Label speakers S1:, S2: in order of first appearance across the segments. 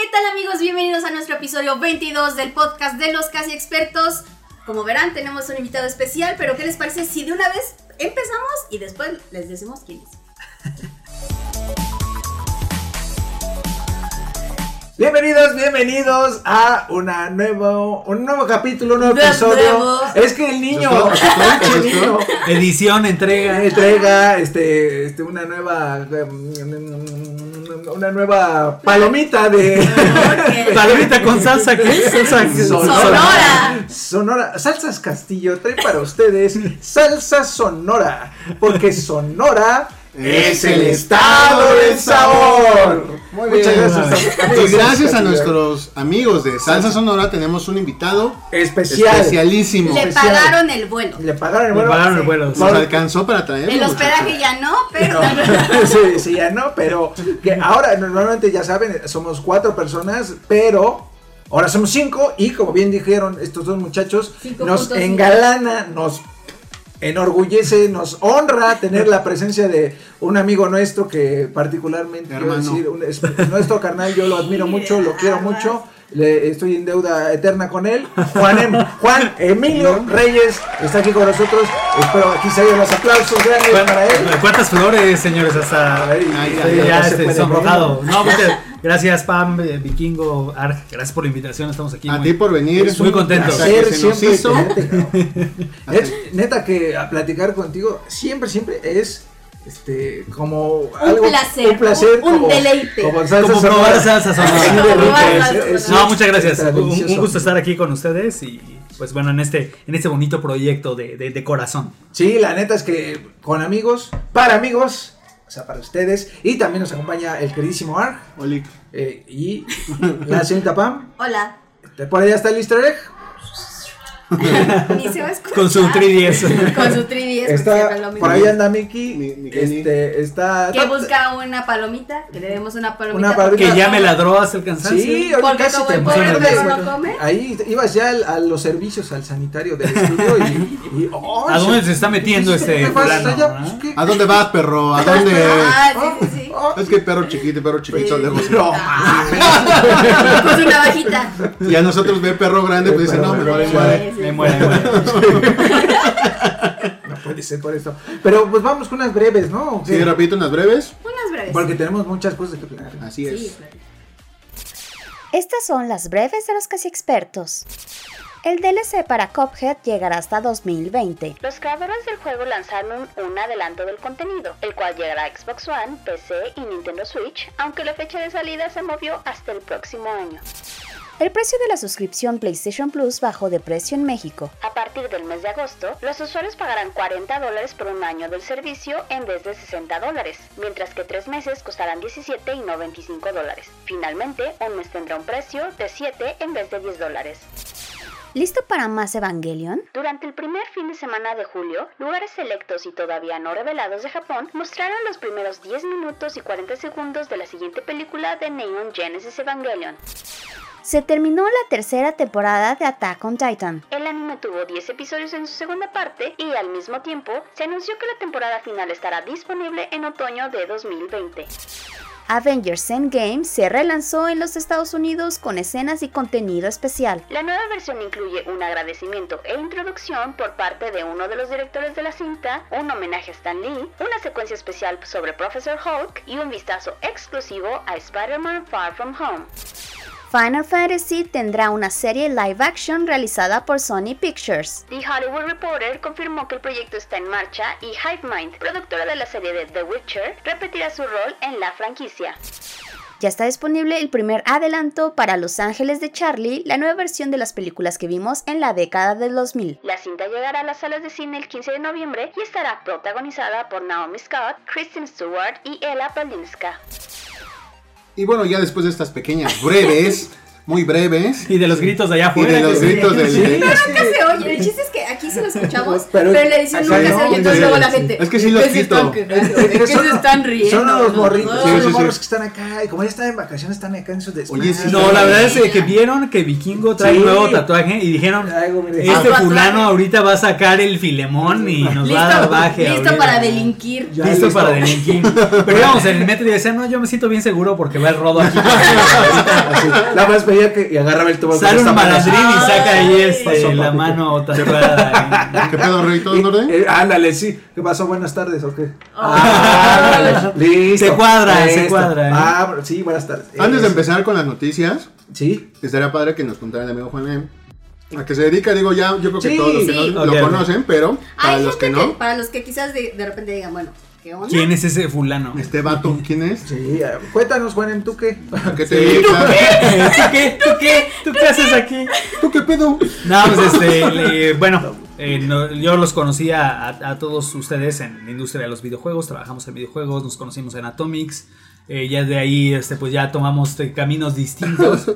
S1: ¿Qué tal amigos? Bienvenidos a nuestro episodio 22 del podcast de los casi expertos. Como verán, tenemos un invitado especial, pero ¿qué les parece si de una vez empezamos y después les decimos quién es?
S2: Bienvenidos, bienvenidos a una nuevo, un nuevo capítulo, un nuevo
S1: De
S2: episodio.
S1: nuevo.
S2: Es que el niño,
S3: ¿Se
S2: el niño
S3: Edición, entrega.
S2: entrega este, este, una nueva, una nueva palomita de
S3: Palomita con salsa, ¿qué? Salsa
S1: Sonora.
S2: Sonora, Salsas Castillo trae para ustedes salsa sonora, porque Sonora es el estado del sabor.
S4: Muy
S2: Muchas
S4: bien.
S2: gracias.
S4: Y gracias a nuestros amigos de Salsa Sonora tenemos un invitado
S2: especial.
S4: especialísimo.
S1: Le
S2: especial.
S1: pagaron el vuelo.
S2: Le pagaron el vuelo.
S3: pagaron el vuelo.
S4: Nos
S2: Por-
S4: alcanzó para traerlo.
S1: El hospedaje ya no, pero
S2: sí, sí, ya no, pero que ahora normalmente ya saben, somos cuatro personas, pero ahora somos cinco y como bien dijeron estos dos muchachos,
S1: Cinco
S2: nos engalana, nos enorgullece, nos honra tener la presencia de un amigo nuestro que particularmente quiero
S4: Hermano.
S2: decir, un- es nuestro carnal, yo lo admiro mucho, lo quiero mucho. Le, estoy en deuda eterna con él. Juan, Em- Juan Emilio Reyes está aquí con nosotros. Espero aquí se los aplausos grandes para él.
S3: ¿Cuántas flores, señores? Hasta
S2: Ay,
S4: Ay,
S2: ay,
S3: ya,
S2: ya se
S3: sonrojado. No, muchas gracias, Pam, eh, Vikingo, Arg. Gracias por la invitación. Estamos aquí.
S4: A
S3: muy-
S4: ti por venir.
S3: Muy contento.
S2: Cabrón. Net- neta que a platicar contigo siempre, siempre es este como
S1: Un placer,
S2: un placer,
S1: un- un
S2: como-
S1: deleite.
S2: como salsa
S3: Como probar salsa. No, muchas gracias. Un, gusto estar aquí con ustedes y pues bueno, en este, en este bonito proyecto de, de- de corazón.
S2: Sí, la neta es que con amigos, para amigos, o sea, para ustedes y también nos acompaña el queridísimo Arg
S4: Oli.
S2: eh, y la señorita Pam.
S1: hola.
S2: Por allá está el easter egg.
S1: Ni se va a escuchar.
S3: Con su 3DS.
S1: Con su 3DS. porque
S2: Está,
S1: siempre lo mismo.
S2: por ahí anda Mickey.
S4: Mi- mi Kenny.
S2: este, está.
S1: Que busca una palomita, que le demos una palomita.
S2: Una palomita.
S3: Que ya me ladró hasta el cansancio.
S2: Sí,
S1: Porque
S2: casi te
S1: el no come.
S2: Ahí ibas ya al- a los servicios, al sanitario del estudio y. y- ¡ay,
S3: ¿A dónde se está metiendo
S2: ¿Qué
S3: este fulano, ah?
S2: Pues.
S4: ¿A dónde vas, perro? ¿A dónde?
S1: Ah, sí, sí, sí.
S4: Es que perro chiquito y perro chiquito
S1: Sí.
S4: lejos.
S2: No,
S1: Con su navajita.
S4: Y a nosotros ve perro grande, pues dice, no, me.
S3: Me muere, me muere.
S2: no puede ser por esto. Pero pues vamos con unas breves, ¿no?
S4: Sí, repito, unas breves.
S1: Unas breves.
S2: Porque tenemos muchas cosas que platicar.
S4: Así
S1: Sí,
S4: es.
S1: claro.
S5: Estas son las breves de los casi expertos. El DLC para Cuphead llegará hasta 2020. Los creadores del juego lanzaron un, un adelanto del contenido, el cual llegará a Xbox One, PC y Nintendo Switch, aunque la fecha de salida se movió hasta el próximo año. El precio de la suscripción PlayStation Plus bajó de precio en México. A partir del mes de agosto, los usuarios pagarán 40 dólares por un año del servicio en vez de 60 dólares, mientras que tres meses costarán 17 y no 25 dólares. Finalmente, un mes tendrá un precio de 7 en vez de 10 dólares. ¿Listo para más Evangelion? Durante el primer fin de semana de julio, lugares selectos y todavía no revelados de Japón mostraron los primeros 10 minutos y 40 segundos de la siguiente película de Neon Genesis Evangelion. Se terminó la tercera temporada de Attack on Titan. El anime tuvo 10 episodios en su segunda parte y al mismo tiempo se anunció que la temporada final estará disponible en otoño de 2020. Avengers Endgame se relanzó en los Estados Unidos con escenas y contenido especial. La nueva versión incluye un agradecimiento e introducción por parte de uno de los directores de la cinta, un homenaje a Stan Lee, una secuencia especial sobre Professor Hulk y un vistazo exclusivo a Spider-Man Far From Home. Final Fantasy tendrá una serie live action realizada por Sony Pictures. The Hollywood Reporter confirmó que el proyecto está en marcha y HiveMind, productora de la serie de The Witcher, repetirá su rol en la franquicia. Ya está disponible el primer adelanto para Los Ángeles de Charlie, la nueva versión de las películas que vimos en la década del 2000. La cinta llegará a las salas de cine el 15 de noviembre y estará protagonizada por Naomi Scott, Kristen Stewart y Ella Balinska.
S4: Y bueno, ya después de estas pequeñas breves, muy breves.
S3: Y de los gritos de allá
S4: Y
S3: afuera.
S4: de los
S3: que sí.
S4: gritos del.
S2: Sí, es
S1: Nunca
S2: que-
S1: se oye. El chiste es que aquí sí lo escuchamos,
S2: Pero-
S1: pero, en la edición nunca
S2: no,
S1: se oye. Entonces luego la gente.
S4: Es que sí
S1: ¿de
S4: los quito.
S1: qué
S2: Son-
S1: se están riendo?
S2: Son los
S1: No,
S2: morritos,
S1: no,
S2: son
S4: Sí,
S2: los
S4: sí,
S2: morros que están acá. Y como ya están en vacaciones, están acá en sus
S4: sí,
S3: No, la verdad es que vieron que Vikingo trae un nuevo tatuaje y dijeron, este fulano ahorita va a sacar el filemón y nos va a dar baje.
S1: listo para delinquir.
S3: Listo, para delinquir. Pero íbamos en el metro y decían, no, yo me siento bien seguro porque va el rodo aquí.
S2: Así, Nada más que y agarraba el tubo.
S3: Sale un malandrín y saca ahí este,
S2: Pasó,
S3: la mano tatuada.
S4: ¿Qué pedo, Rey? ¿Todo en orden?
S2: Eh, ándale, sí. ¿Qué pasó? Buenas tardes, ¿o qué?
S1: Ah.
S2: Listo.
S3: Se cuadra, se cuadra, ¿eh?
S2: Ah, sí, buenas tardes.
S4: Antes de
S2: Eh,
S4: empezar con las noticias,
S2: Sí.
S4: estaría padre que nos contara el amigo Juan M. A que se dedica, digo, ya, yo creo que
S2: Sí,
S4: todos los que
S1: sí.
S4: no-
S3: Ok,
S4: lo
S3: ok.
S4: conocen, pero para
S1: Hay
S4: los que no,
S1: que, para los que quizás de, de repente digan, bueno, ¿qué onda?
S3: ¿Quién es ese fulano?
S4: este vato, ¿quién es?
S2: Sí, eh, cuéntanos, Juan, ¿tú qué?
S4: ¿A qué te
S3: Sí.
S4: dedicas?
S3: ¿Tú qué? ¿Tú qué? ¿Tú qué haces aquí?
S4: ¿Tú qué pedo?
S3: No, pues este, le- bueno, eh, no, yo los conocí a, a- a todos ustedes en la industria de los videojuegos, trabajamos en videojuegos, nos conocimos en Atomics, eh, ya de ahí este, pues ya tomamos eh, caminos distintos.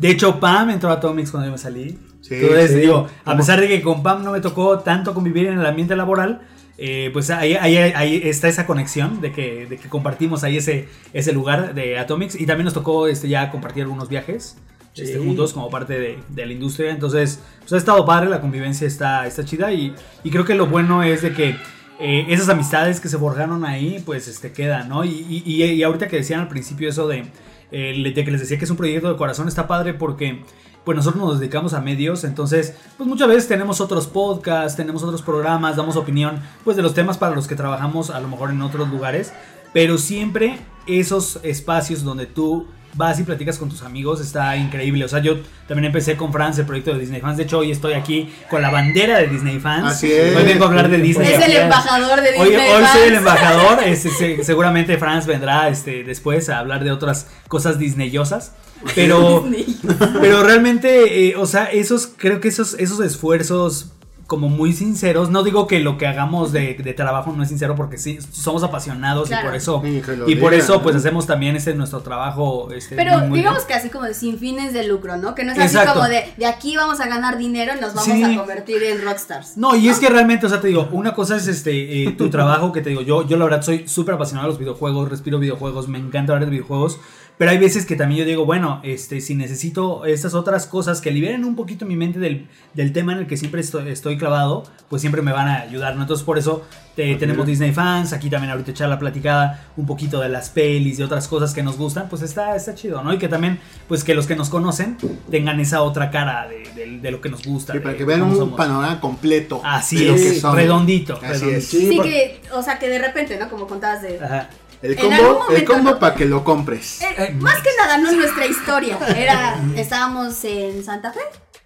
S3: De hecho, Pam entró a Atomics cuando yo me salí.
S4: Sí,
S3: Entonces,
S2: sí.
S3: digo, a pesar de que con Pam no me tocó tanto convivir en el ambiente laboral, eh, pues ahí, ahí- ahí está esa conexión de que, de que compartimos ahí ese, ese lugar de Atomics y también nos tocó este, ya compartir algunos viajes este, juntos como parte de, de la industria. Entonces, pues ha estado padre, la convivencia está, está chida y, y creo que lo bueno es de que eh, esas amistades que se forjaron ahí, pues este, quedan, ¿no? Y- y ahorita que decían al principio eso de, eh, de que les decía que es un proyecto de corazón, está padre porque pues nosotros nos dedicamos a medios, entonces pues muchas veces tenemos otros podcasts, tenemos otros programas, damos opinión pues de los temas para los que trabajamos a lo mejor en otros lugares, pero siempre esos espacios donde tú vas y platicas con tus amigos está increíble, o sea, yo también empecé con Franz el proyecto de Disney Fans, de hecho hoy estoy aquí con la bandera de Disney Fans,
S4: Así es.
S3: hoy vengo a hablar de Disney.
S1: Es el embajador de
S3: Hoy,
S1: Disney.
S3: hoy soy el
S1: Fans.
S3: embajador. este, se- seguramente Franz vendrá este, después a hablar de otras cosas disneyosas. Pero,
S1: Disney.
S3: pero realmente, eh, o sea, esos, creo que esos, esos esfuerzos como muy sinceros, no digo que lo que hagamos de, de trabajo no es sincero porque sí, somos apasionados
S1: Claro.
S3: y por eso,
S4: Sí,
S3: y por eso pues
S4: ¿no?
S3: hacemos también este nuestro trabajo. Este,
S1: Pero
S3: muy- muy
S1: digamos que así como de sin fines de lucro, ¿no? Que no es así
S3: Exacto.
S1: como de de aquí vamos a ganar dinero y nos vamos
S3: Sí.
S1: a convertir en rockstars.
S3: No, y es que realmente, o sea, te digo, una cosa es este eh, tu trabajo, que te digo, yo, yo la verdad soy súper apasionado de los videojuegos, respiro videojuegos, me encanta hablar de videojuegos, pero hay veces que también yo digo, bueno, este, si necesito estas otras cosas que liberen un poquito mi mente del, del tema en el que siempre estoy, estoy clavado, pues siempre me van a ayudar, ¿no? Entonces por eso te- tenemos Disney fans, aquí también ahorita echar la platicada un poquito de las pelis y otras cosas que nos gustan, pues está, está chido, ¿no? Y que también, pues que los que nos conocen tengan esa otra cara de, de- de lo que nos gusta.
S4: Sí,
S3: de
S4: para que vean un
S3: somos.
S4: panorama completo.
S3: Así
S4: de lo que
S3: es,
S4: somos.
S3: redondito.
S4: Así
S3: redondito.
S4: es.
S2: Sí,
S1: Sí,
S2: por-
S1: que, o sea, que de repente, ¿no? Como contabas de...
S3: Ajá.
S4: El combo, el combo
S1: ¿no?
S4: para que lo compres.
S1: Eh, más que nada, no es nuestra historia. Era, estábamos en Santa Fe,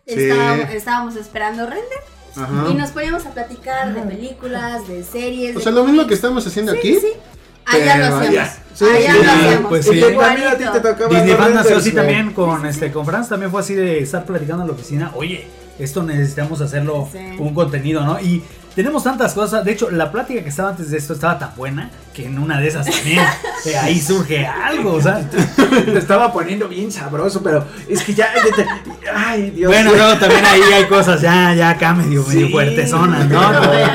S4: Sí.
S1: estábamos, estábamos esperando render
S4: Ajá.
S1: y nos poníamos a platicar de películas, de series.
S4: O
S1: de
S4: sea, lo mismo que estamos haciendo
S1: Sí,
S4: aquí.
S1: sí. Allá
S4: pero
S1: lo hacíamos.
S4: allá.
S2: Sí,
S1: allá
S2: sí,
S1: lo hacíamos.
S3: pues
S2: Y
S3: sí.
S2: también a ti te
S1: Igualito.
S2: tocaba
S3: Disney
S2: los
S3: Fan nació así también con este con Franz también fue así de estar platicando en la oficina, oye, esto necesitamos hacerlo
S1: Sí.
S3: un contenido, ¿no? Y tenemos tantas cosas, de hecho, la plática que estaba antes de esto estaba tan buena que en una de esas también eh, ahí surge algo, o sea,
S2: Te estaba poniendo bien sabroso, pero es que ya. ay, Dios
S3: bueno, luego también ahí hay cosas ya ya acá medio medio
S2: Sí.
S3: fuertezonas, ¿no?
S2: Eh,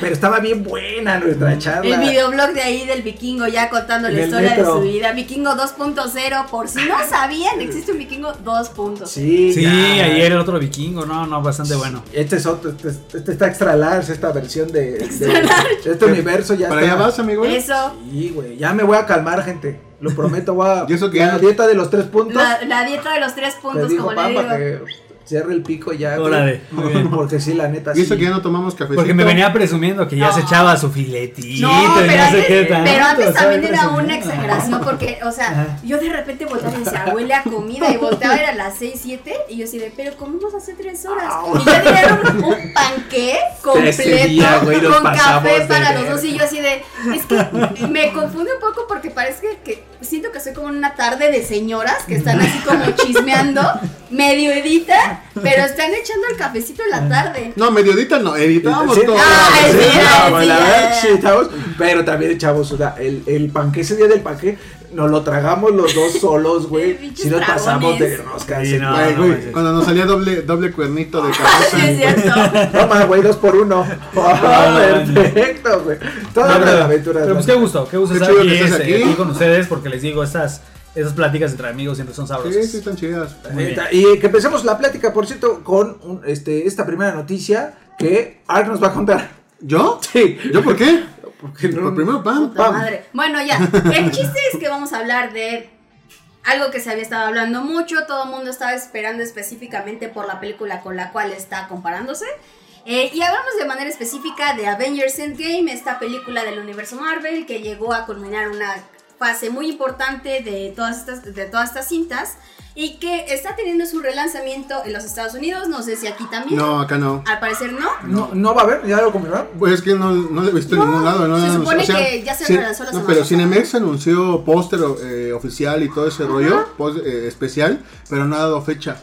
S2: pero estaba bien buena nuestra charla.
S1: El videoblog de ahí del vikingo ya contando la historia
S2: metro.
S1: de su vida. Vikingo 2.0, por si no sabían, existe un vikingo 2.0.
S2: Sí,
S3: Sí,
S2: ya.
S3: ayer el otro vikingo, no, no, bastante bueno.
S2: Este es otro, este, este está extra large, esta versión de, este universo ya
S4: ¿Para
S2: está.
S4: allá vas, amigo?
S1: Eso,
S2: Sí, güey, ya me voy a calmar, gente. Lo prometo, voy a.
S4: Y eso que
S2: la
S4: ya-
S2: dieta de los tres puntos.
S1: la, la dieta de los tres puntos, como le digo.
S2: que cierre el pico ya.
S3: Órale.
S2: Porque sí, la neta.
S4: Y eso
S2: sí.
S4: que ya no tomamos cafecito.
S3: Porque me venía presumiendo que ya se echaba su filetito
S1: No,
S3: y
S1: pero,
S3: no sé qué
S1: antes,
S3: tanto,
S1: pero antes también era una exageración porque, o sea,
S3: Ajá.
S1: yo de repente volteaba y decía, huele a comida y volteaba era las 6, 7 y yo así de, pero comimos hace 3 horas. Y ya tenía un, un panqué completo
S2: día, güey,
S1: con café para los dos y yo así de, es que me confunde un poco porque parece que, que siento que soy como en una tarde de señoras que están así como chismeando, medio edita, pero están echando el cafecito en la tarde.
S4: No, mediodita no, editábamos
S2: Sí,
S4: todo.
S1: Ah,
S2: sí,
S1: sí,
S2: no,
S1: sí,
S2: la
S1: ya.
S2: verdad, sí, estamos, pero también echamos una, el, el panque, ese día del panque, nos lo tragamos los dos solos, güey. Si nos pasamos de rosca.
S3: Sí, no,
S2: güey.
S3: No
S4: cuando nos salía doble, doble cuernito de
S1: Sí,
S4: cabeza.
S1: es cierto.
S2: Toma, güey, dos por uno. Ah, perfecto, güey. Todas
S3: No,
S2: las aventuras.
S3: pero pues qué gusto, qué gusto
S4: Qué
S3: estar este,
S4: aquí.
S3: aquí con ustedes porque les digo, estas, esas pláticas entre amigos siempre son sabrosas.
S4: Sí, sí, están chidas.
S3: Muy bien.
S2: Y que empecemos la plática, por cierto, con un- este, esta primera noticia que Ark nos va a contar.
S4: ¿Yo?
S2: Sí.
S4: ¿Yo por qué?
S2: Porque no-
S4: Por primero, pam.
S2: Pam.
S1: madre. Bueno, ya. El chiste es que vamos a hablar de algo que se había estado hablando mucho. Todo el mundo estaba esperando específicamente por la película con la cual está comparándose. Eh, y hablamos de manera específica de Avengers Endgame, esta película del universo Marvel que llegó a culminar una fase muy importante de todas estas, de todas estas cintas y que está teniendo su relanzamiento en los Estados Unidos. No sé si aquí también.
S4: No, acá no.
S1: Al parecer no.
S2: No, no va a haber, ya lo confirmaron.
S4: Pues es que no, no lo he visto en
S1: No,
S4: ningún lado. No,
S1: se
S4: no,
S1: supone
S4: o sea,
S1: que ya se
S4: sí,
S1: relanzó la
S4: no,
S1: semana
S4: Pero. Cinemex anunció póster eh, oficial y todo ese rollo, post, eh, especial, pero no ha dado fecha.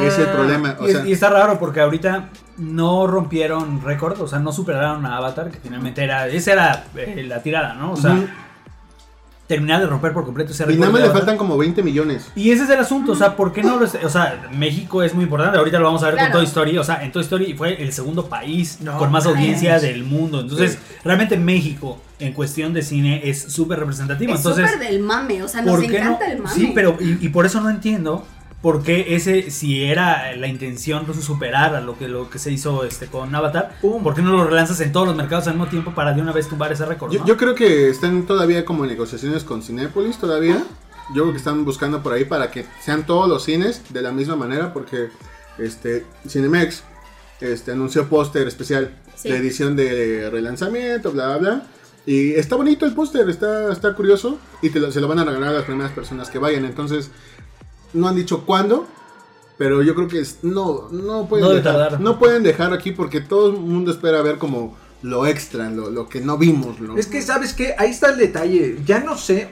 S4: Ese es el problema. O
S3: Y,
S4: sea,
S3: y está raro porque ahorita no rompieron récord, o sea, no superaron a Avatar, que finalmente era, esa era eh, la tirada, ¿no? O sea,
S4: Ujú.
S3: Terminar de romper por completo ese
S4: y
S3: récord.
S4: nada más le faltan como 20 millones.
S3: Y ese es el asunto, o sea, ¿por qué no lo O sea, México es muy importante, ahorita lo vamos a ver
S1: Claro.
S3: con Toy Story, o sea, en Toy Story fue el segundo país
S2: No
S3: con más audiencia del mundo, entonces, realmente México en cuestión de cine es súper representativo,
S1: Es
S3: entonces...
S1: súper del mame, o sea, nos encanta el mame.
S3: Sí, pero y, y por eso no entiendo por qué ese, si era la intención pues, superar a lo que lo que se hizo este con Avatar,
S2: Pum.
S3: ¿por qué no lo relanzas en todos los mercados al mismo tiempo para de una vez tumbar ese récord?
S4: Yo,
S3: no?
S4: yo creo que están todavía como en negociaciones con Cinépolis todavía. Yo creo que están buscando por ahí para que sean todos los cines de la misma manera porque este Cinemex este, anunció póster especial
S1: Sí.
S4: de edición de relanzamiento, bla, bla, bla. Y está bonito el póster, está, está curioso y te lo- se lo van a regalar a las primeras personas que vayan. Entonces, no han dicho cuándo, pero yo creo que es- no, no, pueden
S3: No
S4: dejar,
S3: tardar.
S4: no pueden dejar aquí porque todo el mundo espera ver como lo extra, lo, lo que no vimos. lo-
S2: Es que, ¿sabes qué? Ahí está el detalle. Ya no sé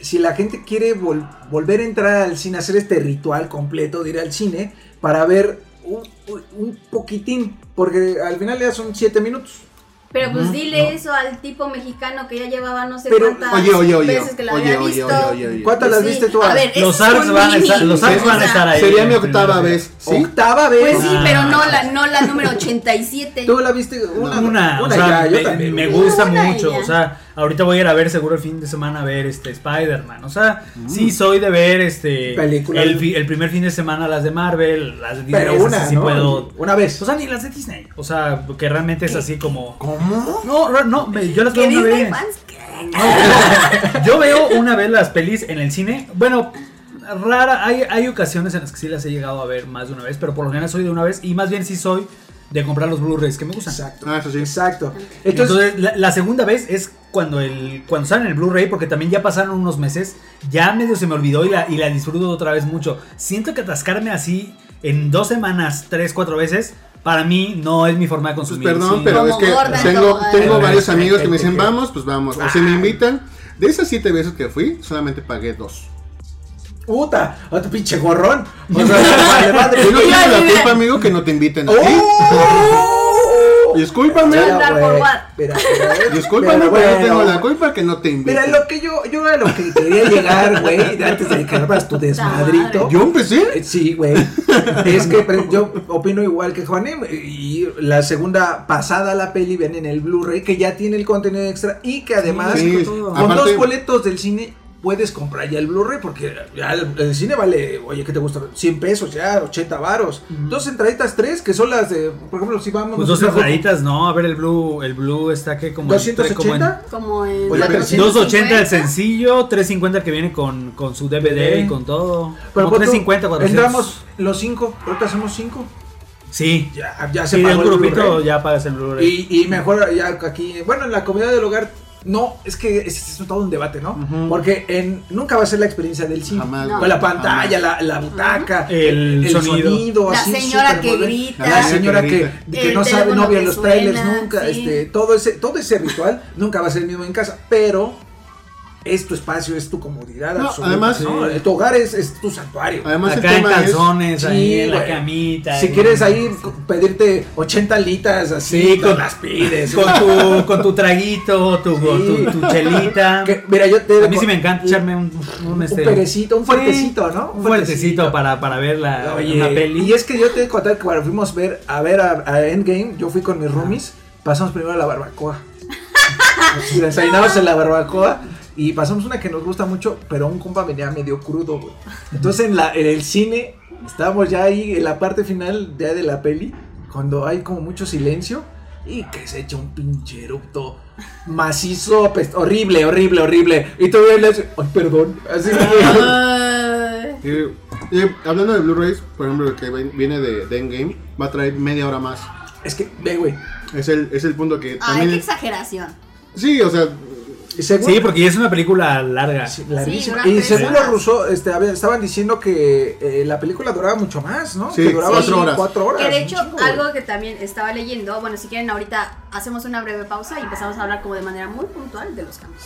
S2: si la gente quiere vol- volver a entrar al cine, hacer este ritual completo de ir al cine para ver un, un- un poquitín. Porque al final ya son 7 minutos.
S1: Pero pues dile
S3: no.
S1: eso al tipo mexicano que ya llevaba no sé
S2: Pero,
S1: cuántas
S4: oye, oye, oye,
S1: veces que la
S4: oye,
S1: había
S4: oye,
S1: visto.
S4: oye, oye, oye.
S2: ¿Cuántas las
S1: Sí.
S2: viste tú?
S1: A ver,
S3: Los ARCs van a estar, los ARCs
S1: O
S3: van a estar ahí.
S4: Sería mi octava vez, ¿sí?
S2: Octava vez.
S1: Pues sí,
S3: Ah.
S1: pero no la, no la número 87.
S2: ¿Tú la viste? Una,
S3: Una, o
S2: una
S3: sea,
S2: ya, yo
S3: me,
S2: también.
S3: me gusta
S1: Una
S3: mucho,
S1: ya.
S3: o sea, ahorita voy a ir a ver seguro el fin de semana a ver este Spider-Man, o sea, sí soy de ver este
S2: Películas.
S3: el, fi- el primer fin de semana las de Marvel, las de Disney,
S2: Pero una,
S3: sí
S2: ¿no?
S3: puedo,
S2: Una vez.
S3: o sea, ni las de Disney, o sea, que realmente es así como
S2: ¿Cómo?
S3: no, no, me- yo las veo una
S1: Disney
S3: vez. Yo veo una vez las pelis en el cine. Bueno, rara. Hay, hay ocasiones en las que sí las he llegado a ver más de una vez, pero por lo general soy de una vez. Y más bien sí soy de comprar los Blu-rays que me gustan.
S2: Exacto.
S4: Ah, eso sí.
S2: Exacto. Entonces,
S3: Entonces, la, la segunda vez es cuando el cuando sale en el Blu-ray, porque también ya pasaron unos meses, ya medio se me olvidó y la, y la disfruto otra vez mucho. Siento que atascarme así en dos semanas, tres, cuatro veces, para mí no es mi forma de
S4: Pues
S3: consumir.
S4: perdón,
S3: Sí,
S4: pero
S1: Como
S4: es que
S1: gorda,
S4: tengo, tengo varios amigos que me dicen, vamos, pues vamos. O si me invitan, de esas siete veces que fui, solamente pagué dos.
S2: puta, a tu pinche gorrón. O sea, vale, madre.
S4: Yo la
S1: mira.
S4: culpa, amigo, que no te inviten a ti.
S2: ¡Oh!
S4: Discúlpame.
S2: Mira, mira,
S4: Discúlpame,
S2: pero
S4: pero yo
S2: bueno.
S4: tengo la culpa que no te
S2: Mira,
S4: inviten.
S2: lo que yo, yo a lo que quería llegar, güey, antes de que armas tu desmadrito.
S4: ¿Yo empecé?
S2: Eh, Sí, güey. Es que yo opino igual que Juan y la segunda pasada la peli ven en el Blu-ray que ya tiene el contenido extra y que además
S4: Sí,
S2: con
S4: aparte-
S2: dos boletos del cine puedes comprar ya el Blu-ray porque ya el, el cine vale, oye, ¿qué te gusta? 100 pesos ya, 80 varos. Dos entraditas, tres, que son las de, por ejemplo, si vamos...
S3: Pues dos entraditas, no, a ver el blue, el blue está que como entre- como en-
S2: ¿280?
S1: Como en
S2: Oye, pero sí.
S3: 280 el sencillo, 350 el que viene con, con su DVD y con todo.
S2: Pero
S3: como
S2: ¿cuánto?
S3: 350, 400.
S2: Entramos los cinco, ahorita somos cinco.
S3: Sí.
S2: Ya, ya se
S3: de
S2: pagó
S3: un
S2: el
S3: grupito
S2: Blu-ray.
S3: ya pagas el Blu-ray.
S2: Y, y mejor ya aquí, bueno, en la comida del hogar, no, es que es, es todo un debate, ¿no? Porque en, nunca va a ser la experiencia del cine.
S4: Jamás.
S1: No.
S2: Con la pantalla, la, la butaca,
S3: El sonido.
S1: La
S2: así
S1: señora
S2: súper
S1: que grita.
S2: La señora que,
S4: grita.
S2: que no sabe, no vio los trailers nunca.
S1: sí.
S2: Este, todo, ese, todo ese ritual nunca va a ser el mismo en casa. Pero es tu espacio, es tu comodidad.
S4: No,
S2: absoluta,
S4: además-
S2: ¿no? tu hogar es, es tu santuario.
S4: Además, el
S3: Acá en
S4: es.
S3: calzones, ahí
S2: Sí,
S3: en la camita.
S2: Si
S3: ahí.
S2: quieres ahí pedirte 80 litas así,
S3: con-
S2: las pides.
S3: Con tu, con tu traguito, tu,
S2: Sí.
S3: tu, tu chelita.
S2: Que, mira, yo te
S3: A mí sí me encanta echarme un, un,
S2: un
S3: este,
S2: perecito, un
S3: Sí,
S2: fuertecito, ¿no?
S3: Un fuertecito para, para ver la,
S2: Oye,
S3: una peli.
S2: Y es que yo te voy a contar que cuando fuimos ver, a ver a, a Endgame, yo fui con mis roomies, pasamos primero a la barbacoa. Nos desayunamos en la barbacoa y pasamos una que nos gusta mucho, pero un compa venía medio crudo, güey. Entonces en, la, en el cine, estábamos ya ahí en la parte final ya de la peli, cuando hay como mucho silencio y que se echa un pinche erupto macizo, horrible, horrible, horrible. Y tú le dices, ay, perdón, así
S4: y hablando de Blu-rays, por ejemplo, el que viene de, de Endgame, va a traer media hora más.
S2: Es que, ve, güey.
S4: Es el, es el punto que
S1: Ay,
S4: también.
S1: qué exageración.
S4: sí, o sea,
S2: según-
S3: Sí, porque ya es una película larga.
S2: Sí, y según los rusos, este, estaban diciendo que eh, la película duraba mucho más, ¿no?
S4: Sí,
S2: que duraba
S4: cuatro horas.
S2: cuatro horas.
S1: Que de hecho, algo que también estaba leyendo, bueno, si quieren ahorita hacemos una breve pausa y empezamos a hablar como de manera muy puntual de los cambios.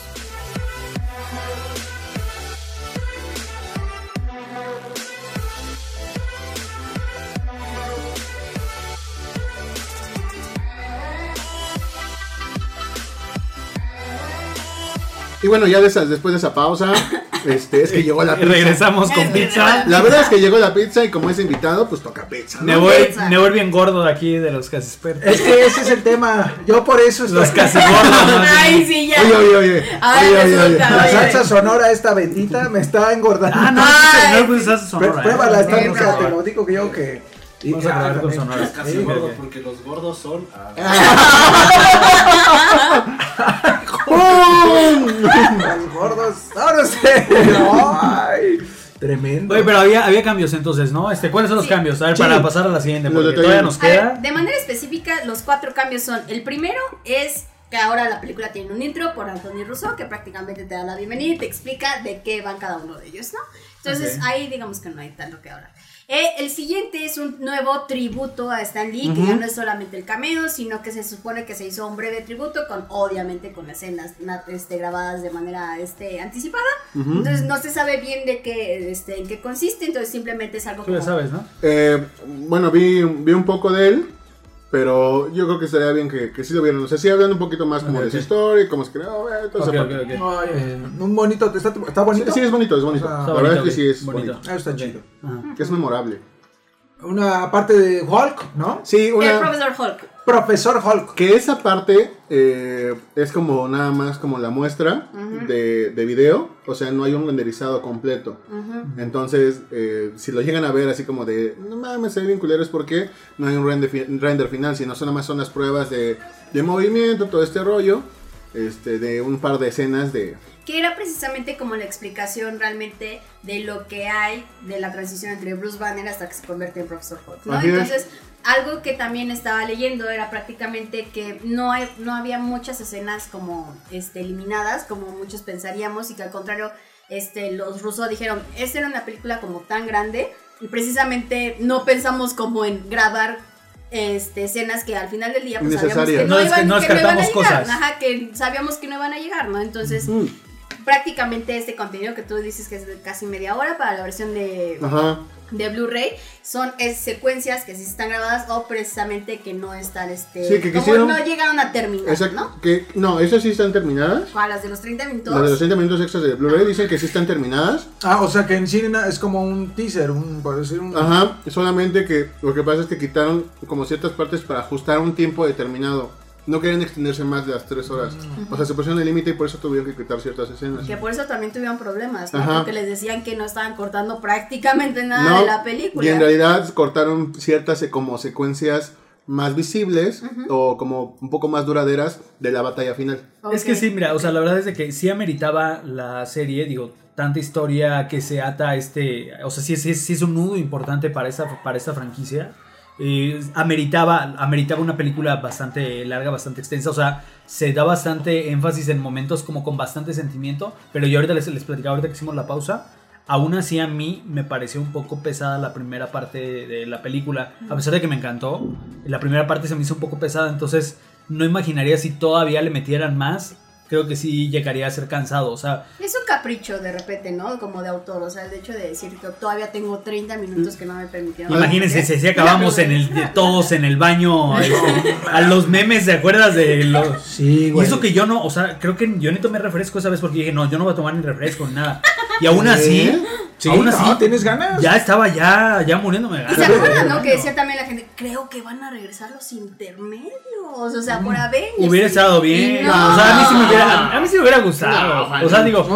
S4: Y bueno, ya de después de esa pausa, este, es que llegó la
S3: Y
S4: pizza.
S3: regresamos con pizza.
S4: La verdad es que llegó la pizza y como es invitado, pues toca pizza. ¿no?
S3: Me voy,
S1: Pizza.
S3: me voy bien gordo de aquí de los casi expertos.
S2: Es que ese es el tema. Yo por eso estoy.
S3: Los casi gordos.
S1: Ay, sí, ya.
S4: Oye, oye, oye.
S1: Ay,
S4: oye, oye, oye.
S1: resulta,
S2: La salsa sonora esta bendita me está engordando.
S3: Ah, no,
S1: Ay,
S3: no, pues salsa sonora.
S2: Pruébala,
S3: ¿eh?
S2: está
S1: Sí,
S2: rica,
S1: prueba.
S2: te lo digo que yo que. y-
S3: Vamos a probar con
S2: también.
S3: sonora.
S6: Casi
S3: Sí,
S6: gordo,
S3: ok.
S6: porque los gordos son. ah,
S2: Los gordos. Sé. Ay, tremendo.
S3: Oye, pero había, había cambios entonces, ¿no? Este, ¿Cuáles son los
S1: Sí.
S3: cambios? A ver,
S4: Sí.
S3: para pasar a la siguiente, porque todavía nos
S1: ver,
S3: queda.
S1: de manera específica, los cuatro cambios son: el primero es que ahora la película tiene un intro por Anthony Russo que prácticamente te da la bienvenida y te explica de qué van cada uno de ellos, ¿no? Entonces ahí digamos que no hay tanto que hablar. Eh, el siguiente es un nuevo tributo a Stan Lee, que ya no es solamente el cameo, sino que se supone que se hizo un breve tributo con, obviamente, con escenas na- este, grabadas de manera este, anticipada. Entonces no se sabe bien de qué, este, en qué consiste, entonces simplemente es algo
S3: Tú ya
S1: como-
S3: sabes, ¿no?
S4: Eh, bueno, vi, vi un poco de él, pero yo creo que estaría bien que, que sí lo vieran. O sea, sí hablando un poquito más como de su
S3: ok.
S4: historia, cómo se creó, eh, toda
S3: Ok,
S4: esa
S3: ok,
S4: parte.
S3: ok.
S2: Ay, un bonito, está, está bonito.
S4: sí, es bonito, es bonito.
S2: O sea,
S4: la verdad es que sí es
S3: Bonito.
S4: bonito.
S2: Ah, está chido.
S3: Ajá.
S4: Que es memorable.
S2: Una parte de Hulk, ¿no?
S4: Sí,
S1: El
S4: una...
S1: profesor Hulk.
S2: Profesor Hulk.
S4: Que esa parte eh, es como nada más como la muestra de, de video, o sea, no hay un renderizado completo. Entonces, eh, si lo llegan a ver así como de, no mames, se ve bien culero, es porque no hay un render, render final, sino son nada más son las pruebas de, de movimiento, todo este rollo, este, de un par de escenas de...
S1: Que era precisamente como la explicación realmente de lo que hay de la transición entre Bruce Banner hasta que se convierte en Profesor Hulk, ¿no?
S4: Así es.
S1: Entonces, algo que también estaba leyendo era prácticamente que no hay, no había muchas escenas como este, eliminadas, como muchos pensaríamos, y que al contrario, este, los rusos dijeron, esta era una película como tan grande, y precisamente no pensamos como en grabar este, escenas que al final del día pues sabíamos que no, iban,
S3: no
S1: que no iban a llegar,
S3: cosas.
S1: ajá, que sabíamos que no iban a llegar, ¿no? Entonces,
S4: Mm,
S1: prácticamente este contenido que tú dices que es de casi media hora para la versión de,
S4: Ajá.
S1: de Blu-ray son es, secuencias que sí están grabadas o precisamente que no están este
S4: Sí, que
S1: como
S4: quisieron-
S1: no llegaron a terminar,
S4: Exacto.
S1: ¿no?
S4: Que, no, esas sí están terminadas.
S1: ¿Cuál? las de los 30 minutos.
S4: Las de los 30 minutos extras de Blu-ray dicen que sí están terminadas.
S2: Ah, o sea que en cine es como un teaser, un, por decir un...
S4: Ajá, solamente que lo que pasa es que quitaron como ciertas partes para ajustar un tiempo determinado. No querían extenderse más de las 3 horas. O sea, se pusieron el límite y por eso tuvieron que quitar ciertas escenas.
S1: Que por eso también tuvieron problemas. Porque les decían que no estaban cortando prácticamente nada
S4: No,
S1: de la película.
S4: Y en realidad cortaron ciertas eh, como secuencias más visibles o como un poco más duraderas de la batalla final.
S3: Es que sí, mira, o sea, la verdad es de que sí ameritaba la serie, digo, tanta historia que se ata a este, o sea, sí, sí, sí es un nudo importante para esta, para esta franquicia. Eh, ameritaba, una película bastante larga, bastante extensa, o sea, se da bastante énfasis en momentos como con bastante sentimiento, pero yo ahorita les, les platicaba, ahorita que hicimos la pausa, aún así a mí me pareció un poco pesada la primera parte de, de la película, a pesar de que me encantó, la primera parte se me hizo un poco pesada, entonces no imaginaría si todavía le metieran más creo que sí llegaría a ser cansado. O sea,
S1: Es un capricho de repente, ¿no? Como de autor, o sea, el hecho de decir que todavía tengo 30 minutos que no me permitieron.
S3: imagínense si, si acabamos en el de todos en el baño este, a los memes, ¿te acuerdas de los
S2: Sí,
S3: Y
S2: güey.
S3: eso que yo no, o sea, creo que yo ni tomé refresco esa vez porque dije, no, yo no voy a tomar ni refresco ni nada. Y aún así,
S2: Sí,
S3: aún
S2: no,
S3: así,
S2: ¿tienes ganas?
S3: ya estaba ya, ya muriéndome. de
S1: Y se
S3: ganas.
S1: acuerdan, ¿no? Que decía también la gente, creo que van a regresar los intermedios. O sea, por Avengers.
S3: Hubiera estado bien.
S1: No.
S3: O sea, a mí sí me hubiera, a mí sí me hubiera gustado.
S4: No,
S3: o sea, digo,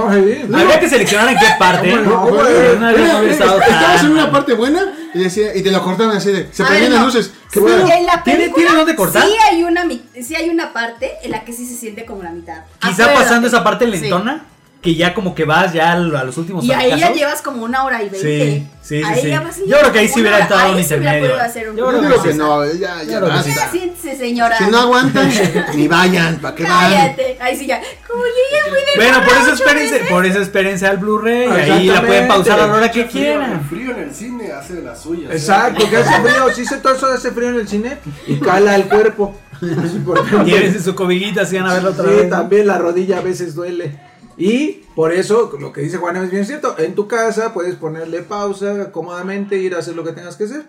S2: No,
S3: habría que seleccionar en qué parte.
S2: No, no,
S3: no
S4: Estabas en una parte buena y, decía, y te lo cortaron así de. Se prendían las
S1: no.
S4: luces. ¿Qué
S2: Sí,
S4: pedo?
S1: En la
S3: ¿Tiene-
S1: película
S3: tiene dónde cortar?
S1: Sí hay, una, sí hay una parte en la que sí se siente como la mitad.
S3: Quizá pasando esa parte
S1: Sí.
S3: lentona, que ya como que vas ya a los últimos
S1: Y ahí ya
S3: fracasos.
S1: llevas como una hora y veinte.
S3: Sí, sí, sí,
S1: Ahí
S3: sí.
S1: ya vas y
S3: Yo creo que ahí sí hubiera estado un
S1: sí
S3: intermedio.
S1: podido hacer un-
S3: Yo creo que sí.
S4: no, ya, ya
S3: sí.
S4: Basta.
S1: siéntese, señora.
S4: Si no aguantan, ni vayan, ¿para qué van?
S1: Cállate. Ahí sí ya. Como yo ya fui de
S3: Bueno, por eso espérense,
S1: veces.
S3: por eso espérense al Blu-ray y ahí la pueden pausar a la hora que
S6: El
S3: quieran.
S6: frío en el cine hace de las suyas.
S2: Exacto, que hace frío, sí se todo eso hace frío en el cine y cala el cuerpo. Sí, ejemplo.
S3: Llévense su cobijita si van a verlo otra
S2: Sí,
S3: vez.
S2: también la rodilla a veces duele. Y por eso, lo que dice Juan es bien cierto, en tu casa puedes ponerle pausa cómodamente, ir a hacer lo que tengas que hacer,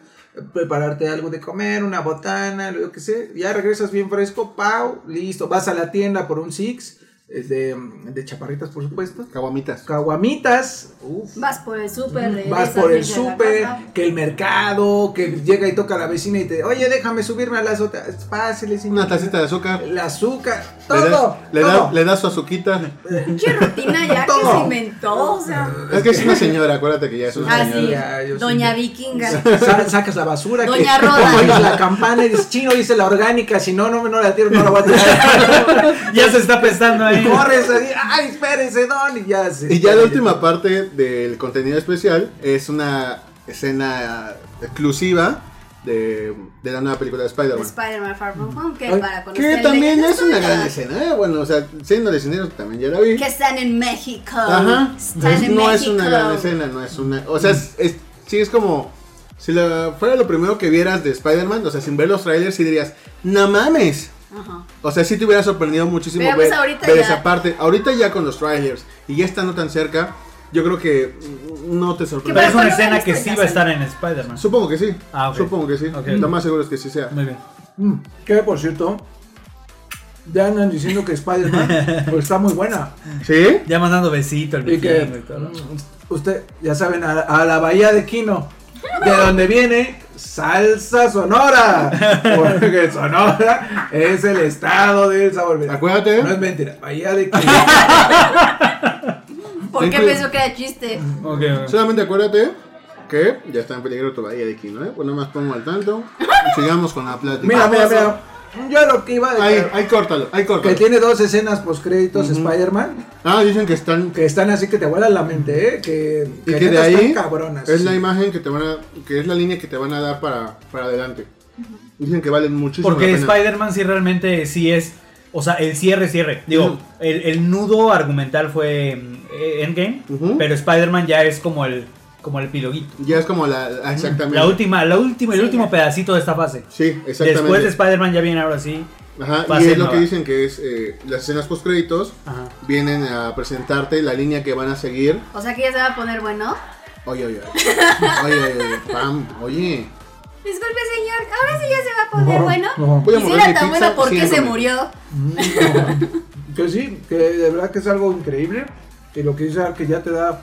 S2: prepararte algo de comer, una botana, lo que sea, ya regresas bien fresco, pau, listo, vas a la tienda por un six, eh, de, de chaparritas por supuesto,
S4: Caguamitas.
S2: caguamitas, uf,
S1: Vas por el súper.
S2: vas por el
S1: a
S2: súper, que el mercado, que llega y toca la vecina y te, oye, déjame subirme a la azotea, pásele, señor.
S4: Una tacita de azúcar.
S2: El azúcar,
S4: Le das-
S2: todo,
S4: Le da, le das su azuquita.
S1: Pinche rutina ya que
S2: Todo.
S1: se inventó. O sea.
S4: Es que es una señora, acuérdate que ya es una
S1: Ah,
S4: señora.
S1: sí.
S2: Ya,
S1: Doña
S2: sí.
S1: Vikinga.
S2: Sa- sacas la basura,
S1: Doña
S2: que
S1: Roda.
S2: oyes la campana y dices, chino, dice la orgánica, si no, no, no la tiro, no la voy a tirar.
S3: Ya se está pestando ahí.
S2: Corres así, ay, espérense, don, y ya se
S4: Y ya la última parte del contenido especial es una escena exclusiva de, de la nueva película de Spider-Man.
S1: Spider-Man Far From Home, que para cuando
S4: Que también es una gran escena, ¿eh? Bueno, o sea, siendo escenario también ya la vi.
S1: Que están en México.
S4: Ajá.
S1: Están
S4: Es-
S1: en
S4: no
S1: México.
S4: es una gran escena, no es una. O sea, es, es- sí es como. Si la- fuera lo primero que vieras de Spider-Man, o sea, sin ver los trailers, sí dirías, no mames.
S1: Ajá.
S4: O sea, sí te hubiera sorprendido muchísimo
S1: Pero,
S4: ver,
S1: pues,
S4: ver esa parte. Ahorita ya con los trailers y ya estando tan cerca, yo creo que no te
S3: Pero
S4: sorprende.
S3: es una escena que sí va a estar en Spider-Man.
S4: Supongo que sí.
S3: Ah, ok.
S4: Supongo que sí.
S3: Ok.
S4: Lo más seguro es que sí sea.
S3: Muy bien.
S2: Mm, Que por cierto, ya andan diciendo que Spider-Man pues, está muy buena.
S4: ¿Sí?
S3: Ya mandando besito al
S2: Y que
S3: vikingo y todo.
S2: mm, usted, ya saben, a, a la bahía de Quino, de donde viene salsa sonora. Porque Sonora es el estado del sabor.
S4: Acuérdate.
S2: No es mentira, bahía de Quino.
S1: ¿Por qué pensó que era chiste?
S4: Solamente acuérdate que ya está en peligro tu bahía de Quino, ¿eh? Pues nada más pongo al tanto. Sigamos con la plática.
S2: Mira, mira, mira. Yo lo que iba a
S4: Ahí,
S2: decir.
S4: ahí córtalo, ahí
S2: Que
S4: córtalo.
S2: tiene dos escenas post créditos Spider-Man
S4: Ah, dicen que están.
S2: que están así que te vuelan la mente, ¿eh? Que,
S4: Y que de
S2: neta
S4: ahí
S2: están cabronas.
S4: es
S2: sí.
S4: la imagen que te van a. que es la línea que te van a dar para, para adelante. Dicen que valen muchísimo
S3: Porque. Spider-Man sí realmente sí es. O sea, el cierre, cierre. Digo, el, el nudo argumental fue mm, Endgame. Pero Spider-Man ya es como el como el epiloguito.
S4: Ya es como la. ah, Exactamente.
S3: La última, la última, el
S1: Sí,
S3: último
S1: ya.
S3: pedacito de esta fase.
S4: Sí, exactamente.
S3: Después de Spider-Man ya viene ahora sí.
S4: Ajá, y es lo
S3: nueva.
S4: que dicen que es eh, las escenas post créditos
S3: Ajá.
S4: vienen a presentarte la línea que van a seguir.
S1: O sea que ya se va a poner bueno.
S4: Oye, oye, oye. Oye, oye, oye. Pam, oye.
S1: Disculpe, señor. Ahora sí ya se va a poner
S2: No,
S1: bueno.
S2: no.
S4: Voy a
S1: Y si era tan bueno, ¿por qué se murió?
S2: Que sí, que de verdad que es algo increíble. Y lo que dice que ya te da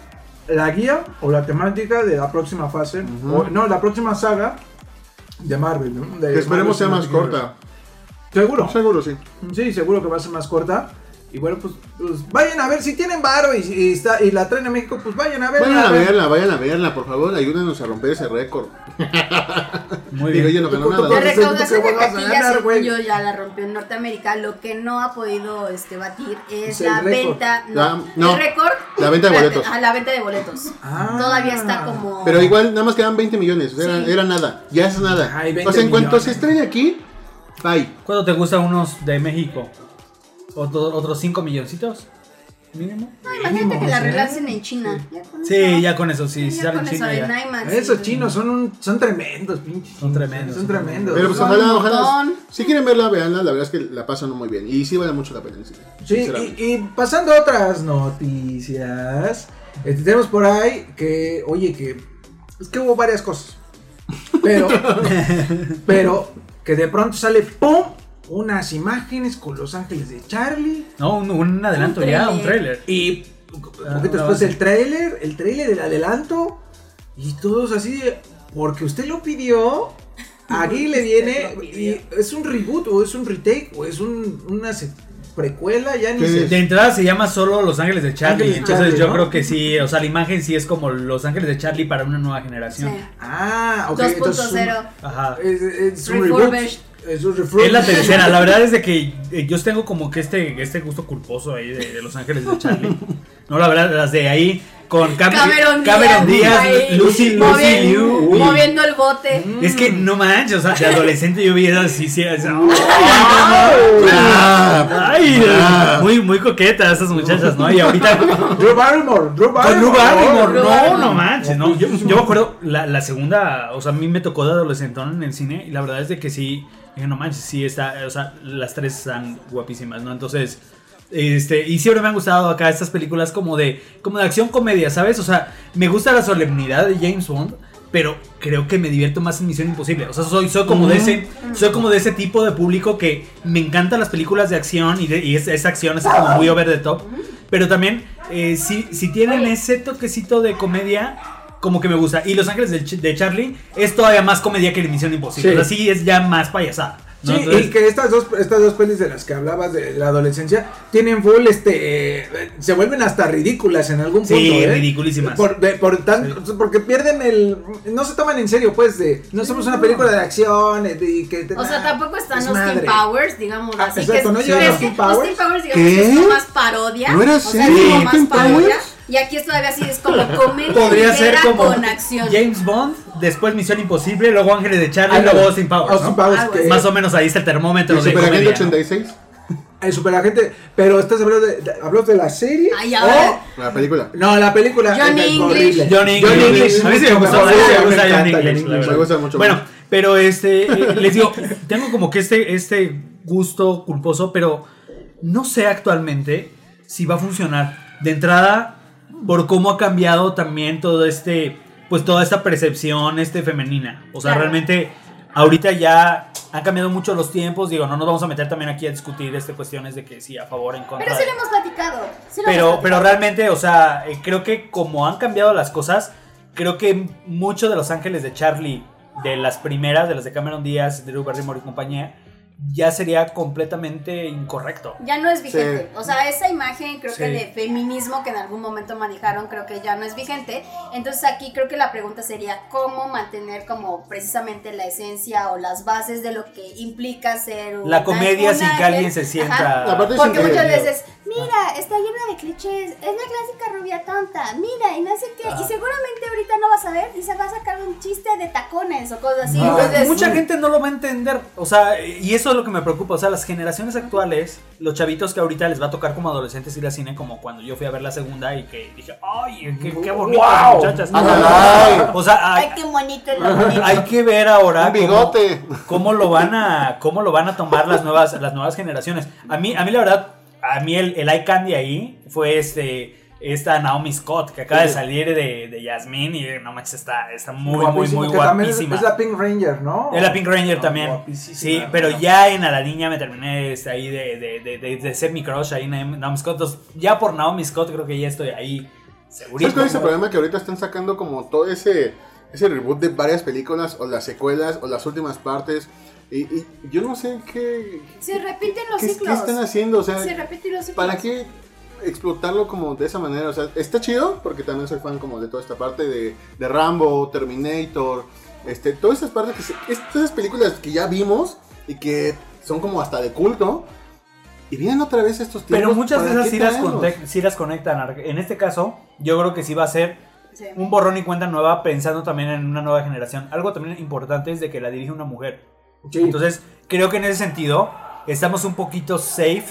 S2: la guía o la temática de la próxima fase.
S4: Ujú.
S2: o, no, la próxima saga de Marvel. ¿no? De
S4: Que esperemos sea
S2: Marvel
S4: más
S2: Cinematic
S4: corta.
S2: Seguro.
S4: Seguro, sí.
S2: Sí, seguro que va a ser más corta. Y bueno, pues, pues vayan a ver si tienen varo y, y está, y la traen a México, pues vayan a verla.
S4: Vayan a
S2: ver.
S4: verla, vayan a verla, por favor. Ayúdenos a romper ese récord.
S3: Muy
S4: Digo,
S3: bien.
S4: yo no gano
S2: Tú-
S4: nada.
S1: La recaudación de taquilla, yo, ya la rompió en Norteamérica. Lo que no ha podido este, batir es la venta.
S4: La-
S1: No, el récord.
S4: la venta de boletos.
S1: La venta de boletos.
S2: Ah.
S1: Todavía está como.
S4: Pero igual, nada más quedan 20 millones. o sea, Era,
S1: Sí.
S4: era nada. Ya es nada.
S2: Ay, 20
S4: o sea, en cuanto
S2: millones.
S4: se estrene aquí, bye.
S3: ¿Cuánto te gustan unos de México? ¿Otro- ¿Otros 5 milloncitos? mínimo.
S1: No, imagínate que la
S2: sí.
S1: relancen en China. Ya con
S3: Sí,
S1: eso.
S3: ya con eso, sí, salen
S1: con eso
S3: ya.
S1: IMAX.
S2: Esos
S1: sí.
S2: chinos son, un, son tremendos, pinches.
S3: Son tremendos,
S2: Son tremendos.
S4: Pero pues ojalá, ojalá. Si quieren verla, veanla. La verdad es que la pasan muy bien. Y sí vale mucho la pena.
S2: Sí, y pasando a otras noticias, este, tenemos por ahí que, oye, que es que hubo varias cosas, pero, pero que de pronto sale ¡pum! Unas imágenes con Los Ángeles de Charlie
S3: No, un, un adelanto
S1: Un
S3: ya, un
S1: tráiler.
S3: trailer.
S2: y un
S3: Ah,
S2: poquito después el tráiler, el tráiler del adelanto y todos así, de, porque usted lo pidió. Aquí le viene y es un reboot o es un retake o es un, una se- precuela, ya ni
S4: ¿Qué
S2: sé.
S3: De entrada se llama solo Los Ángeles de Charlie.
S2: Ángeles de
S3: entonces
S2: Charlie,
S3: yo
S2: ¿no?
S3: creo que sí, o sea, la imagen sí es como Los Ángeles de Charlie para una nueva generación.
S1: Sí.
S2: Ah, ok. entonces es un-
S1: 2.0.
S3: Ajá.
S2: Es, es un reboot.
S1: Refurbished.
S2: Es
S3: la tercera, la verdad es de que eh, yo tengo como que este, este gusto culposo ahí de, de Los Ángeles de Charlie. No, la verdad, las de ahí con Cam-
S1: Cameron,
S3: Cameron Díaz,
S1: ahí,
S3: Lucy, Lucy
S1: moviendo,
S3: Liu. Uy.
S1: moviendo el bote.
S3: Es que no manches, o sea, de adolescente yo vi esas sí, sí, es-
S4: Ah,
S3: Ay, muy, muy coquetas esas muchachas, ¿no? Y ahorita
S2: Drew Barrymore. Drew
S3: Con
S2: Barrymore.
S3: Drew Barrymore, no, no manches, no. Yo, yo me acuerdo, la, la segunda, o sea, a mí me tocó de adolescentón en el cine y la verdad es de que sí, dije, no manches, sí está, o sea, las tres están guapísimas, ¿no? Entonces, este, y siempre me han gustado acá estas películas como de, como de acción comedia, ¿sabes? O sea, me gusta la solemnidad de James Bond. Pero creo que me divierto más en Misión Imposible. O sea, soy, soy como de ese. Soy como de ese tipo de público que me encantan las películas de acción y, de- y es- esa acción es como muy over the top. Pero también, eh, si, si tienen ese toquecito de comedia, como que me gusta. Y Los Ángeles de, Ch- de Charlie es todavía más comedia que Misión Imposible.
S2: Sí.
S3: O sea, sí es ya más payasada. ¿no?
S2: Sí,
S3: Entonces,
S2: y que estas dos, estas dos pelis de las que hablabas de la adolescencia tienen full, este, eh, se vuelven hasta ridículas en algún
S3: Sí,
S2: punto. ¿eh?
S3: ridiculísimas.
S2: Por, de- por tan- Porque pierden el, no se toman en serio, pues, de, no somos una película de acción, eh, que,
S1: O sea, tampoco están
S2: es
S1: los
S2: madre.
S1: Team Powers, digamos
S2: Ah,
S1: así.
S2: exacto,
S1: que
S2: no
S1: es-
S2: llegan
S1: es
S2: los Powers.
S1: Los Team Powers, digamos,
S4: ¿Qué?
S1: que son más parodia.
S4: ¿No era
S1: o sea, es como más parodia.
S4: Powers?
S1: Y aquí es todavía así, es como comedia
S3: Podría ser como
S1: con acción.
S3: James Bond, después Misión Imposible, luego Ángeles de Charlie,
S2: Ándale.
S3: luego Austin Powers.
S2: Austin
S3: ¿no?
S2: Powers,
S1: así.
S3: Más o menos ahí está el termómetro
S4: ¿Y
S3: de
S4: Superagente
S3: comedia. ¿no?
S4: 86?
S2: El superagente, pero estás hablando de, de- ¿hablas de la serie?
S1: Ay,
S2: o-
S1: ver.
S4: La película.
S2: No, la película.
S1: Johnny
S2: es
S1: English.
S2: horrible.
S3: Johnny English. A mí sí me
S2: mucho
S3: gustó,
S2: mejor.
S3: a mí sí me
S2: Me
S3: gusta Johnny
S2: encanta
S3: English,
S2: English.
S4: Me gusta mucho
S3: Bueno,
S4: más.
S3: pero este, eh, les digo, tengo como que este, este gusto culposo, pero no sé actualmente si va a funcionar. De entrada, por cómo ha cambiado también todo este, pues toda esta percepción este femenina. O sea,
S1: Claro.
S3: realmente ahorita ya han cambiado mucho los tiempos. Digo, no nos vamos a meter también aquí a discutir este cuestiones de que sí, a favor, en contra.
S1: Pero sí
S3: de-
S1: lo hemos platicado. sí lo
S3: pero,
S1: hemos
S3: pero realmente, o sea, eh, creo que como han cambiado las cosas, creo que mucho de Los Ángeles de Charlie, de las primeras, de las de Cameron Díaz, Drew Barrymore y compañía, ya sería completamente incorrecto.
S1: Ya no es vigente.
S4: Sí.
S1: O sea, esa imagen creo que de feminismo que en algún momento manejaron, creo que ya no es vigente. Entonces aquí creo que la pregunta sería cómo mantener como precisamente la esencia o las bases de lo que implica ser un
S3: La comedia
S1: un
S3: sin que alguien se sienta...
S1: Porque muchas veces, mira, está llena de clichés, es la clásica rubia tonta, mira, y no sé qué,
S3: Ah.
S1: y seguramente ahorita no vas a ver y se va a sacar un chiste de tacones o cosas así.
S3: No,
S1: Entonces,
S3: mucha gente no lo va a entender. O sea, y eso es lo que me preocupa. O sea, las generaciones actuales, los chavitos que ahorita les va a tocar como adolescentes ir al cine, como cuando yo fui a ver la segunda y que dije, ¡ay, qué, qué bonitas
S2: Wow.
S3: muchachas!
S4: Ay.
S3: O sea, hay,
S1: Ay, qué bonito
S3: hay que ver ahora
S4: Un bigote.
S3: Cómo, cómo lo van a cómo lo van a tomar las nuevas las nuevas generaciones. A mí a mí la verdad a mí el, el eye candy ahí fue este esta Naomi Scott que acaba de salir de, de Yasmine y no manches está está muy muy
S2: Guapísima,
S3: muy
S2: es-
S3: guapísima.
S2: Es la Pink Ranger, ¿no?
S3: Es la Pink Ranger
S2: Ah,
S3: también. Sí, pero
S2: ¿no?
S3: ya en A la Niña me terminé este, ahí de, de, de, de, de ser mi crush ahí en Naomi Scott. Entonces, ya por Naomi Scott creo que ya estoy ahí segurito.
S4: ¿Sabes cuál es el problema? Que ahorita están sacando como todo ese, ese reboot de varias películas, o las secuelas, o las últimas partes. Y, y yo no sé qué,
S1: Se repiten los
S4: qué, qué
S1: ciclos.
S4: están haciendo. O sea,
S1: Se repiten los ciclos.
S4: ¿para qué explotarlo como de esa manera? O sea, está chido, porque también soy fan como de toda esta parte de, de Rambo, Terminator, este, todas esas partes, que se- es- todas esas películas que ya vimos y que son como hasta de culto. Y vienen otra vez estos tiempos.
S3: Pero muchas de
S4: ¿para
S3: esas
S4: qué
S3: sí las, sí las conectan. En este caso, yo creo que sí va a ser
S1: Sí.
S3: un borrón y cuenta nueva pensando también en una nueva generación. Algo también importante es de que la dirige una mujer.
S2: Sí.
S3: Entonces, creo que en ese sentido estamos un poquito safe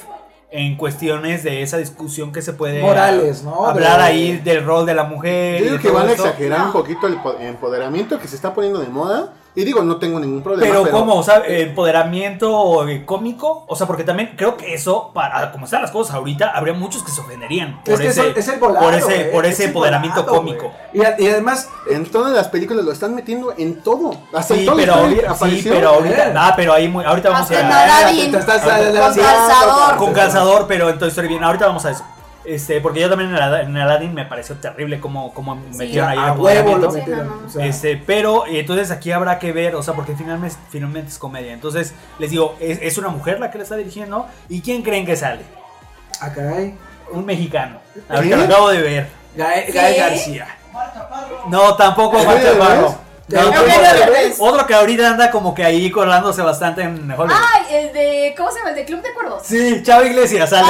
S3: en cuestiones de esa discusión que se puede
S2: Morales, ¿no?
S3: hablar
S2: De-
S3: ahí del rol de la mujer.
S4: Yo digo que van a exagerar un poquito el po- empoderamiento que se está poniendo de moda. Y digo, no tengo ningún problema.
S3: Pero, ¿cómo? O sea, empoderamiento eh, cómico. O sea, porque también creo que eso, para como están las cosas ahorita, habría muchos que se ofenderían por
S2: Es que
S3: ese,
S2: es, el- es el volado,
S3: por ese,
S2: güey,
S3: por
S2: es
S3: ese empoderamiento
S2: volado,
S3: cómico.
S2: Y, además,
S4: En todas las películas lo están metiendo en todo. Hasta en
S3: Sí,
S4: Toy
S3: pero,
S4: Story
S3: ahorita, sí, pero ahorita,
S2: ¿eh?
S3: ah, pero ahí muy, ahorita vamos
S1: en
S3: a
S1: Con calzador.
S3: con calzador, pero en Toy Story bien. Ahorita vamos a eso. Este, porque yo también en, Alad- en Aladdin me pareció terrible cómo, cómo metieron ahí el
S2: a huevo lo
S3: empoderamiento.
S1: Sí,
S2: metieron.
S1: no, no.
S2: o sea,
S3: Este, pero eh, entonces aquí habrá que ver, o sea, porque finalmente, finalmente es comedia. Entonces, les digo, es, es una mujer la que la está dirigiendo. ¿Y quién creen que sale?
S2: ah, caray.
S3: Un mexicano. Ahorita lo acabo de ver.
S2: Gael,
S1: ¿Sí?
S2: Gael García.
S3: No, tampoco
S4: ¿El
S3: Marta
S4: de Derbez?
S3: No,
S2: ¿El
S3: otro- que ahorita anda como que ahí colándose bastante en Hollywood.
S1: Ay, el de. ¿Cómo se llama? El de Club de Cuervos.
S3: Sí, Chava Iglesias sale.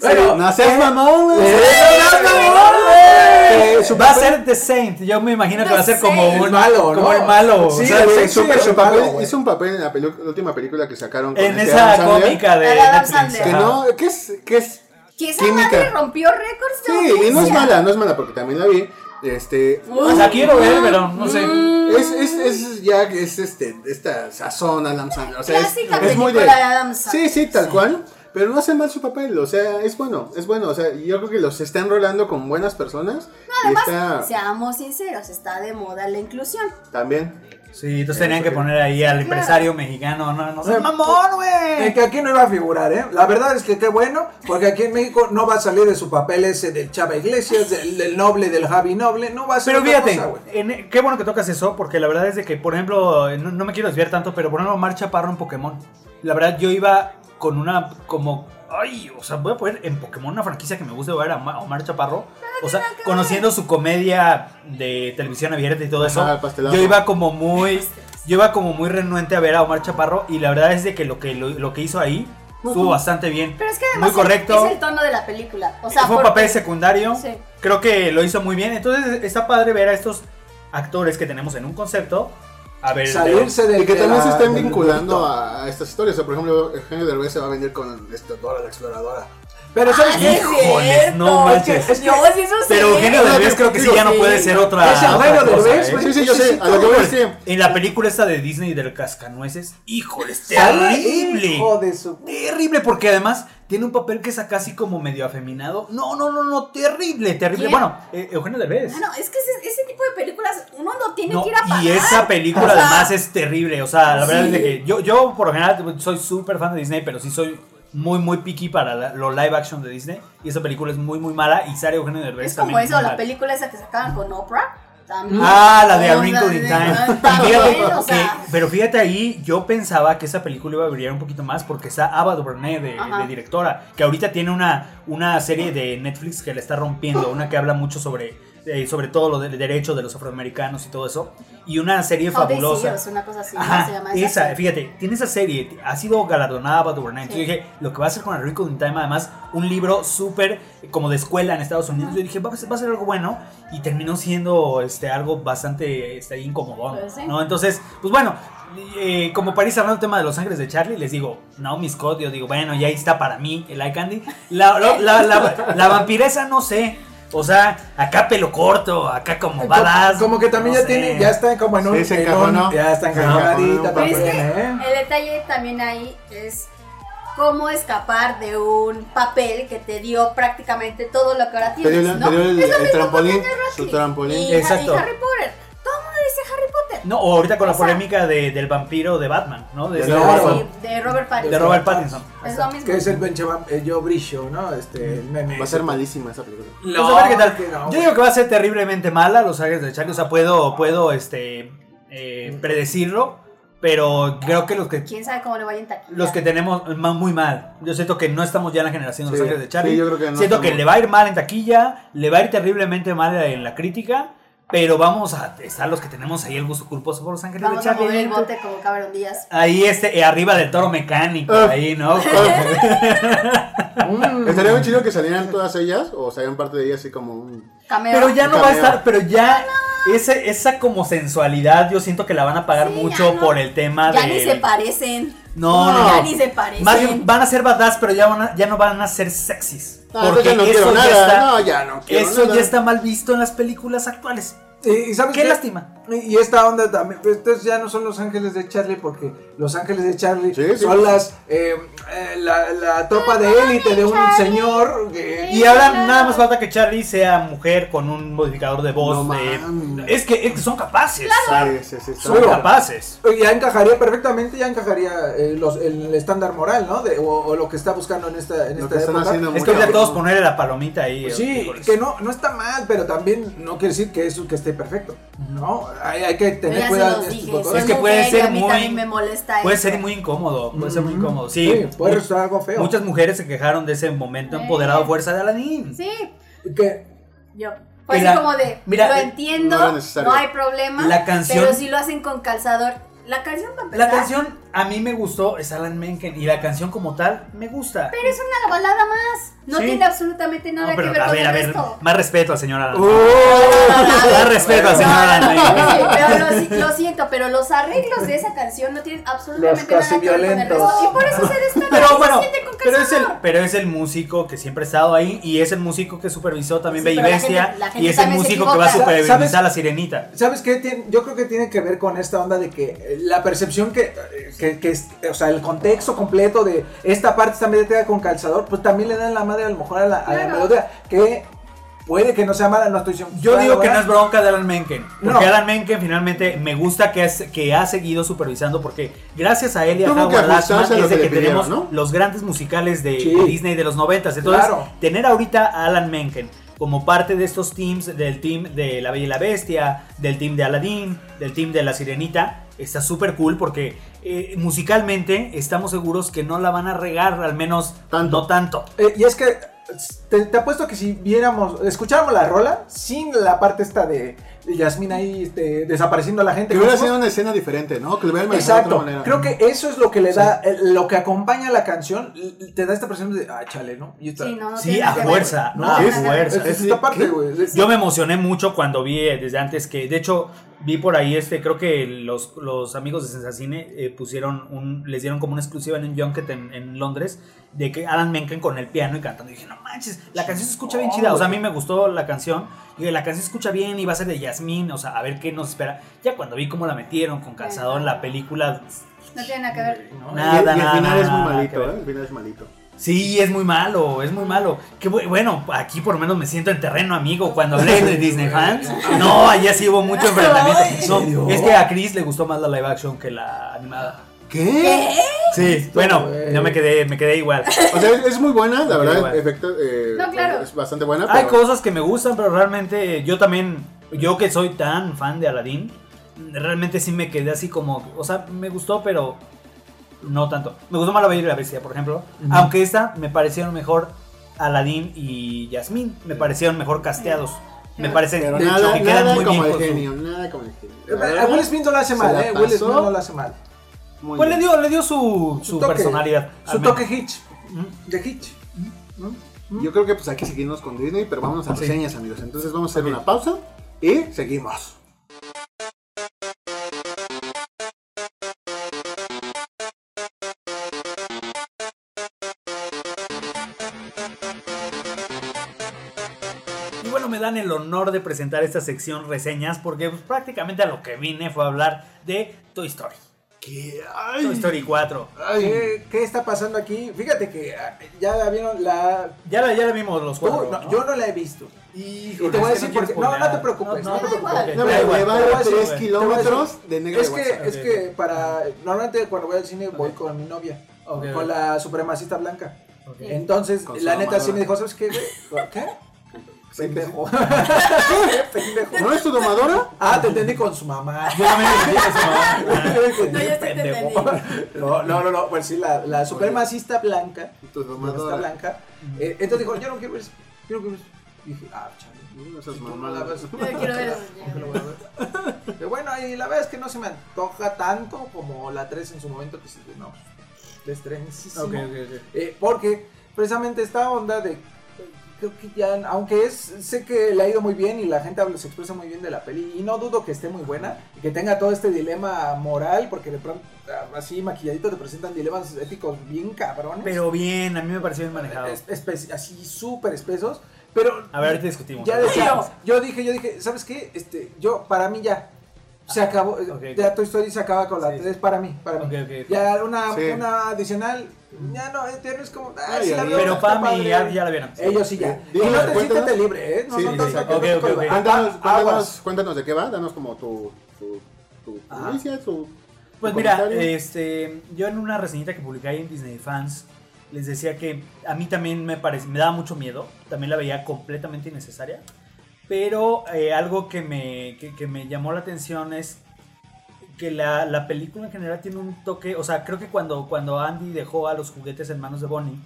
S2: Bueno,
S4: no seas mamón.
S2: Eh, su
S3: Va a ser The Saint. Yo me imagino que va a ser como un
S2: El malo,
S3: como
S2: ¿no?
S3: el malo.
S2: Sí,
S4: hizo un papel en la, última película que sacaron con
S3: en
S4: este
S3: esa cómica de
S1: Adam. Sandler.
S4: Que no, que es, que es
S1: Que esa
S4: Química.
S1: madre rompió récords de
S4: Sí, y no es mala, no es mala porque también la vi. Este.
S3: O sea, quiero ver, pero no sé.
S4: Es, es, es ya es este, esta sazón Adam Sandler. O sea, es, es muy de.
S1: película de Adam Sandler.
S4: Sí, sí, tal cual. Pero no hace mal su papel, o sea, es bueno, es bueno. O sea, yo creo que los está enrolando con buenas personas. y
S1: Además,
S4: está
S1: seamos sinceros, está de moda la inclusión.
S4: también.
S3: Sí, entonces tenían que poner ahí al empresario mexicano. No, no sé.
S2: Eh,
S3: ¡Mamón,
S2: eh,
S3: güey!
S2: que aquí no iba a figurar, ¿eh? La verdad es que qué bueno, porque aquí en México no va a salir de su papel ese del Chava Iglesias, del, del noble, del Javi Noble, no va a ser
S3: Pero fíjate,
S2: cosa,
S3: en- qué bueno que tocas eso, porque la verdad es de que, por ejemplo, no, no me quiero desviar tanto, pero por ejemplo, Omar Chaparro en Pokémon. La verdad, yo iba con una, como, ay, o sea, voy a poner en Pokémon una franquicia que me gusta ver a Ma- a Omar Chaparro. O sea, conociendo su comedia de televisión abierta y todo eso,
S4: Ajá,
S3: yo iba como muy, yo iba como muy renuente a ver a Omar Chaparro y la verdad es de que lo que, lo, lo que hizo ahí estuvo bastante bien.
S1: Pero es que además
S3: Muy correcto.
S1: es el tono de la película. O sea,
S3: Fue un papel secundario.
S1: Sí.
S3: Creo que lo hizo muy bien. Entonces está padre ver a estos actores que tenemos en un concepto. A ver,
S2: Salirse del
S4: Y que también se estén vinculando a, a estas historias. O sea, por ejemplo, Eugenio Derbez se va a venir con este, Dora la Exploradora.
S2: Pero ¿sabes
S1: Ah,
S2: qué?
S1: es
S3: Híjoles,
S1: cierto.
S3: no manches.
S2: Es que-
S1: No, eso sí.
S3: Pero Eugenio Derbez creo que sí ya no puede ser otra.
S2: Es Eugenio Derbez,
S3: ¿eh?
S2: güey.
S4: Sí, sí, yo sé. A lo que voy.
S3: En la película esta de Disney del Cascanueces, híjole, es terrible.
S2: Hijo de su...
S3: Terrible, porque además tiene un papel que es casi como medio afeminado. No, no, no, no, terrible, terrible.
S1: ¿Quién?
S3: Bueno, eh, Eugenio Derbez.
S1: Ah, no, es que ese, ese tipo de películas uno no tiene
S3: No,
S1: que ir a pagar.
S3: y esa película
S1: O sea,
S3: además es terrible. O sea, la verdad
S1: Sí.
S3: es de que yo, yo por lo general soy súper fan de Disney, pero sí soy muy, muy picky para la- lo live action de Disney. Y esa película es muy, muy mala. Y sale Eugenio Derbez
S1: Es como eso, la
S3: mal.
S1: película esa que sacaban con Oprah. También.
S3: Ah, la de A Wrinkle in Time. pero fíjate ahí, yo pensaba que esa película iba a brillar un poquito más porque está Ava DuVernay de, de directora, que ahorita tiene una, una serie de Netflix que le está rompiendo, una que habla mucho sobre, eh, sobre todo lo del derecho de los afroamericanos y todo eso, y una serie fabulosa.
S1: Una cosa así, ¿no?
S3: Ajá,
S1: se llama
S3: esa,
S1: serie.
S3: fíjate, tiene esa serie, ha sido galardonada DuVernay. Entonces
S1: Sí.
S3: yo dije, lo que va a hacer con A Wrinkle in Time, además, un libro súper como de escuela en Estados Unidos. Yo dije, va a, ser, va a ser algo bueno. Y terminó siendo este, algo bastante este, incomodón.
S1: Pues sí.
S3: ¿no? Entonces, pues bueno, eh, como para ir cerrando el tema de Los Ángeles de Charlie, les digo, Naomi Scott, yo digo, bueno, ya ahí está para mí el eye candy. La, la, la, la- la vampiresa, no sé. O sea, acá pelo corto, acá como badass.
S2: Como que también
S3: no
S2: ya
S3: sé.
S2: tiene, ya está como en un,
S4: Sí, encajonó.
S2: un- ya está encajonadita
S1: Pero es que
S2: ¿eh?
S1: el detalle también ahí es cómo escapar de un papel que te dio prácticamente todo lo que ahora
S4: Te dio,
S1: tienes, ¿no?
S4: te dio el,
S1: Es lo
S4: el
S1: mismo
S4: trampolín. Su trampolín.
S1: Y,
S3: Exacto.
S1: y Harry Potter. Todo el mundo dice Harry Potter.
S3: No, o ahorita con la polémica de- del vampiro de Batman, ¿no? De,
S4: De
S3: de-
S4: Robert
S1: de Robert Pattinson.
S3: de Robert Pattinson.
S1: Es lo mismo.
S2: Que es el Benjamin eh, Joe Briscio, ¿no? Este, meme.
S4: Va a ser malísima esa película.
S2: No,
S3: Pues a ver qué tal.
S2: que no,
S3: Yo digo que va a ser terriblemente mala Los Ángeles de Charlie. O sea, puedo, puedo este, eh, predecirlo. Pero creo que los que
S1: ¿Quién sabe cómo le vaya en taquilla?
S3: los que tenemos muy mal. Yo siento que no estamos ya en la generación de Los
S4: Sí,
S3: Ángeles de Charlie.
S4: sí, yo creo que no
S3: siento
S4: estamos.
S3: que le va a ir mal en taquilla, le va a ir terriblemente mal en la crítica. Pero vamos a estar los que tenemos ahí el gusto culposo por Los Ángeles
S1: Vamos
S3: de
S1: a
S3: Charlie.
S1: mover el bote como Cameron Díaz.
S3: Ahí este, eh, arriba del toro mecánico,
S4: Ah.
S3: ahí, ¿no?
S2: Mm.
S4: Estaría muy chido que salieran todas ellas o salieran parte de ellas así como un.
S1: Cameo.
S3: Pero ya no va a estar, pero ya ese, esa como sensualidad yo siento que la van a pagar
S1: Sí,
S3: mucho
S1: ya no.
S3: por el tema
S1: Ya
S3: de...
S1: ni se parecen.
S3: No, no,
S1: Ya ni se parecen.
S3: Más bien van a ser badass, pero ya, van a- ya no van a ser sexys.
S4: No, entonces no quiero
S3: ya
S4: nada.
S3: está-
S4: no, ya no quiero
S3: eso
S4: nada.
S3: ya está mal visto en las películas actuales.
S2: Y, y ¿sabes
S3: Qué
S2: qué?
S3: lástima.
S2: Y esta onda también, pues, entonces ya no son los ángeles de Charlie, porque los ángeles de Charlie
S4: Sí, sí.
S2: son las eh, eh, la, la tropa de élite de un señor.
S3: Y ahora nada más falta que Charlie sea mujer con un modificador de voz.
S4: No
S3: de-
S4: mames.
S3: es, que, es que son capaces.
S4: Sí, sí, sí, está
S3: Son
S2: Claro.
S3: capaces.
S2: ya encajaría perfectamente, ya encajaría eh, los- el estándar moral, ¿no? De- o, o lo que está buscando en esta, en esta época.
S3: Es que
S4: cabrón.
S3: todos ponerle la palomita ahí.
S2: Pues sí, que no, no está mal, pero también no quiere decir que eso que esté perfecto, ¿no? Hay, hay que tener cuidado.
S3: Es que puede ser
S1: a mí
S3: muy-
S1: me molesta
S3: Puede
S1: eso.
S3: ser muy incómodo, puede ser muy incómodo. Sí,
S2: puede resultar algo feo.
S3: muchas mujeres se quejaron de ese momento
S1: Eh.
S3: empoderado fuerza de Aladdin.
S1: Sí,
S2: Que
S1: yo. Fue así como de,
S3: mira,
S1: lo
S3: eh,
S1: entiendo,
S4: no
S1: hay problema.
S3: La canción-
S1: Pero si lo hacen con calzador. La canción para
S3: La
S1: empezar.
S3: canción a mí me gustó, es Alan Menken, y la canción como tal me gusta.
S1: Pero es una balada más. No
S3: Sí.
S1: tiene absolutamente nada
S3: No, pero
S1: que ver
S3: a
S1: con
S3: ver,
S1: el
S3: a ver,
S1: resto.
S3: más respeto al señor Alan.
S2: Uh,
S3: Más respeto al señor Alan
S1: sí, pero lo, si- lo siento, pero los arreglos de esa canción no tienen absolutamente
S2: Los
S1: nada que ver con el resto. Y por eso se destaca
S3: Pero bueno,
S1: con
S3: pero es, el, pero es el músico que siempre ha estado ahí y es el músico que supervisó también
S1: Sí,
S3: Bella y
S1: pero la
S3: Bestia
S1: gente- la gente
S3: y es el músico que va a supervisar a la Sirenita.
S2: ¿Sabes qué? Yo creo que tiene que ver con esta onda de que eh, la percepción que, eh, que, que es- o sea, el contexto completo de esta parte está metida con calzador, pues también le dan la madre a lo mejor a la, a la
S1: Claro.
S2: melodía, que puede que no sea mala, no estoy diciendo.
S3: Yo digo que no es bronca de Alan Menken. Porque
S2: No.
S3: Alan Menken finalmente me gusta que, es- que ha seguido supervisando. Porque gracias a él y a Howard Lachman
S4: a lo
S3: es de
S4: que
S3: que
S4: le pidieron,
S3: tenemos
S4: ¿no?
S3: los grandes musicales de,
S2: Sí.
S3: Disney de los noventas. Entonces,
S2: Claro.
S3: tener ahorita a Alan Menken como parte de estos teams, del team de La Bella y la Bestia, del team de Aladdin, del team de La Sirenita, está súper cool porque eh, musicalmente estamos seguros que no la van a regar, al menos
S4: Tanto.
S3: no tanto.
S2: Eh, y es que te, te apuesto que si viéramos, escucháramos la rola sin la parte esta de, de Yasmín ahí este, desapareciendo a la gente.
S4: Que hubiera sido una escena diferente, ¿no? Que lo manejado de otra manera.
S2: creo que eso es lo que le da, eh, lo que acompaña a la canción, te da esta presión de, ah, chale, ¿no? Y esta-
S1: Sí, no, no
S3: Sí, a fuerza,
S1: No,
S3: a fuerza.
S2: es esta parte, güey.
S3: Yo me emocioné mucho cuando vi eh, desde antes que, de hecho, vi por ahí este, creo que los, los amigos de Sensacine eh, pusieron un, les dieron como una exclusiva en un junket en, en Londres de que Alan Menken con el piano y cantando. Y dije, no manches, la canción se escucha bien chida. O sea, a mí me gustó la canción. Y la canción se escucha bien y va a ser de Yasmín. O sea, a ver qué nos espera. Ya cuando vi cómo la metieron con calzador en la película.
S1: No tiene nada que ver.
S3: no,
S4: Y-
S3: nada,
S4: y, el
S3: nada,
S4: final es muy
S3: nada
S4: malito. ¿eh? El final es malito.
S3: Sí, es muy malo, es muy malo. Que bu- bueno, aquí por lo menos me siento en terreno amigo cuando hablé de Disney fans. No, allá sí hubo mucho enfrentamiento. No, es que a Chris le gustó más la live action que la animada.
S4: ¿Qué?
S3: Sí, bueno,
S2: güey.
S3: yo me quedé, me quedé igual.
S4: O sea, es, es muy buena, la verdad,
S3: bueno.
S4: efecto, eh,
S1: No, claro.
S4: es bastante buena.
S3: Hay
S4: pero-
S3: cosas que me gustan, pero realmente yo también, yo que soy tan fan de Aladdin, realmente sí me quedé así como, o sea, me gustó, pero no tanto. Me gustó más la Bella y la Bestia, por ejemplo. Aunque esta me parecieron mejor Aladdin y Yasmín, me parecieron mejor casteados. Me parece
S4: Pero
S3: de hecho,
S4: nada,
S3: que quedan
S4: nada
S3: muy
S4: como
S3: bien
S4: el
S3: su-
S4: genio, nada como el genio. Verdad,
S2: Will Smith no lo hace
S4: se
S2: mal, eh. Will Smith no lo hace mal.
S4: Muy
S3: Pues le dio, le dio su, su,
S2: toque,
S3: personalidad.
S2: Su toque. Hitch.
S3: Mm.
S2: De Hitch.
S4: Yo creo que pues hay que seguirnos con Disney, pero vamos a
S3: Sí.
S4: reseñas, amigos. Entonces vamos a hacer una pausa y seguimos.
S3: Y bueno, me dan el honor de presentar esta sección reseñas porque pues, prácticamente a lo que vine fue a hablar de Toy Story.
S4: ¿Qué?
S3: Toy Story 4.
S2: ¿Qué, qué está pasando aquí? Fíjate que ah, ya la vieron la.
S3: Ya la, ya la vimos los cuatro.
S2: no,
S3: ¿no?
S2: Yo no la he visto. Y te voy a decir
S3: no
S2: porque. No, no te preocupes.
S3: No,
S2: No, te
S1: no,
S2: preocupes.
S1: igual.
S4: No, me,
S2: te decir-
S4: 3
S2: te voy a
S4: kilómetros de negro
S2: Es que, es que para. Normalmente cuando voy al cine voy con mi novia. Con la supremacista blanca. Entonces,
S4: Con
S2: la neta sí me dijo, ¿sabes qué, güey? ¿Qué? Pendejo. Pendejo.
S4: ¿No es tu domadora?
S2: Ah, te entendí con su mamá.
S3: Yo también le dije eso.
S1: No, ya te
S2: Pendejo. No, no, no, no, pues sí, la, la supremacista blanca,
S4: Tu domadora.
S2: blanca, eh, entonces dijo, yo no quiero ver eso, yo no quiero ver eso. Y dije, ah, chale.
S4: No seas
S2: no ves.
S1: Yo quiero ver eso.
S2: Bueno, y la verdad es que no se me antoja tanto como la 3 en su momento, que sí, no, de estrenísimo.
S3: Ok, ok, ok.
S2: Eh, porque precisamente esta onda de creo que ya, aunque es, sé que le ha ido muy bien y la gente se expresa muy bien de la peli y no dudo que esté muy buena y que tenga todo este dilema moral porque de pronto así maquilladito te presentan dilemas éticos bien cabrones.
S3: Pero bien, a mí me pareció bien manejado.
S2: Es- así súper espesos, pero
S3: A ver, ahorita discutimos.
S2: ya
S3: A ver,
S2: decía,
S3: sigamos.
S2: yo dije, yo dije, ¿sabes qué? Este, yo, para mí ya, se acabó, eh,
S3: Ok.
S2: ya Toy Story se acaba con la
S3: Sí.
S2: 3 para mí, para mí. Ya una,
S4: Sí.
S2: una adicional, ya no, ya no es como, ah, sí la
S3: Pero Pami
S2: padre.
S3: ya, ya la vieron.
S2: Ellos sí ya.
S4: Eh,
S2: y no te siéntete libre, ¿eh? No,
S4: Sí,
S2: no, no,
S4: Cuéntanos,
S2: ah,
S4: cuéntanos, cuéntanos de qué va, danos como tu, tu,
S3: Pues
S4: tu
S3: mira,
S4: comentario.
S3: este, yo en una reseñita que publiqué ahí en Disney Fans les decía que a mí también me parece, me daba mucho miedo, también la veía completamente innecesaria, pero eh, algo que me, que, que me llamó la atención es que la, la película en general tiene un toque, o sea, creo que cuando, cuando Andy dejó a los juguetes en manos de Bonnie,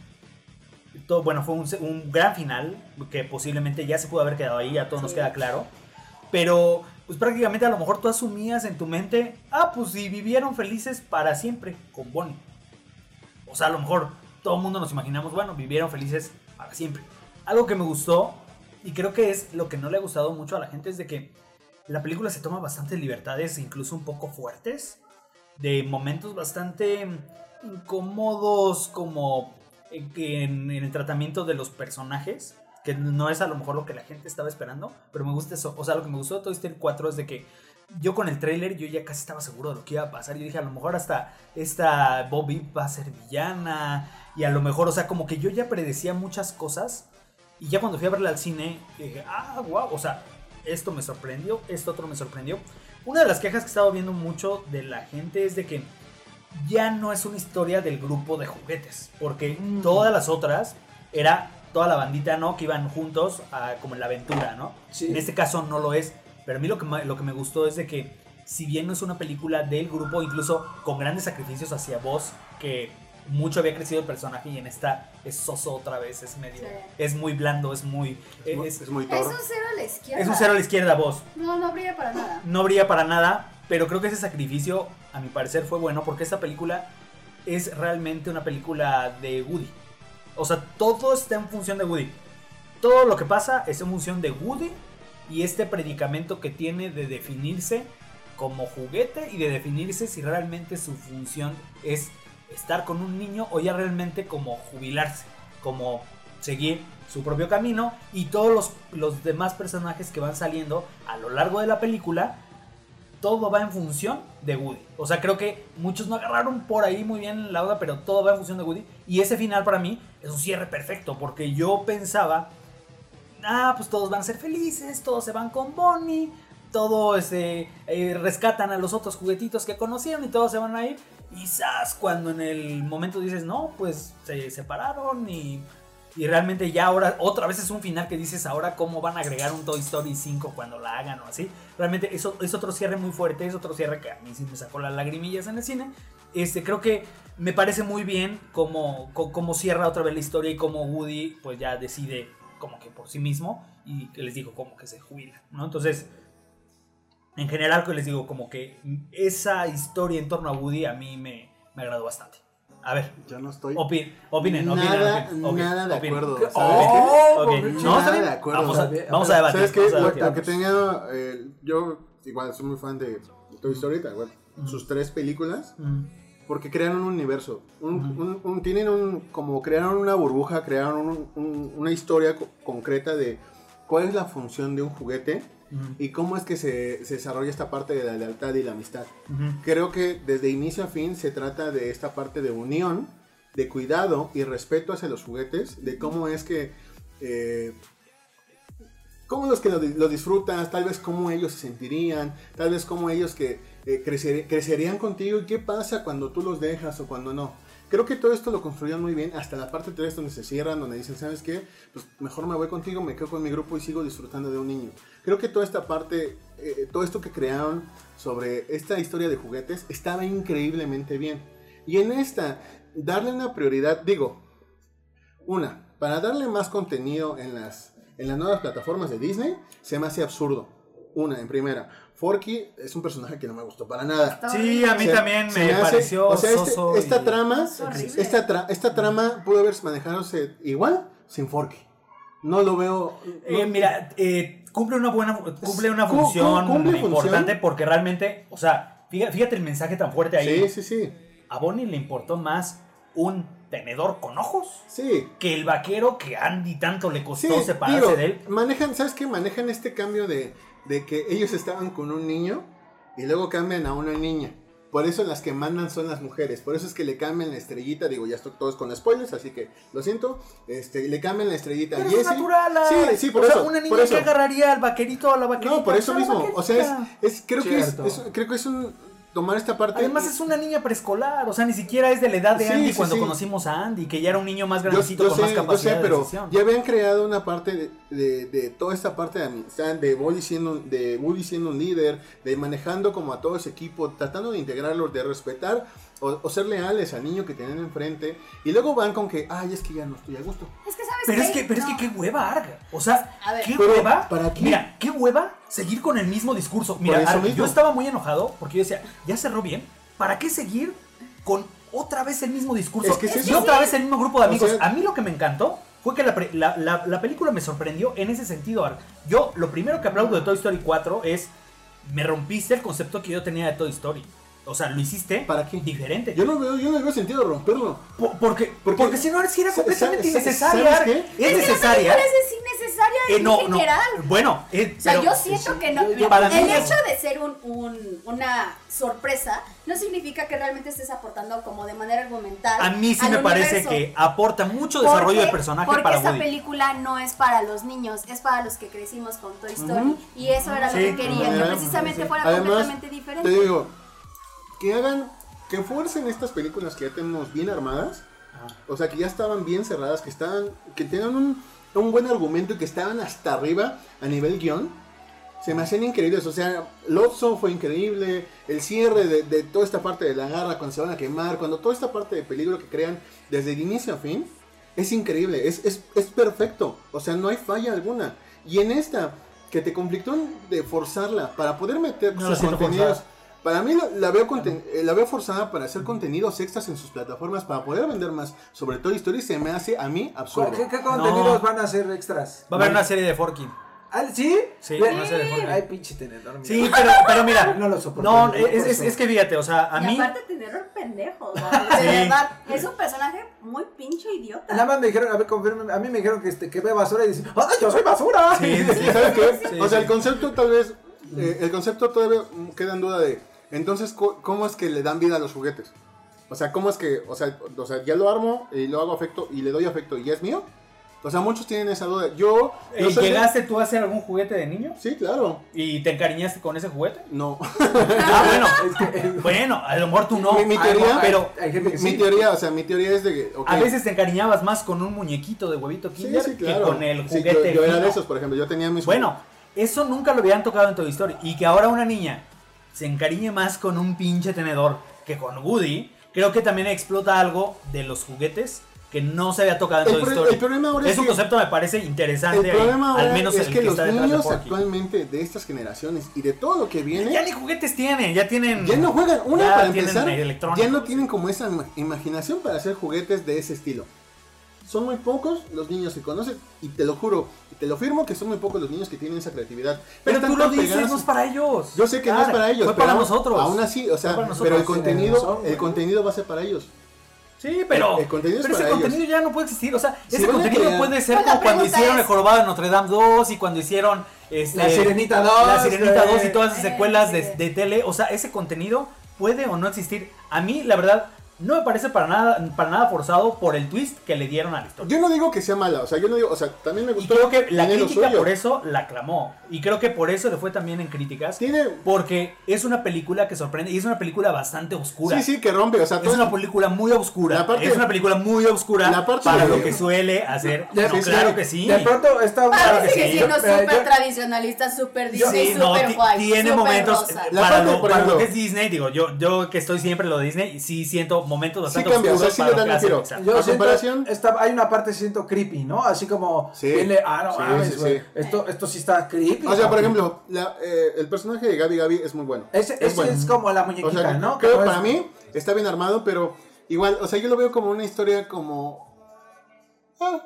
S3: todo, bueno, fue un, un gran final, que posiblemente ya se pudo haber quedado ahí, a todos nos
S1: Sí.
S3: queda claro. Pero, pues prácticamente a lo mejor tú asumías en tu mente, ah, pues si vivieron felices para siempre con Bonnie. O sea, a lo mejor todo el mundo nos imaginamos, bueno, vivieron felices para siempre. Algo que me gustó, y creo que es lo que no le ha gustado mucho a la gente, es de que la película se toma bastantes libertades, incluso un poco fuertes, de momentos bastante incómodos, como en, el tratamiento de los personajes, que no es a lo mejor lo que la gente estaba esperando, pero me gusta eso. O sea, lo que me gustó de Toy Story 4 es de que yo con el tráiler yo ya casi estaba seguro de lo que iba a pasar. Yo dije, a lo mejor hasta esta Bobby va a ser villana. Y a lo mejor, o sea, como que yo ya predecía muchas cosas. Y ya cuando fui a verla al cine, dije, ah, wow, o sea, esto me sorprendió, esto otro me sorprendió. Una de las quejas que he estado viendo mucho de la gente es de que ya no es una historia del grupo de juguetes. Porque
S2: Mm.
S3: todas las otras era toda la bandita, ¿no? Que iban juntos a, como en la aventura, ¿no?
S2: Sí.
S3: En este caso no lo es. Pero a mí lo que, lo que me gustó es de que, si bien no es una película del grupo, incluso con grandes sacrificios hacia vos, que mucho había crecido el personaje y en esta es soso otra vez, es medio.
S1: Sí.
S3: Es muy blando, es muy.
S4: es,
S3: Es,
S4: es muy
S1: Es un cero a la izquierda.
S3: es un cero a la izquierda, vos.
S1: No, no brilla para nada.
S3: No brilla para nada, pero creo que ese sacrificio, a mi parecer, fue bueno porque esta película es realmente una película de Woody. O sea, todo está en función de Woody. Todo lo que pasa es en función de Woody y este predicamento que tiene de definirse como juguete y de definirse si realmente su función es estar con un niño o ya realmente como jubilarse, como seguir su propio camino y todos los, los demás personajes que van saliendo a lo largo de la película, todo va en función de Woody. O sea, creo que muchos no agarraron por ahí muy bien la onda, pero todo va en función de Woody. Y ese final para mí es un cierre perfecto, porque yo pensaba, ah, pues todos van a ser felices, todos se van con Bonnie, todos este, eh, rescatan a los otros juguetitos que conocieron y todos se van a ir. Y cuando en el momento dices, no, pues se separaron y, y realmente ya ahora, otra vez es un final que dices, ahora cómo van a agregar un Toy Story 5 cuando la hagan o así. Realmente eso es otro cierre muy fuerte, es otro cierre que a mí sí me sacó las lagrimillas en el cine. Este, creo que me parece muy bien cómo, cómo cierra otra vez la historia y cómo Woody pues ya decide como que por sí mismo y que les digo como que se jubila, ¿no? Entonces, en general que les digo como que esa historia en torno a Woody a mí me, me agradó bastante. A ver,
S4: Yo no estoy
S3: opin, opinen, opinen,
S4: nada,
S3: opinen, opinen,
S4: nada de acuerdo.
S3: ¿Qué?
S4: ¿Sabes
S3: Oh,
S2: qué?
S3: ok.
S2: Nada
S3: No, bien.
S4: de acuerdo.
S3: Vamos a, vamos a debatir.
S4: ¿Sabes qué? Lo, que tenía. eh, yo, igual, soy muy fan de Toy Story, tal cual, Sus tres películas.
S3: Mm,
S4: Porque crearon un universo. Un-
S3: Ujú.
S4: un- un- tienen un. Como crearon una burbuja, crearon un- un- una historia co- concreta de cuál es la función de un juguete y cómo es que se, se desarrolla esta parte de la lealtad y la amistad. Creo que desde inicio a fin se trata de esta parte de unión, de cuidado y respeto hacia los juguetes, de cómo es que... eh, cómo los que lo disfrutas, tal vez cómo ellos se sentirían, tal vez cómo ellos que eh, crecer- crecerían contigo y qué pasa cuando tú los dejas o cuando no. Creo que todo esto lo construyeron muy bien, hasta la parte 3 donde se cierran, donde dicen, ¿sabes qué? Pues mejor me voy contigo, me quedo con mi grupo y sigo disfrutando de un niño. Creo que toda esta parte, eh, todo esto que crearon sobre esta historia de juguetes estaba increíblemente bien. Y en esta, darle una prioridad, digo, una, para darle más contenido en las, en las nuevas plataformas de Disney, se me hace absurdo. Una, en primera. Forky es un personaje que no me gustó para nada.
S3: Sí, a mí también me,
S4: hace-
S3: pareció
S4: o sea, este-
S3: soso.
S4: esta
S3: y-
S4: trama,
S1: Es
S4: esta, tra- esta trama pudo haberse manejado igual sin Forky. no lo veo.
S3: Eh, mira, eh, cumple una buena cumple una
S4: Cu- cu-
S3: función
S4: cumple
S3: importante
S4: función.
S3: porque realmente, o sea, fíjate, fíjate el mensaje tan fuerte ahí.
S4: Sí, sí, sí.
S3: A Bonnie le importó más un tenedor con ojos
S4: Sí.
S3: que el vaquero que Andy tanto le
S4: Sí,
S3: costó separarse
S4: digo,
S3: de él.
S4: manejan, ¿sabes qué? Manejan este cambio de, de que ellos estaban con un niño y luego cambian a una niña. Por eso las que mandan son las mujeres. Por eso es que le cambian la estrellita. Digo, ya estoy todos con spoilers, así que lo siento. Este, le cambian la estrellita
S3: Pero es natural.
S4: Sí, sí, por
S3: o
S4: eso.
S3: sea, una niña que agarraría al vaquerito o a la vaquerita.
S4: No, por eso mismo. O sea, es, es- creo, que es, es- creo que es un tomar esta parte.
S3: Además es una niña preescolar, o sea, ni siquiera es de la edad de
S4: Sí,
S3: Andy
S4: sí,
S3: cuando
S4: sí.
S3: conocimos a Andy, que ya era un niño más
S4: Yo,
S3: grandecito
S4: yo
S3: con
S4: sé,
S3: más
S4: yo
S3: capacidad
S4: sé, pero
S3: de decisión.
S4: ya habían creado una parte de, de- de toda esta parte de amistad, de Woody siendo, de Woody siendo un líder, de manejando como a todo ese equipo, tratando de integrarlos, de respetar o, o ser leales al niño que tienen enfrente, y luego van con que, ay, es que ya no estoy a gusto.
S1: Es que sabes
S3: Pero es
S1: qué?
S3: que, pero es que qué hueva, Arga. O sea,
S1: A ver.
S3: qué hueva.
S4: ¿para qué?
S3: Mira, qué hueva seguir con el mismo discurso. Mira,
S4: eso
S3: Arga,
S4: mismo.
S3: yo estaba muy enojado porque yo decía, ya cerró bien. ¿Para qué seguir con otra vez el mismo discurso?
S4: Es que es
S3: y
S4: eso.
S3: otra vez el mismo grupo de
S4: O
S3: amigos.
S4: sea-
S3: a mí lo que me encantó fue que la, pre- la- la- la película me sorprendió en ese sentido, Arga. Yo, lo primero que aplaudo de Toy Story 4 es, me rompiste el concepto que yo tenía de Toy Story. O sea, lo hiciste
S4: ¿Para qué?
S3: diferente.
S4: Yo no veo, yo no veo sentido romperlo.
S3: Po- porque,
S4: Porque-
S3: porque, si no, es que era completamente
S4: sa- sa-
S3: innecesaria.
S4: ¿sabes qué?
S3: Es
S1: Es que la
S3: necesaria.
S1: es innecesaria
S3: Eh,
S1: en
S3: no, no.
S1: general.
S3: Bueno, eh,
S1: O sea,
S3: pero-
S1: yo siento que no.
S2: yo- yo-
S1: mira,
S3: para mí
S1: el
S3: es-
S1: hecho de ser un, un- una sorpresa no significa que realmente estés aportando como de manera argumental.
S3: a mí sí
S1: al
S3: me parece
S1: universo.
S3: que aporta mucho desarrollo
S1: Porque-
S3: de personaje
S1: porque
S3: para
S1: esa
S3: Woody.
S1: película no es para los niños, es para los que crecimos con Toy Story. Y eso era
S3: Sí.
S1: lo que querían, que precisamente fuera
S4: Además,
S1: completamente
S4: Te
S1: diferente.
S4: digo, que hagan, que fuercen estas películas que ya tenemos bien armadas, o sea, que ya estaban bien cerradas, que estaban, que tenían un, un buen argumento y que estaban hasta arriba a nivel guion. Se me hacían increíbles, o sea, Lotso fue increíble, el cierre de, de toda esta parte de la garra cuando se van a quemar, cuando toda esta parte de peligro que crean desde el inicio a fin, es increíble, es, es, es perfecto, o sea, no hay falla alguna. Y en esta, que te conflictó de forzarla para poder meter
S3: No
S4: sus contenidos.
S3: forzada.
S4: Para mí la, la veo conten- eh, la veo forzada para hacer contenidos extras en sus plataformas para poder vender más. Sobre todo Story se me hace a mí absurdo.
S2: ¿Qué, qué contenidos
S3: No.
S2: van a ser extras?
S3: Va a haber una serie de Forking.
S2: Ah, ¿Sí?
S3: Sí,
S2: Ve-
S3: una serie de Forking.
S2: Ay, pinche tenedor. mira.
S3: Sí, pero, pero mira.
S2: No lo soporto,
S3: No, es, es- que fíjate, o sea, a
S1: y
S3: mí.
S1: aparte tener el pendejo, o sea, de
S3: Sí.
S1: verdad, es un personaje muy pinche idiota.
S2: Nada más me dijeron, a ver, confirme, a mí me dijeron que, este, que ve basura y dice, ¡ay, yo soy basura!
S3: Sí, sí,
S4: ¿Y ¿Sabes qué?
S3: Sí,
S4: o sea,
S3: sí.
S4: el concepto tal vez, eh, el concepto todavía mm, queda en duda de, entonces, ¿cómo es que le dan vida a los juguetes? O sea, ¿cómo es que, o sea, o sea ya lo armo y lo hago afecto y le doy afecto y ya es mío? O sea, muchos tienen esa duda. Yo, yo
S3: Eh,
S4: soy de-
S3: ¿Llegaste tú a hacer algún juguete de niño?
S4: Sí, claro.
S3: ¿Y te encariñaste con ese juguete?
S4: No.
S3: Ah, bueno.
S2: Es que, eh,
S3: Bueno, a lo mejor tú no.
S4: Mi- mi teoría-
S3: pero
S2: hay gente que
S4: Mi
S2: sí.
S4: teoría, o sea, mi teoría es de que, ok,
S3: a veces te encariñabas más con un muñequito de huevito
S4: sí,
S3: Kinder
S4: sí, claro.
S3: que con el
S4: Sí,
S3: juguete.
S4: yo, yo era de esos, por ejemplo, yo tenía mis
S3: Bueno, eso nunca lo habían tocado en Toy Story. Y que ahora una niña se encariñe más con un pinche tenedor que con Woody, creo que también explota algo de los juguetes que no se había tocado en
S4: El pro- el problema ahora
S3: es
S4: es
S3: un
S4: que-
S3: concepto me parece interesante,
S4: El problema ahora
S3: al menos
S4: es
S3: el
S4: que, los
S3: está detrás de
S4: niños actualmente de estas generaciones y de todo lo que viene
S3: Ya ni juguetes tienen, ya tienen.
S4: ya no juegan. Una para empezar, ya no tienen como esa ima- imaginación para hacer juguetes de ese estilo. Son muy pocos los niños que conocen y te lo juro, y te lo firmo que son muy pocos los niños que tienen esa creatividad.
S3: Pero tú lo dices, no es para ellos.
S4: Yo sé que no es para ellos,
S3: Fue
S4: pero
S3: para nosotros.
S4: Aún así, o sea, pero el contenido, el contenido va a ser para ellos.
S3: Sí, pero,
S4: El contenido es
S3: pero ese
S4: ellos.
S3: contenido ya no puede existir. O sea,
S4: Si
S3: ese contenido
S4: crear-
S3: puede ser como cuando hicieron
S1: es-
S3: el jorobado de Notre Dame 2 y cuando hicieron este,
S2: La Sirenita 2,
S3: La Sirenita
S2: eh,
S3: 2 y todas esas
S1: eh,
S3: secuelas de, de tele. O sea, ese contenido puede o no existir. A mí, la verdad, no me parece para nada, para nada forzado por el twist que le dieron a la historia.
S4: Yo no digo que sea mala, o sea, yo no digo, o sea, también me
S3: Y
S4: gustó.
S3: creo que la crítica por eso la aclamó. Y creo que por eso le fue también en críticas.
S4: Tiene
S3: Porque es una película que sorprende y es una película bastante oscura.
S4: Sí, sí, que rompe, o sea,
S3: Es una película muy oscura.
S4: Parte-
S3: es una película muy oscura
S4: La parte
S3: para
S4: de-
S3: lo que suele hacer.
S2: De-
S3: No,
S2: sí,
S3: claro
S2: sí.
S3: que sí.
S2: De pronto está una...
S1: Para
S3: que
S1: sigue
S3: sí.
S1: siendo súper
S2: yo-
S1: tradicionalista, súper
S3: Sí,
S1: Disney,
S3: no,
S1: súper
S3: ti-
S1: guay.
S3: tiene momentos
S1: rosa.
S4: La
S3: para,
S4: parte,
S3: lo, para lo que es Disney, digo, yo, yo que estoy siempre en lo de Disney, sí siento momentos
S4: Sí
S3: bastante
S4: cambia, o sea, sí
S3: para
S4: le dan un giro.
S2: Yo
S4: comparación-
S2: está, hay una parte siento creepy, ¿no? Así como,
S4: Sí.
S2: viene, ah, no
S4: Sí, sí, sí.
S2: Esto, esto sí está creepy.
S4: O sea, por ejemplo, la- eh, el personaje de Gabi Gabi es muy bueno.
S2: Ese, ese
S4: bueno.
S2: es como la
S4: O
S2: muñequita,
S4: sea,
S2: ¿no?
S4: creo
S2: Que
S4: para
S2: es-
S4: mí está bien armado, pero igual, o sea, yo lo veo como una historia como... Ah,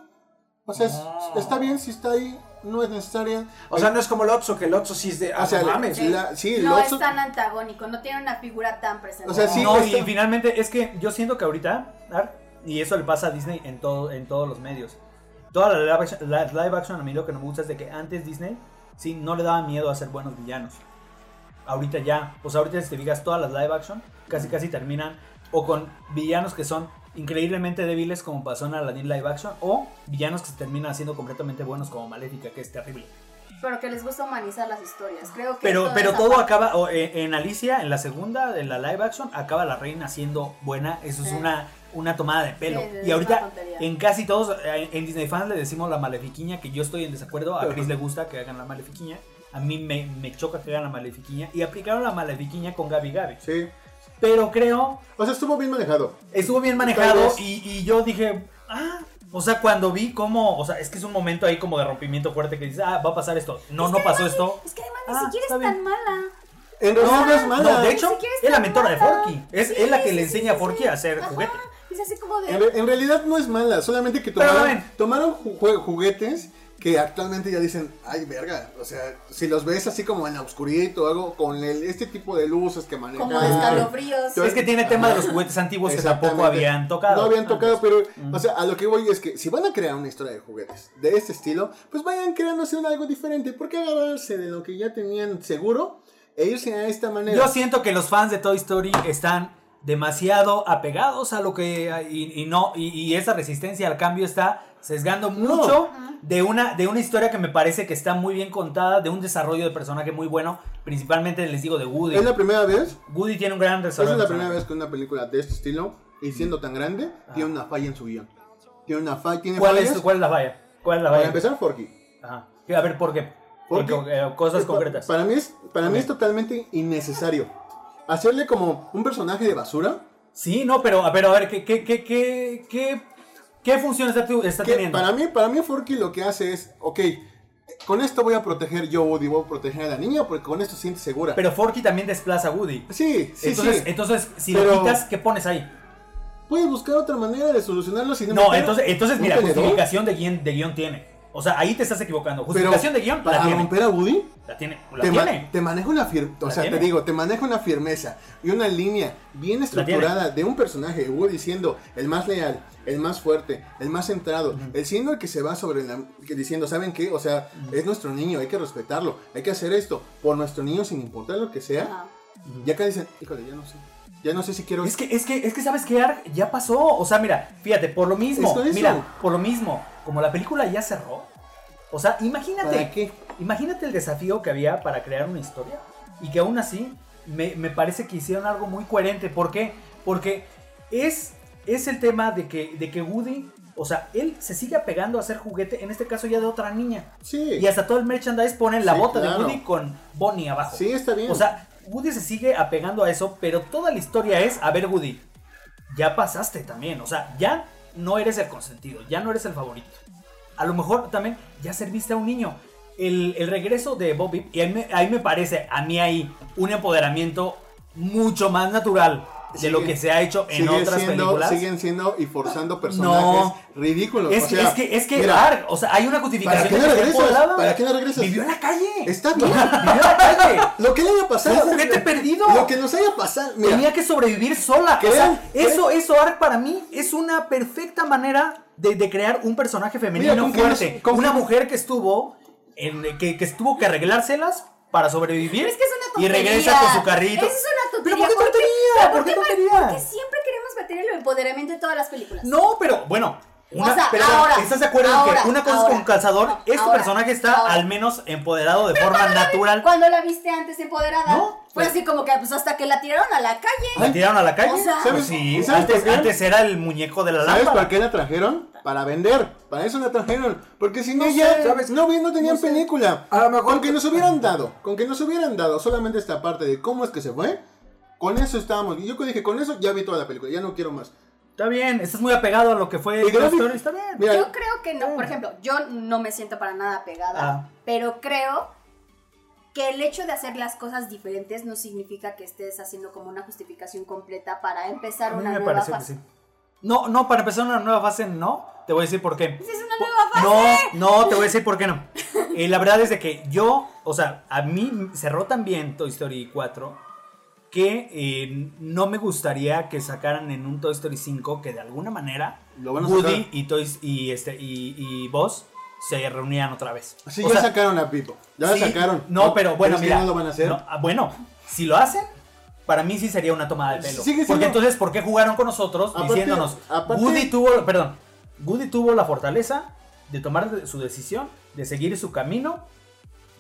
S4: O sea, es-
S3: Ah.
S4: está bien si está ahí, no es necesaria.
S2: O sea, no es como el Otso, que el Otso sí es de. Ah,
S4: O sea,
S2: no mames.
S1: Sí.
S4: la- sí,
S1: no es tan antagónico, no tiene una figura tan presente.
S4: O sea, sí,
S3: no, y finalmente es que yo siento que ahorita, Ar, y eso le pasa a Disney en, todo, en todos los medios. Toda la live, action, la live action a mí lo que no me gusta es de que antes Disney sí no le daba miedo a ser buenos villanos. Ahorita ya, pues ahorita si te digas todas las live action casi casi terminan o con villanos que son increíblemente débiles como pasó en Aladdin live action o villanos que se terminan haciendo completamente buenos como Maléfica que es terrible.
S1: Pero que les gusta humanizar las historias. Creo que.
S3: Pero, pero todo
S1: parte-
S3: acaba, o, eh, en Alicia, en la segunda, en la live action, acaba la reina siendo buena. Eso es
S1: Sí.
S3: una, una tomada de pelo.
S1: Sí, es
S3: y ahorita, en casi todos, eh, en Disney fans le decimos la malefiquiña, que yo estoy en desacuerdo. A Chris le gusta que hagan la malefiquiña. A mí me, me choca que hagan la malefiquiña. Y aplicaron la malefiquiña con Gaby Gaby.
S4: Sí.
S3: Pero creo,
S4: O sea, estuvo bien manejado.
S3: estuvo bien manejado. Y, y yo dije, ah. O sea, cuando vi cómo, o sea, es que es un momento ahí como de rompimiento fuerte que dices, ah, va a pasar esto. No, no pasó esto.
S1: Es que además
S3: Ah,
S1: ni siquiera
S3: está
S1: es
S3: bien.
S1: tan mala.
S4: En realidad no es mala.
S3: No, de hecho,
S1: siquiera
S3: es la mentora de. Forky. Es,
S1: Sí,
S3: es la que
S1: sí,
S3: le
S1: sí,
S3: enseña a Forky
S1: sí.
S3: a hacer
S1: Ajá,
S3: juguete.
S1: Es así como de.
S4: En, re- en realidad no es mala, solamente que tomaron, tomaron juguetes que actualmente ya dicen, ay verga, o sea, si los ves así como en la oscuridad o algo con el- este tipo de luces que manejan.
S1: como de escalofríos.
S3: Es que tiene tema de los juguetes antiguos que tampoco habían tocado.
S4: No habían tocado,
S3: antes.
S4: pero, o sea, a lo que voy es que si van a crear una historia de juguetes de este estilo, pues vayan creándose un algo diferente. ¿Por qué agarrarse de lo que ya tenían seguro e irse a esta manera?
S3: Yo siento que los fans de Toy Story están demasiado apegados a lo que y, y no y, y esa resistencia al cambio está sesgando mucho de una de una historia que me parece que está muy bien contada de un desarrollo de personaje muy bueno principalmente les digo de Woody.
S4: Es la primera vez,
S3: Woody tiene un gran
S4: esa
S3: desarrollo
S4: es
S3: de
S4: la primera vez que una película de este estilo y siendo tan grande tiene una falla en su guion. Tiene una falla, tiene
S3: ¿Cuál
S4: fallas.
S3: es cuál es la falla cuál es la
S4: Para
S3: falla
S4: empezar, Forky.
S3: Ajá. a ver por qué
S4: Porque-
S3: Porque, eh, cosas concretas.
S4: Para mí es, para mí es totalmente innecesario. Hacerle como un personaje de basura.
S3: Sí, no, pero, pero a ver, ¿qué, qué, qué, qué, qué, función está, está
S4: Que
S3: teniendo?
S4: para mí, para mí Forky lo que hace es, ok, con esto voy a proteger yo, Woody, voy a proteger a la niña porque con esto se siente segura.
S3: Pero Forky también desplaza a Woody.
S4: sí, sí,
S3: entonces,
S4: sí.
S3: entonces, si
S4: Pero-
S3: lo quitas, ¿qué pones ahí?
S4: Puedes buscar otra manera de solucionarlo sin
S3: No,
S4: meter
S3: entonces, entonces mira, justificación de guion, de guion tiene. O sea, ahí te estás equivocando.
S4: Pero
S3: Justificación de guion, la
S4: para
S3: tiene.
S4: romper a Woody,
S3: La tiene. La
S4: te, ma-
S3: tiene.
S4: te maneja una firmeza, o
S3: La
S4: sea,
S3: tiene.
S4: te digo, te maneja una firmeza y una línea bien estructurada de un personaje de Woody siendo el más leal, el más fuerte, el más centrado, el siendo el que se va sobre la, que diciendo, ¿saben qué? O sea, es nuestro niño, hay que respetarlo, hay que hacer esto por nuestro niño sin importar lo que sea.
S1: Ajá.
S4: Y acá dicen, híjole, ya no sé. Ya no sé si quiero
S3: Es que, es que, es que sabes que Ark ya pasó. O sea, mira, fíjate, por lo mismo. Mira, por lo mismo. Como la película ya cerró. O sea, imagínate.
S4: ¿Para qué?
S3: Imagínate el desafío que había para crear una historia. Y que aún así me, me parece que hicieron algo muy coherente. ¿Por qué? Porque es, es el tema de que, de que Woody, o sea, él se sigue apegando a ser juguete, en este caso ya de otra niña.
S4: Sí.
S3: Y hasta todo el merchandise ponen la
S4: Sí,
S3: bota
S4: claro.
S3: de Woody con Bonnie abajo.
S4: Sí, está bien.
S3: O sea, Woody se sigue apegando a eso, pero toda la historia es, a ver Woody, ya pasaste también, o sea, ya no eres el consentido, ya no eres el favorito. A lo mejor también ya serviste a un niño. El, el regreso de Bobby, y ahí me, ahí me parece, a mí ahí, un empoderamiento mucho más natural de lo que se ha hecho en otras
S4: siendo-
S3: películas.
S4: Siguen siendo y forzando personajes
S3: No.
S4: ridículos.
S3: Es,
S4: o sea,
S3: es que, es que,
S4: mira,
S3: Ark, o sea, hay una justificación
S4: ¿Para qué no regresas? ¿Para qué no regresas?
S3: Vivió en la calle.
S4: Está bien.
S3: Vivió en la calle.
S4: Lo que le haya pasado.
S3: Un juguete perdido.
S4: Lo que nos haya pasado. Mira,
S3: Tenía que sobrevivir sola. O sea, eso, eso, Ark, para mí es una perfecta manera de, de crear un personaje femenino
S4: Mira,
S3: fuerte. una mujer que estuvo en, que, que estuvo que arreglárselas para sobrevivir.
S1: Pero es que es una
S3: Y
S1: tontería.
S3: regresa con su carrito.
S1: Es una
S3: ¿Pero
S1: tontería.
S3: por qué tontería?
S1: pero
S3: ¿Por qué tontería?
S1: Porque siempre queremos meter el empoderamiento en todas las películas.
S3: No, pero bueno. Una,
S1: O sea,
S3: pero
S1: ahora,
S3: ¿Estás de acuerdo
S1: ahora,
S3: que una cosa es
S1: ahora,
S3: con calzador?
S1: no,
S3: este personaje está
S1: ahora.
S3: al menos empoderado de forma natural.
S1: Cuando la viste antes empoderada,
S3: No,
S1: fue
S3: pues-
S1: así como que pues hasta que la tiraron a la calle.
S3: ¿La tiraron a la calle?
S1: O sea-
S3: Pues sí,
S4: ¿Sabes
S3: antes, antes era el muñeco de la
S4: ¿sabes
S3: lámpara.
S4: para qué la trajeron? Para vender. Para eso la trajeron. Porque sin
S2: No
S4: ella,
S2: sé, ¿sabes?
S4: no, vi- no tenían
S2: No sé.
S4: película.
S2: A lo mejor-
S4: Con que nos hubieran dado, con que nos hubieran dado solamente esta parte de cómo es que se fue, con eso estábamos. Y yo dije, con eso ya vi toda la película, ya no quiero más.
S3: Está bien, estás muy apegado a lo que fue Toy Story, está bien.
S4: Mira,
S1: Yo creo que no, por ejemplo, yo no me siento para nada pegada,
S3: Ah.
S1: pero creo que el hecho de hacer las cosas diferentes no significa que estés haciendo como una justificación completa para empezar
S3: A mí
S1: una
S3: me
S1: nueva
S3: pareció que
S1: fase.
S3: sí. No, no, para empezar una nueva fase no. Te voy a decir por qué.
S1: Si es una nueva fase.
S3: No, no, te voy a decir por qué no. Eh, la verdad es de que yo, o sea, a mí cerró tan bien Toy Story 4 que eh, no me gustaría que sacaran en un Toy Story 5 que de alguna manera
S4: Lo van a
S3: Woody
S4: sacar.
S3: y Toys y este y, y Buzz se reunían otra vez.
S4: Sí,
S3: O
S4: ya
S3: sea,
S4: sacaron a Pipo. Ya
S3: sí,
S4: la sacaron.
S3: No, pero bueno,
S4: que
S3: mira.
S4: no lo van a hacer.
S3: no, ah, bueno, si lo hacen, para mí sí sería una tomada de pelo.
S4: Sigue siendo-
S3: Porque entonces, ¿por qué jugaron con nosotros
S4: Aparte-
S3: diciéndonos?
S4: aparte-
S3: Woody tuvo, perdón, Woody tuvo la fortaleza de tomar su decisión, de seguir su camino,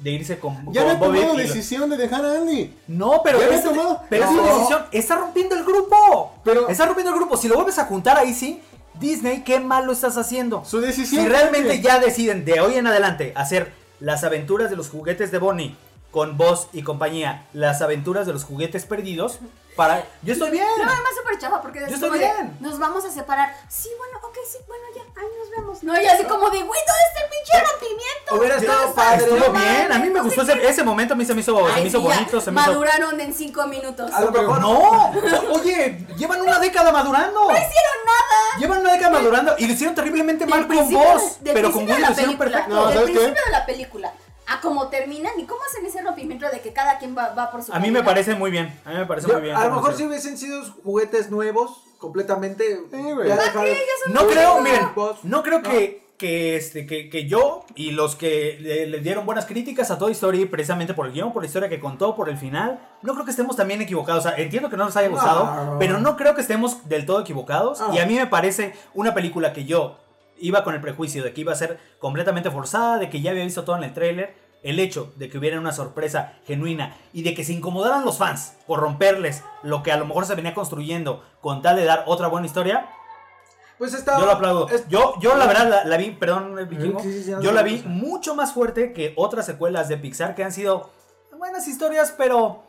S3: de irse con,
S4: Ya
S3: con Bobby
S4: tomado
S3: y lo-
S4: decisión de dejar a Andy.
S3: No, pero
S4: Ya había
S3: es,
S4: tomado-
S3: pero es
S4: No.
S3: su decisión. Está rompiendo el grupo.
S4: Pero-
S3: está rompiendo el grupo. Si lo vuelves a juntar ahí sí, Disney, qué malo estás haciendo.
S4: Su decisión.
S3: Si realmente ya deciden de hoy en adelante hacer las aventuras de los juguetes de Bonnie con Buzz y compañía, las aventuras de los juguetes perdidos, para. Yo estoy bien.
S1: No, además súper chafa porque
S3: Yo
S1: es
S3: estoy
S1: como de,
S3: bien.
S1: nos vamos a separar. Sí, bueno, ok, sí, bueno, ya, ahí nos vemos. No, y así como de, güey, ¿dónde está el pinche rompimiento?
S2: Hubiera
S1: ¿Dónde
S2: estado padre.
S3: Estuvo
S1: No
S3: bien, a mí me
S1: no
S3: gustó ese, ese momento, a mí se me hizo, se
S1: Ay,
S3: me hizo
S1: sí,
S3: bonito, se me hizo...
S1: Maduraron en cinco minutos.
S2: A lo mejor-
S3: No, oye, llevan una década madurando.
S1: No hicieron nada.
S3: Llevan una década madurando y lo hicieron terriblemente
S1: Del
S3: mal con vos, pero con
S1: de
S3: lo hicieron perfecto.
S4: No,
S1: del
S4: ¿sabes qué?
S1: principio de la película a cómo terminan y cómo hacen ese rompimiento de que cada quien va, va por su
S3: A mí me parece muy bien, a mí me parece
S2: Yo-
S3: muy bien.
S2: a lo mejor si hubiesen sido juguetes nuevos, completamente.
S4: güey.
S2: ya
S4: ¿Para
S2: dejar-
S3: No creo, miren, no creo que, que, este, que, que yo y los que le, le dieron buenas críticas a Toy Story precisamente por el guion, por la historia que contó, por el final, no creo que estemos también equivocados. O sea, entiendo que no nos haya gustado,
S2: No.
S3: pero no creo que estemos del todo equivocados.
S2: No.
S3: Y a mí me parece una película que yo iba con el prejuicio de que iba a ser completamente forzada, de que ya había visto todo en el tráiler. El hecho de que hubiera una sorpresa genuina y de que se incomodaran los fans por romperles lo que a lo mejor se venía construyendo con tal de dar otra buena historia,
S2: Pues está.
S3: yo lo aplaudo.
S2: es-
S3: Yo, yo la verdad la, la vi, perdón, Vikingo,
S2: Sí, sí, sí, no
S3: yo la vi mucho más fuerte que otras secuelas de Pixar que han sido buenas historias, pero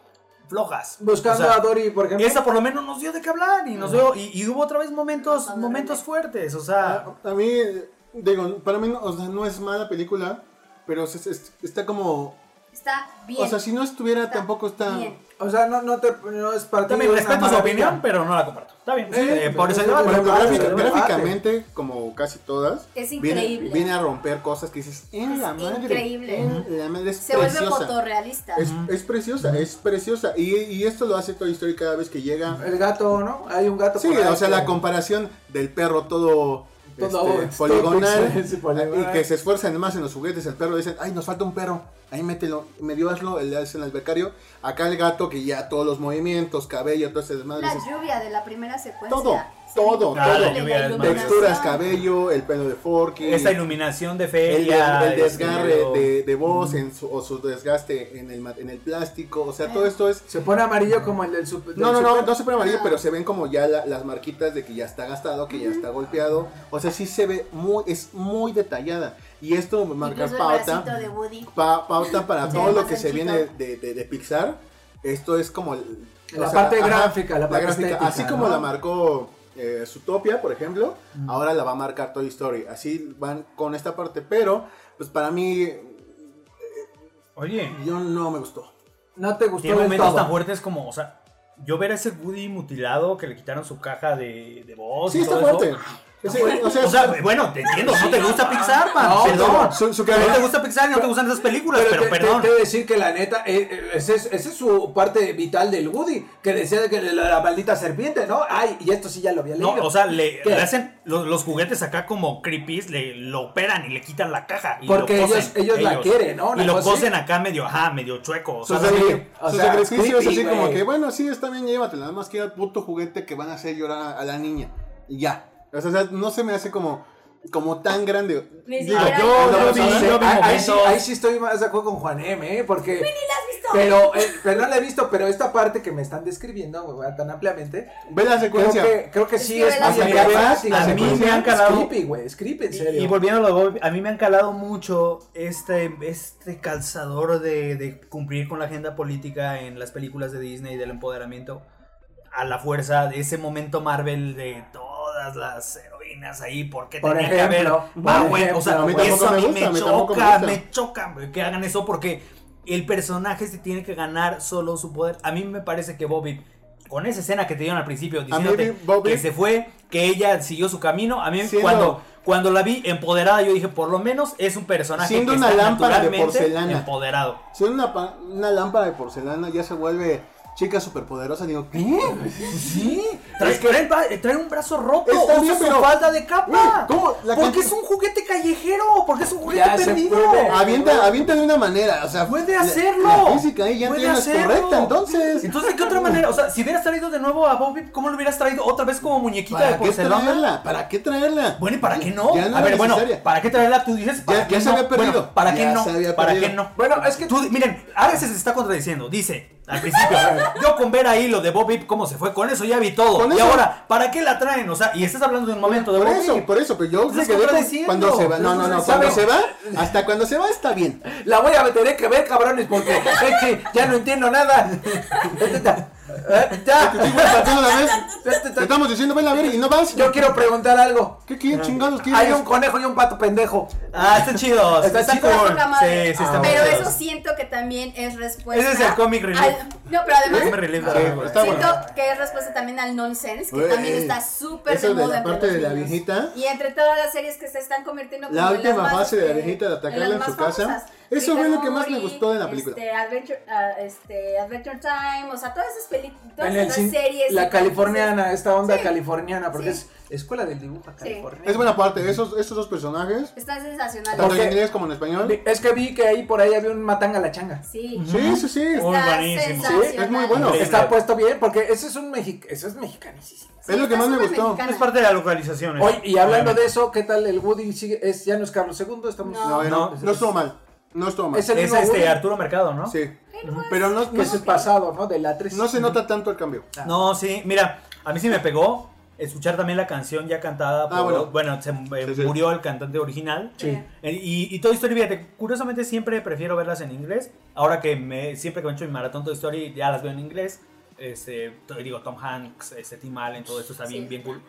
S3: flojas.
S2: Buscando
S3: O sea,
S2: a Dory, por ejemplo.
S3: Esa por lo menos nos dio de qué hablar y nos dio y, y hubo otra vez momentos momentos fuertes, o sea,
S4: A, a mí, digo, para mí no, o sea, no es mala película, pero es- es- está como.
S1: Está bien.
S4: O sea, si no estuviera,
S1: Está
S4: tampoco está.
S1: bien.
S2: O sea, no, no, te, no es para
S3: también respeto su opinión, pero no la comparto. Está bien.
S2: Sí,
S3: eh, por eso
S4: Por ejemplo, gráficamente, como casi todas,
S1: Es
S4: viene,
S1: increíble.
S4: viene a romper cosas que dices, en la
S1: Es
S4: madre.
S1: increíble.
S4: en la madre es
S1: Se vuelve fotorrealista.
S4: Es, es preciosa, es preciosa. Y, y esto lo hace Toy Story cada vez que llega.
S2: El gato, ¿no? Hay un gato.
S4: Sí, o sea, la comparación del perro todo,
S2: Todo
S4: este, poligonal y que se esfuerzan más en los juguetes. El perro dicen, ay, nos falta un perro. Ahí mételo, medio hazlo, le hacen al becario. Acá el gato que ya todos los movimientos, cabello, todo ese desmadre.
S1: La
S4: dices,
S1: lluvia de la primera secuencia.
S4: Todo, todo,
S3: todo.
S4: Texturas, cabello, el pelo de Forky.
S3: Esta iluminación de
S4: el,
S3: feria,
S4: el desgarre de, de voz en su, o su desgaste en el, en el plástico. O sea, todo esto es
S2: Se pone amarillo como el del super.
S4: No, no, no,
S2: super-
S4: no se pone amarillo,
S1: No.
S4: pero se ven como ya la- las marquitas de que ya está gastado, que ya está golpeado. O sea, sí se ve muy, es muy detallada. Y esto marca
S1: Incluso
S4: pauta,
S1: bracito de Woody.
S4: pa- pauta para todo lo que se viene de, de- de Pixar. Esto es como el-
S2: La parte gráfica, la parte
S4: gráfica.
S2: estética,
S4: Así como la marcó eh, Zootopia, por ejemplo, ahora la va a marcar Toy Story. Así van con esta parte, pero pues para mí
S3: Oye,
S4: yo no me gustó.
S2: No te gustó
S3: tiene momentos
S2: todo.
S3: tan fuertes como, o sea, yo ver a ese Woody mutilado que le quitaron su caja de, de voz
S4: Sí,
S3: y
S4: está
S3: todo
S4: fuerte.
S3: eso.
S4: O sea,
S3: O sea, bueno, te entiendo, no te gusta Pixar, man,
S2: No,
S3: perdón.
S4: su- su-
S3: no te gusta Pixar y no te gustan esas películas, pero,
S2: te, te-
S3: perdón.
S2: te decir que la neta, eh, eh, esa es, es su parte vital del Woody, que decía de que la, la maldita serpiente, ¿no? Ay, y esto sí ya lo había
S3: No,
S2: leído.
S3: o sea, le, hacen los, los juguetes acá como creepies, le lo operan y le quitan la caja. Y
S2: Porque
S3: lo cosen,
S2: ellos- ellos la quieren, ¿no?
S3: Y lo cosen acá medio, ajá, medio chueco. O sea,
S4: Sus,
S2: sí,
S4: sagri-
S2: o
S4: sus
S2: sea,
S4: sacrificios
S2: creepy,
S4: así como que, bueno, sí, está bien, llévatela, nada más que el puto juguete que van a hacer llorar a, a la niña. Y ya. O sea, no se me hace como, como tan grande.
S1: Ni
S4: Digo,
S3: yo-
S4: no,
S3: yo vi- yo vi
S2: ahí, ahí sí,
S3: momentos-
S2: ahí sí estoy más de acuerdo con Juan M, ¿eh? Porque...
S1: Ni la has visto.
S2: Pero, eh, pero no la he visto, pero esta parte que me están describiendo tan ampliamente,
S4: Ve la
S2: creo
S4: secuencia.
S2: que, creo que
S1: Es
S2: sí
S1: que
S2: es más emblemática,
S3: A mí me han calado-
S2: Es creepy, güey, es creepy, en
S3: Y,
S2: serio.
S3: y volviendo a lo a mí me han calado mucho este, este calzador de, de cumplir con la agenda política en las películas de Disney del empoderamiento a la fuerza de ese momento Marvel de todas las heroínas ahí, porque
S2: Por
S3: tenía que haber
S2: ejemplo,
S3: Ah,
S2: por
S3: güey, o sea,
S4: ejemplo, a mí
S3: eso a
S4: me
S3: mí
S4: gusta,
S3: me
S4: a mí tampoco me
S3: choca, me choca que hagan eso porque el personaje se tiene que ganar solo su poder. A mí me parece que Bobby con esa escena que te dieron al principio, diciéndote
S4: Bobby-
S3: que se fue, que ella siguió su camino, a mí
S4: Siendo-
S3: cuando, cuando la vi empoderada, yo dije, por lo menos es un personaje
S4: Siendo
S3: que
S4: una
S3: está
S4: lámpara de porcelana.
S3: empoderado.
S4: Si una, pa- una lámpara de porcelana ya se vuelve chica superpoderosa, digo, ¿qué?
S3: Sí, trae, trae un brazo roto,
S4: Está
S3: usa
S4: bien,
S3: su
S4: pero-
S3: falda de capa.
S4: ¿cómo? La
S3: Porque
S4: can-
S3: es un juguete callejero, porque es un juguete
S2: Ya se
S3: perdido.
S4: Avienta, avienta de una manera, o sea,
S3: Puede
S4: la-
S3: hacerlo.
S4: La, física ahí ya
S3: Puede
S4: no es
S3: hacerlo.
S4: correcta, entonces.
S3: Entonces, ¿de qué otra manera? O sea, si hubieras traído de nuevo a Bobby, ¿cómo lo hubieras traído otra vez como muñequita de
S4: ¿Para qué
S3: porcelana?
S4: traerla? ¿Para qué traerla?
S3: Bueno, ¿y para qué no?
S4: Ya no
S3: a ver, bueno. ¿para qué traerla? Tú dices, ¿para
S4: Ya-
S3: qué
S4: ya se
S3: no?
S4: había perdido.
S3: Bueno, ¿para qué no?
S4: se
S3: ¿Para qué no?
S2: Bueno, es que
S3: Tú, miren, Alex se está contradiciendo. Dice, al principio, yo con ver ahí lo de Bob Vip, cómo se fue, con eso ya vi todo.
S4: Con
S3: y
S4: eso-
S3: ahora, ¿para qué la traen? O sea, y estás hablando de un momento de
S4: Por
S3: Bob
S4: eso, por eso, pero yo me quedé con- cuando se va. No, no, no, cuando se va, hasta cuando se va está bien.
S2: la voy a tener que ver, cabrones, porque es que ya no entiendo nada. Eh, ya.
S4: Te digo, ¿para qué la estamos diciendo, ven a ver y no vas.
S2: Yo quiero preguntar algo.
S4: ¿Qué quieres, chingados quieres?
S2: Hay un conejo y un pato pendejo.
S3: Ah, está chido.
S2: Está
S3: Está,
S2: chido.
S3: Sí, sí, está
S2: Ah,
S1: Pero eso siento que también es respuesta.
S3: Ese es el comic relief.
S1: al- no, pero además.
S3: Comic relief
S4: Sí, está
S1: siento
S4: bueno.
S1: que es respuesta también al nonsense, que también está súper de moda
S4: parte de la viejita.
S1: Y entre todas las series que se están convirtiendo
S4: La última fase de la
S1: este,
S4: viejita de atacarla en su casa. Eso fue lo que más me gustó de la película.
S1: Este, Adventure, ah, este, Adventure Time, o sea, todas esas películas, todas esas series.
S2: la californiana, esta onda
S1: Sí.
S2: californiana, porque
S1: Sí.
S2: es escuela del dibujo californiana.
S4: Es buena parte, esos, esos dos personajes,
S1: Están sensacionales.
S4: tanto en inglés como en español.
S2: Es que vi que ahí por ahí había un matanga la changa.
S1: Sí.
S4: Sí, sí, sí.
S3: Muy
S1: Está.
S4: Sí, es muy bueno.
S3: Increíble.
S2: Está puesto bien, porque ese es un mexicano, eso es mexicanísimo.
S1: Sí,
S4: Es lo que más me gustó.
S1: mexicana.
S3: Es parte de la localización. ¿eh?
S2: Oye, y hablando de eso, ¿qué tal el Woody? Sigue, es, ya no es Carlos II, estamos...
S1: No.
S4: No, no,
S3: No,
S4: no estuvo mal. No estuvo mal.
S2: Es el
S3: Es
S2: mismo
S3: este Arturo Mercado, ¿no?
S4: Sí. Pero no,
S2: es el pasado, ¿no? De la 3.
S4: no se nota tanto el cambio.
S3: No, sí, mira, a mí sí me pegó escuchar también la canción ya cantada por,
S4: Ah, bueno.
S3: bueno, se eh,
S4: Sí, sí.
S3: murió el cantante original.
S1: Sí.
S3: Eh, Y, y Toy Story, fíjate, curiosamente siempre prefiero verlas en inglés. Ahora que me, siempre que me hecho mi maratón Toy Story ya las veo en inglés. Este, digo, Tom Hanks, este, Tim Allen, todo esto está bien,
S1: Sí.
S3: bien cool.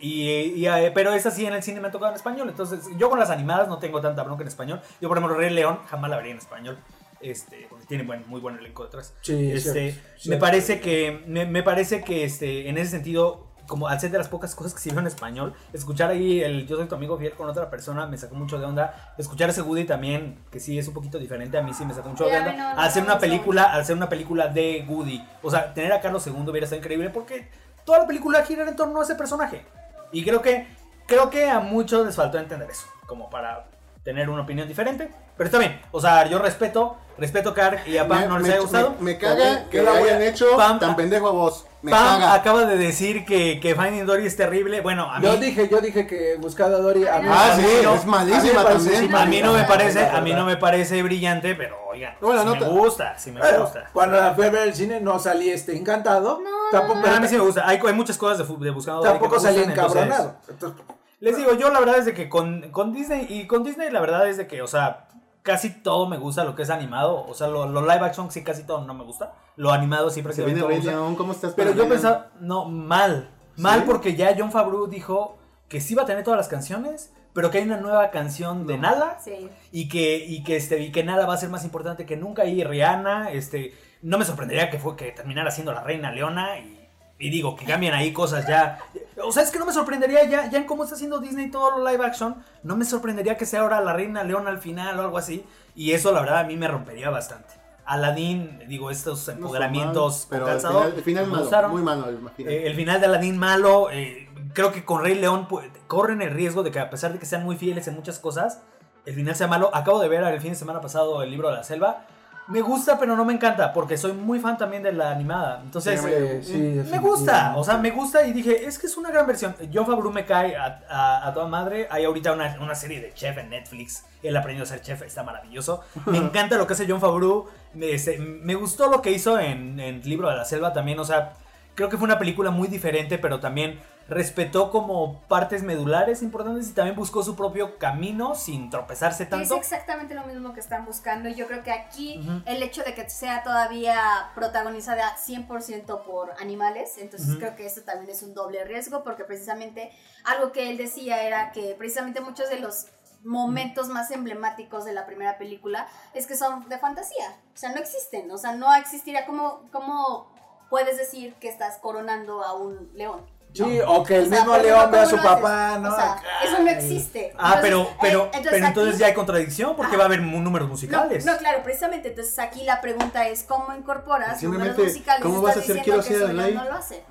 S3: Y, y, eh, pero es así en el cine me ha tocado en español. Entonces, yo con las animadas no tengo tanta bronca en español. Yo, por ejemplo, Rey León jamás la vería en español. Este, porque tiene buen, muy buen elenco detrás.
S2: Sí,
S3: este,
S2: cierto,
S3: me
S2: cierto.
S3: parece que, me, me parece que este, en ese sentido, como al ser de las pocas cosas que sirven en español, escuchar ahí el Yo soy tu amigo fiel con otra persona me sacó mucho de onda. Escuchar ese Woody también, que sí es un poquito diferente, a mí sí me sacó mucho
S1: Sí,
S3: de onda.
S1: no, no
S3: al hacer una película, al hacer una película de Woody. O sea, tener a Carlos II hubiera estado increíble porque toda la película gira en torno a ese personaje. Y creo que, creo que a muchos les faltó entender eso, como para tener una opinión diferente. Pero está bien, o sea, yo respeto, respeto Car y a Pam
S4: Me-
S3: no les
S4: me-
S3: haya gustado.
S4: Me, me caga que
S2: yo
S4: lo hayan hecho
S3: Pam-
S4: tan pendejo a vos. Me
S3: Pam
S4: caga.
S3: acaba de decir que, que Finding Dory es terrible. Bueno, a mí,
S2: Yo dije, yo dije que Buscado a Dory. A mí,
S4: Ah, sí,
S2: no-
S4: es malísima
S2: me parece
S4: también.
S3: a mí no me parece, a mí no me parece brillante, pero oigan,
S4: Buena
S3: sí
S4: nota.
S3: me gusta, sí me gusta.
S2: cuando la fui a ver el cine no salí este encantado.
S1: No,
S2: tampoco,
S3: Pero a mí sí me gusta. Hay, hay muchas cosas de, de Buscando Dory que
S2: tampoco
S3: me
S2: salí
S3: gustan, entonces,
S2: encabronado. Entonces,
S3: Les digo, yo la verdad es de que con, con Disney, y con Disney la verdad es de que, o sea, casi todo me gusta lo que es animado. O sea, lo, lo live action sí casi todo no me gusta. Lo animado sí
S4: Se
S3: prácticamente
S4: viene
S3: me gusta.
S4: León, ¿cómo estás?
S3: Pero yo pensaba, no, mal. Mal
S4: ¿Sí?
S3: porque ya John Favreau dijo que sí va a tener todas las canciones, pero que hay una nueva canción de Nala
S1: Sí.
S3: y que, y que, este, y que Nala va a ser más importante que nunca. Y Rihanna, este, no me sorprendería que, fue, que terminara siendo la reina Leona y, y digo, que cambien ahí cosas ya. O sea, es que no me sorprendería ya, ya en cómo está haciendo Disney todo lo live action, no me sorprendería que sea ahora la reina Leona al final o algo así. Y eso la verdad a mí me rompería bastante. Aladdin, digo, estos
S4: No
S3: empoderamientos
S4: mal, pero el final, el final malo, muy malo el final.
S3: Eh, el final de Aladdin malo, eh, creo que con Rey León pues, corren el riesgo de que a pesar de que sean muy fieles en muchas cosas, el final sea malo. Acabo de ver el fin de semana pasado el libro de la selva. Me gusta, pero no me encanta, porque soy muy fan también de la animada. Entonces,
S4: Sí,
S2: eh, sí,
S3: me gusta, o sea, me gusta y dije, es que es una gran versión. John Favreau me cae a, a- a toda madre. Hay ahorita una, una serie de chef en Netflix. Él aprendió a ser chef, está maravilloso. Me encanta lo que hace John Favreau. Me, este, me gustó lo que hizo en, en Libro de la Selva también. O sea, creo que fue una película muy diferente, pero también respetó como partes medulares importantes y también buscó su propio camino sin tropezarse
S1: Es
S3: tanto.
S1: exactamente lo mismo que están buscando. y Yo creo que aquí el hecho de que sea todavía protagonizada 100% por animales, entonces creo que eso también es un doble riesgo porque precisamente algo que él decía era que precisamente muchos de los momentos más emblemáticos de la primera película es que son de fantasía, o sea, no existen, o sea, no existiría como, como puedes decir que estás coronando a un león.
S2: Sí, o que el
S1: O
S2: mismo león
S1: ejemplo,
S2: ve a
S1: ¿cómo
S2: su papá, ¿no?
S1: O sea, eso no existe.
S3: Ah, pero,
S1: Entonces,
S3: pero,
S1: eh,
S3: pero entonces
S1: aquí-
S3: ya hay contradicción porque
S1: Ah.
S3: va a haber números musicales.
S1: no, claro, precisamente. Entonces aquí la pregunta es cómo incorporas números
S4: Simplemente,
S1: musicales.
S4: ¿cómo vas a hacer Quiero ser el rey?
S1: No lo hace.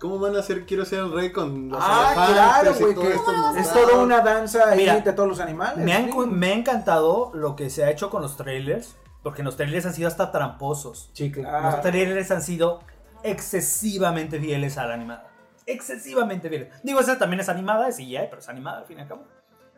S4: ¿Cómo van a hacer Quiero ser el rey con los
S2: Ah,
S4: elefantes
S2: claro, güey,
S4: esto?
S1: ¿Cómo lo vas a
S2: es toda una danza ahí
S3: Mira,
S2: de todos los animales.
S3: Me, han-
S2: sí.
S3: me ha encantado lo que se ha hecho con los trailers, porque los trailers han sido hasta tramposos.
S2: Sí,
S3: Los
S2: claro.
S3: trailers han sido excesivamente fieles a la animada. Excesivamente fieles. Digo, esa también es animada, es CGI, pero es animada al fin y al cabo.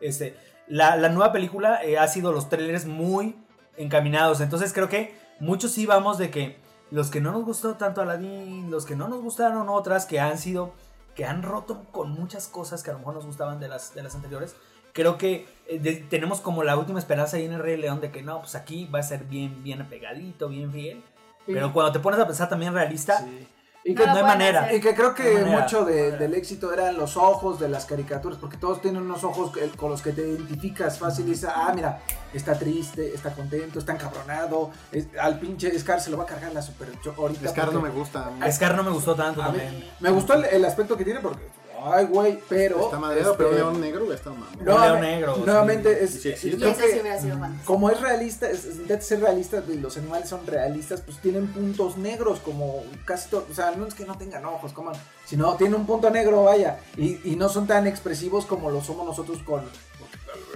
S3: Este, la, la nueva película eh, ha sido los trailers muy encaminados. Entonces creo que muchos íbamos de que los que no nos gustó tanto Aladdin, los que no nos gustaron otras que han sido, que han roto con muchas cosas que a lo mejor nos gustaban de las, de las anteriores. Creo que eh, de- tenemos como la última esperanza ahí en el Rey León de que no, pues aquí va a ser bien, bien pegadito, bien fiel. Pero cuando te pones a pensar también realista,
S2: Sí. Y
S1: No
S2: que,
S3: no hay manera.
S1: hacer.
S2: y que creo que mucho de- del éxito eran los ojos de las caricaturas, porque todos tienen unos ojos con los que te identificas fácil y dices, ah, mira, está triste, está contento, está encabronado, es- al pinche Scar se lo va a cargar la super ahorita.
S4: Scar no me gusta.
S3: Scar no me gustó tanto
S2: A mí
S3: también.
S2: me gustó el, el aspecto que tiene porque, ay, güey, pero...
S4: Está madreado,
S2: este,
S4: pero león negro está mamá.
S3: No, león negro,
S2: Nuevamente, es,
S4: sí.
S2: Creo que-
S1: sí hubiera sido
S2: como es realista, es, es- intenta ser realista, y los animales son realistas, pues tienen puntos negros, como casi todo, o sea, no es que no tengan ojos, como, sino tiene un punto negro, vaya, y, y no son tan expresivos como lo somos nosotros con,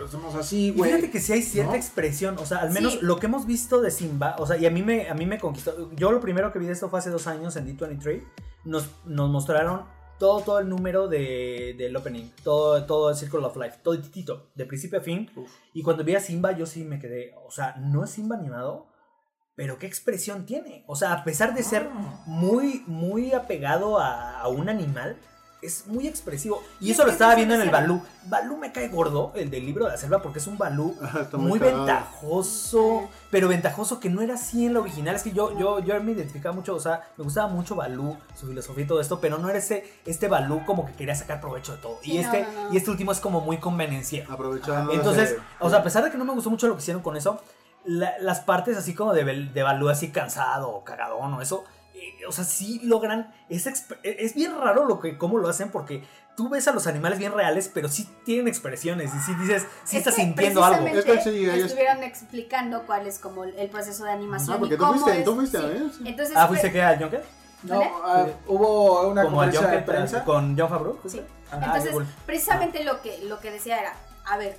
S2: somos así, güey.
S3: fíjate que sí hay cierta
S2: ¿no?
S3: expresión, o sea, al menos
S1: Sí.
S3: lo que hemos visto de Simba, o sea, y a mí me, a mí me conquistó. Yo lo primero que vi de esto fue hace dos años en D23. Nos, nos mostraron todo, todo el número de, del opening, todo, todo el Circle of Life, todo titito, de principio a fin. Y cuando vi a Simba, yo sí me quedé, o sea, no es Simba animado, pero qué expresión tiene. O sea, a pesar de ser
S2: Ah.
S3: muy, muy apegado a, a un animal, es muy expresivo. Y
S1: Y
S3: eso
S1: es
S3: lo estaba
S1: es
S3: viendo en el. Balú. Balú me cae gordo, el del libro de la selva, porque es un Balú
S4: muy
S3: ventajoso, pero ventajoso que no era así en la original. Es que yo, yo, yo me identificaba mucho, o sea, me gustaba mucho Balú, su filosofía y todo esto, pero no era ese, este Balú como que quería sacar provecho de todo.
S1: Sí,
S3: y, este,
S1: no, no.
S3: y este último es como muy convenenciero.
S4: Aprovechando.
S3: Entonces, o sea, a pesar de que no me gustó mucho lo que hicieron con eso, la- las partes así como de, de Balú así cansado o cagadón o eso, o sea, sí logran, es, exp- es bien raro lo que, cómo lo hacen porque tú ves a los animales bien reales, pero sí tienen expresiones y sí dices, sí
S1: Es
S3: estás
S1: que
S3: sintiendo algo.
S4: Es que el CGI es-
S1: estuvieron explicando cuál es como el, proceso de animación
S4: Ah, porque
S1: y
S4: tú
S1: cómo
S4: fuiste,
S1: es-
S4: tú fuiste a
S1: sí.
S4: ver, sí.
S1: Entonces,
S3: Ah, ¿fuiste qué? ¿Al Junket?
S2: No,
S1: ¿Vale?
S2: ah, hubo una conferencia de
S3: Junket
S2: prensa.
S3: con John Favreau.
S1: Sí.
S3: Ah,
S1: Entonces,
S3: cool.
S1: precisamente lo que lo que decía era, a ver,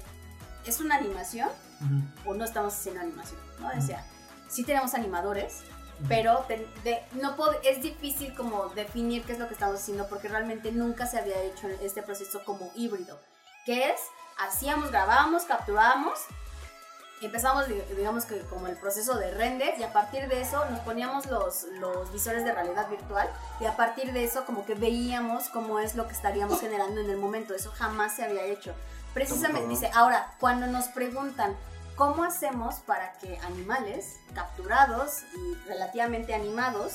S1: ¿es una animación
S3: Ujú.
S1: o no estamos haciendo animación? ¿No? Decía, sí tenemos animadores, pero te- de- no pod- es difícil como definir qué es lo que estamos haciendo porque realmente nunca se había hecho este proceso como híbrido, que es, hacíamos, grabábamos, capturábamos, empezamos di- digamos que como el proceso de render y a partir de eso nos poníamos los, los visores de realidad virtual y a partir de eso como que veíamos cómo es lo que estaríamos generando en el momento, eso jamás se había hecho. Precisamente dice, ahora, cuando nos preguntan ¿Cómo hacemos para que animales capturados y relativamente animados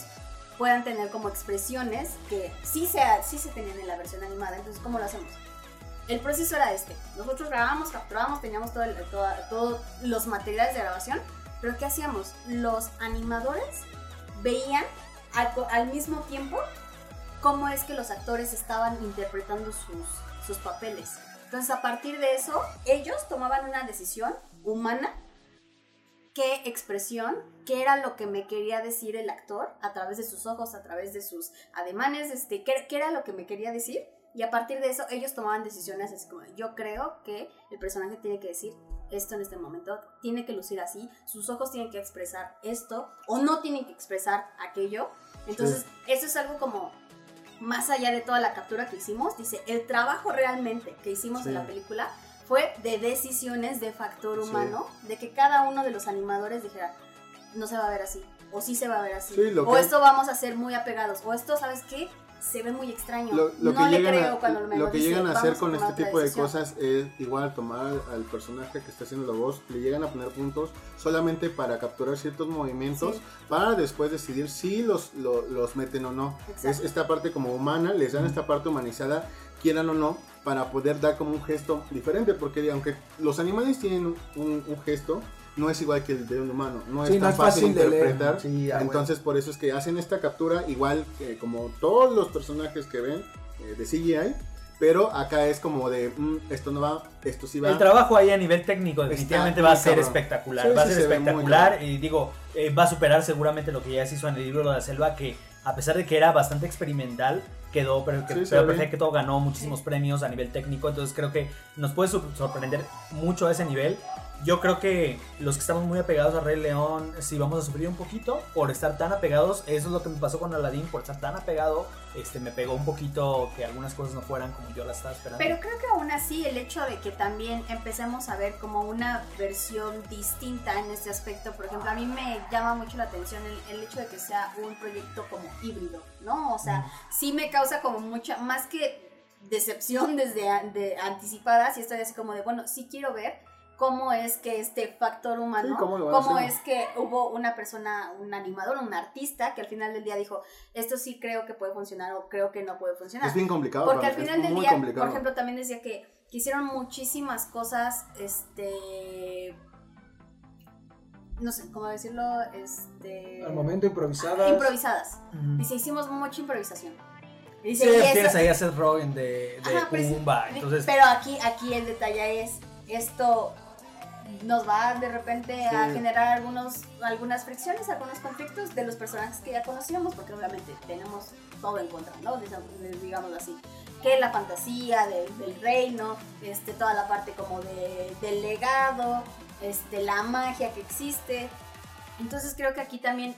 S1: puedan tener como expresiones que sí se, sí se tenían en la versión animada? Entonces, ¿cómo lo hacemos? El proceso era este. Nosotros grabábamos, capturábamos, teníamos todo el- toda- todos los materiales de grabación, pero ¿qué hacíamos? Los animadores veían al, al mismo tiempo cómo es que los actores estaban interpretando sus, sus papeles. Entonces, a partir de eso, ellos tomaban una decisión humana, qué expresión, qué era lo que me quería decir el actor a través de sus ojos, a través de sus ademanes, este, qué, qué era lo que me quería decir. Y a partir de eso, ellos tomaban decisiones así como, yo creo que el personaje tiene que decir esto en este momento, tiene que lucir así, sus ojos tienen que expresar esto, o no tienen que expresar aquello. Entonces, eso es algo como más allá de toda la captura que hicimos, dice, el trabajo realmente que hicimos
S4: Sí.
S1: en la película fue de decisiones de factor
S4: Sí.
S1: humano, de que cada uno de los animadores dijera, no se va a ver así, o sí se va a ver así,
S4: Sí,
S1: o
S4: que-
S1: esto vamos a ser muy apegados, o esto, ¿sabes qué? Se ve muy extraño.
S4: Lo, lo
S1: no
S4: que
S1: le creo
S4: a,
S1: cuando me
S4: lo
S1: lo
S4: que
S1: dice,
S4: llegan a hacer con este tipo de cosas es igual tomar al personaje que está haciendo la voz, le llegan a poner puntos solamente para capturar ciertos movimientos,
S1: Sí.
S4: para después decidir si los, lo- los meten o no.
S1: Exacto.
S4: Es esta parte como humana, les dan esta parte humanizada, quieran o no, para poder dar como un gesto diferente, porque aunque los animales tienen un, un gesto, no es igual que el de un humano, no es
S2: Sí,
S4: tan
S2: no es
S4: fácil,
S2: fácil de leer.
S4: interpretar.
S2: Sí, ah,
S4: Entonces por eso es que hacen esta captura igual que como todos los personajes que ven eh, de CGI, pero acá es como de mm, esto no va, esto sí va.
S3: El trabajo ahí a nivel técnico definitivamente va a ser
S4: cabrón.
S3: espectacular.
S4: Sí,
S3: va a ser espectacular y digo, eh, va a superar seguramente lo que ya se hizo en el libro de la selva, que a pesar de que era bastante experimental, quedó, pero, que,
S4: Sí,
S3: pero perfecto, que todo ganó muchísimos premios a nivel técnico. Entonces creo que nos puede sor- sorprender mucho a ese nivel. Yo creo que los que estamos muy apegados a Rey León, sí vamos a sufrir un poquito por estar tan apegados. Eso es lo que me pasó con Aladdin, por estar tan apegado. Este, me pegó un poquito que algunas cosas no fueran como yo las estaba esperando.
S1: Pero creo que aún así el hecho de que también empecemos a ver como una versión distinta en este aspecto, por ejemplo, a mí me llama mucho la atención el, el hecho de que sea un proyecto como híbrido, ¿no? O sea, sí me causa como mucha, más que decepción desde de anticipada, sí estoy así como de, bueno, sí quiero ver cómo es que este factor humano,
S4: Sí, cómo
S1: es que hubo una persona, un animador, un artista que al final del día dijo, esto sí creo que puede funcionar o creo que no puede funcionar.
S4: Es bien complicado.
S1: Porque al final del día,
S4: complicado.
S1: por ejemplo, también decía que, que hicieron muchísimas cosas, este, no sé cómo decirlo, este,
S2: Al momento improvisadas.
S1: improvisadas.
S3: Ujú.
S1: Dice, hicimos mucha improvisación.
S3: Sí,
S1: Dice, eso-
S3: tienes ahí a Seth Rogen de, de
S1: Ajá, pero,
S3: Pumba,
S1: sí,
S3: entonces...
S1: pero aquí, aquí el detalle es, esto nos va de repente a generar algunos, algunas fricciones, algunos conflictos de los personajes que ya conocíamos, porque obviamente tenemos todo en contra, ¿no? Así. Que la fantasía del, del reino, este, toda la parte como de, del legado, este, la magia que existe. Entonces creo que aquí también,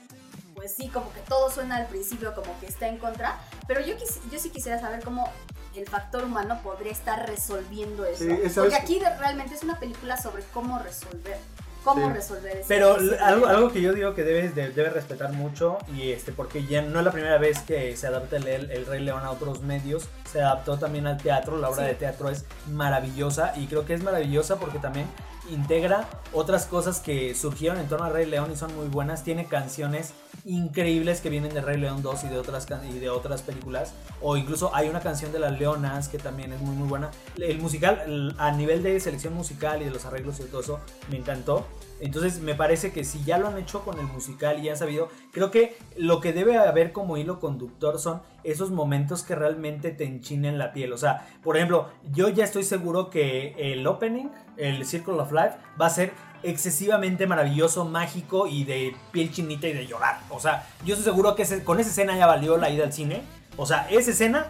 S1: pues sí, como que todo suena al principio como que está en contra, pero yo, quis- yo sí quisiera saber cómo el factor humano podría estar resolviendo eso.
S4: Sí,
S1: Porque aquí de- realmente es una película sobre cómo resolver, cómo
S4: Sí.
S1: resolver ese
S3: Pero algo, algo que yo digo que debes de- debe respetar mucho y este porque ya no es la primera vez que se adapta el, el Rey León a otros medios, se adaptó también al teatro, la obra
S1: Sí.
S3: de teatro es maravillosa y creo que es maravillosa porque también integra otras cosas que surgieron en torno al Rey León y son muy buenas, tiene canciones increíbles que vienen de Rey León 2 y de otras y de otras películas o incluso hay una canción de las Leonas que también es muy muy buena. El musical a nivel de selección musical y de los arreglos y todo eso me encantó. Entonces me parece que si ya lo han hecho con el musical y han sabido, creo que lo que debe haber como hilo conductor son esos momentos que realmente te enchinen la piel. O sea, por ejemplo, yo ya estoy seguro que el opening, el Circle of Life, va a ser excesivamente maravilloso, mágico y de piel chinita y de llorar. O sea, yo estoy seguro que con esa escena ya valió la ida al cine. O sea, esa escena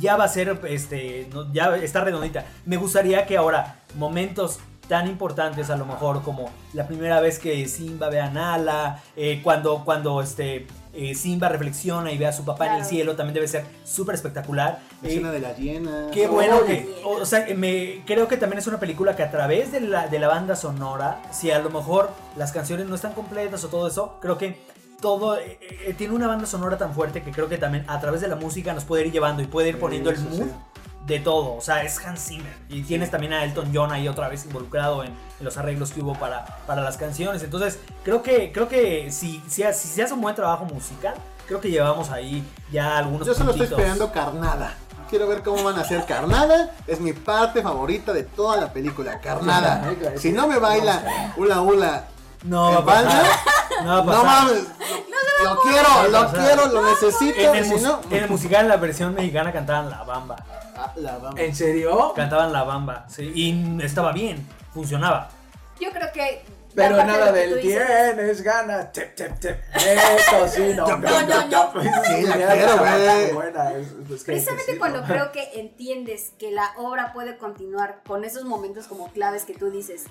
S3: ya va a ser, este, ya está redondita. Me gustaría que ahora momentos tan importantes a lo mejor como la primera vez que Simba ve a Nala, eh, cuando, cuando este, eh, Simba reflexiona y ve a su papá en el cielo, también debe ser súper espectacular.
S4: La
S3: Eh,
S4: escena de la hiena.
S3: Qué bueno que, o sea, me creo que también es una película que a través de la, de la banda sonora, si a lo mejor las canciones no están completas o todo eso, creo que todo eh, eh, tiene una banda sonora tan fuerte que creo que también a través de la música nos puede ir llevando y puede ir
S4: Sí,
S3: poniendo el mood
S4: sí.
S3: De todo. O sea, es Hans Zimmer. Y tienes también a Elton John ahí otra vez involucrado en, en los arreglos que hubo para, para las canciones. Entonces, creo que, creo que si, si, si se hace un buen trabajo musical, creo que llevamos ahí ya algunos
S4: Yo solo estoy
S3: puntitos.
S4: esperando carnada. Quiero ver cómo van a hacer carnada. Es mi parte favorita de toda la película. Carnada. Si no me baila hula hula
S3: No va a pasar. No va a
S4: no
S3: pasar.
S4: mames. Lo, lo quiero, lo quiero, lo necesito.
S3: En el,
S4: si
S3: mus-
S4: no,
S3: en el musical, en la versión mexicana, cantaban La Bamba.
S4: Ah, la vamos.
S2: ¿En serio?
S3: Cantaban La Bamba, sí. Y estaba bien, funcionaba.
S1: Yo creo que...
S2: Pero nada del tienes ganas. Tip, tip, tip. Eso sí, no.
S1: No, no, no.
S4: Sí, la quiero, güey.
S2: buena, es- es que-
S1: Precisamente
S2: sí,
S1: cuando
S2: ¿no?
S1: creo que entiendes que la obra puede continuar con esos momentos como claves que tú dices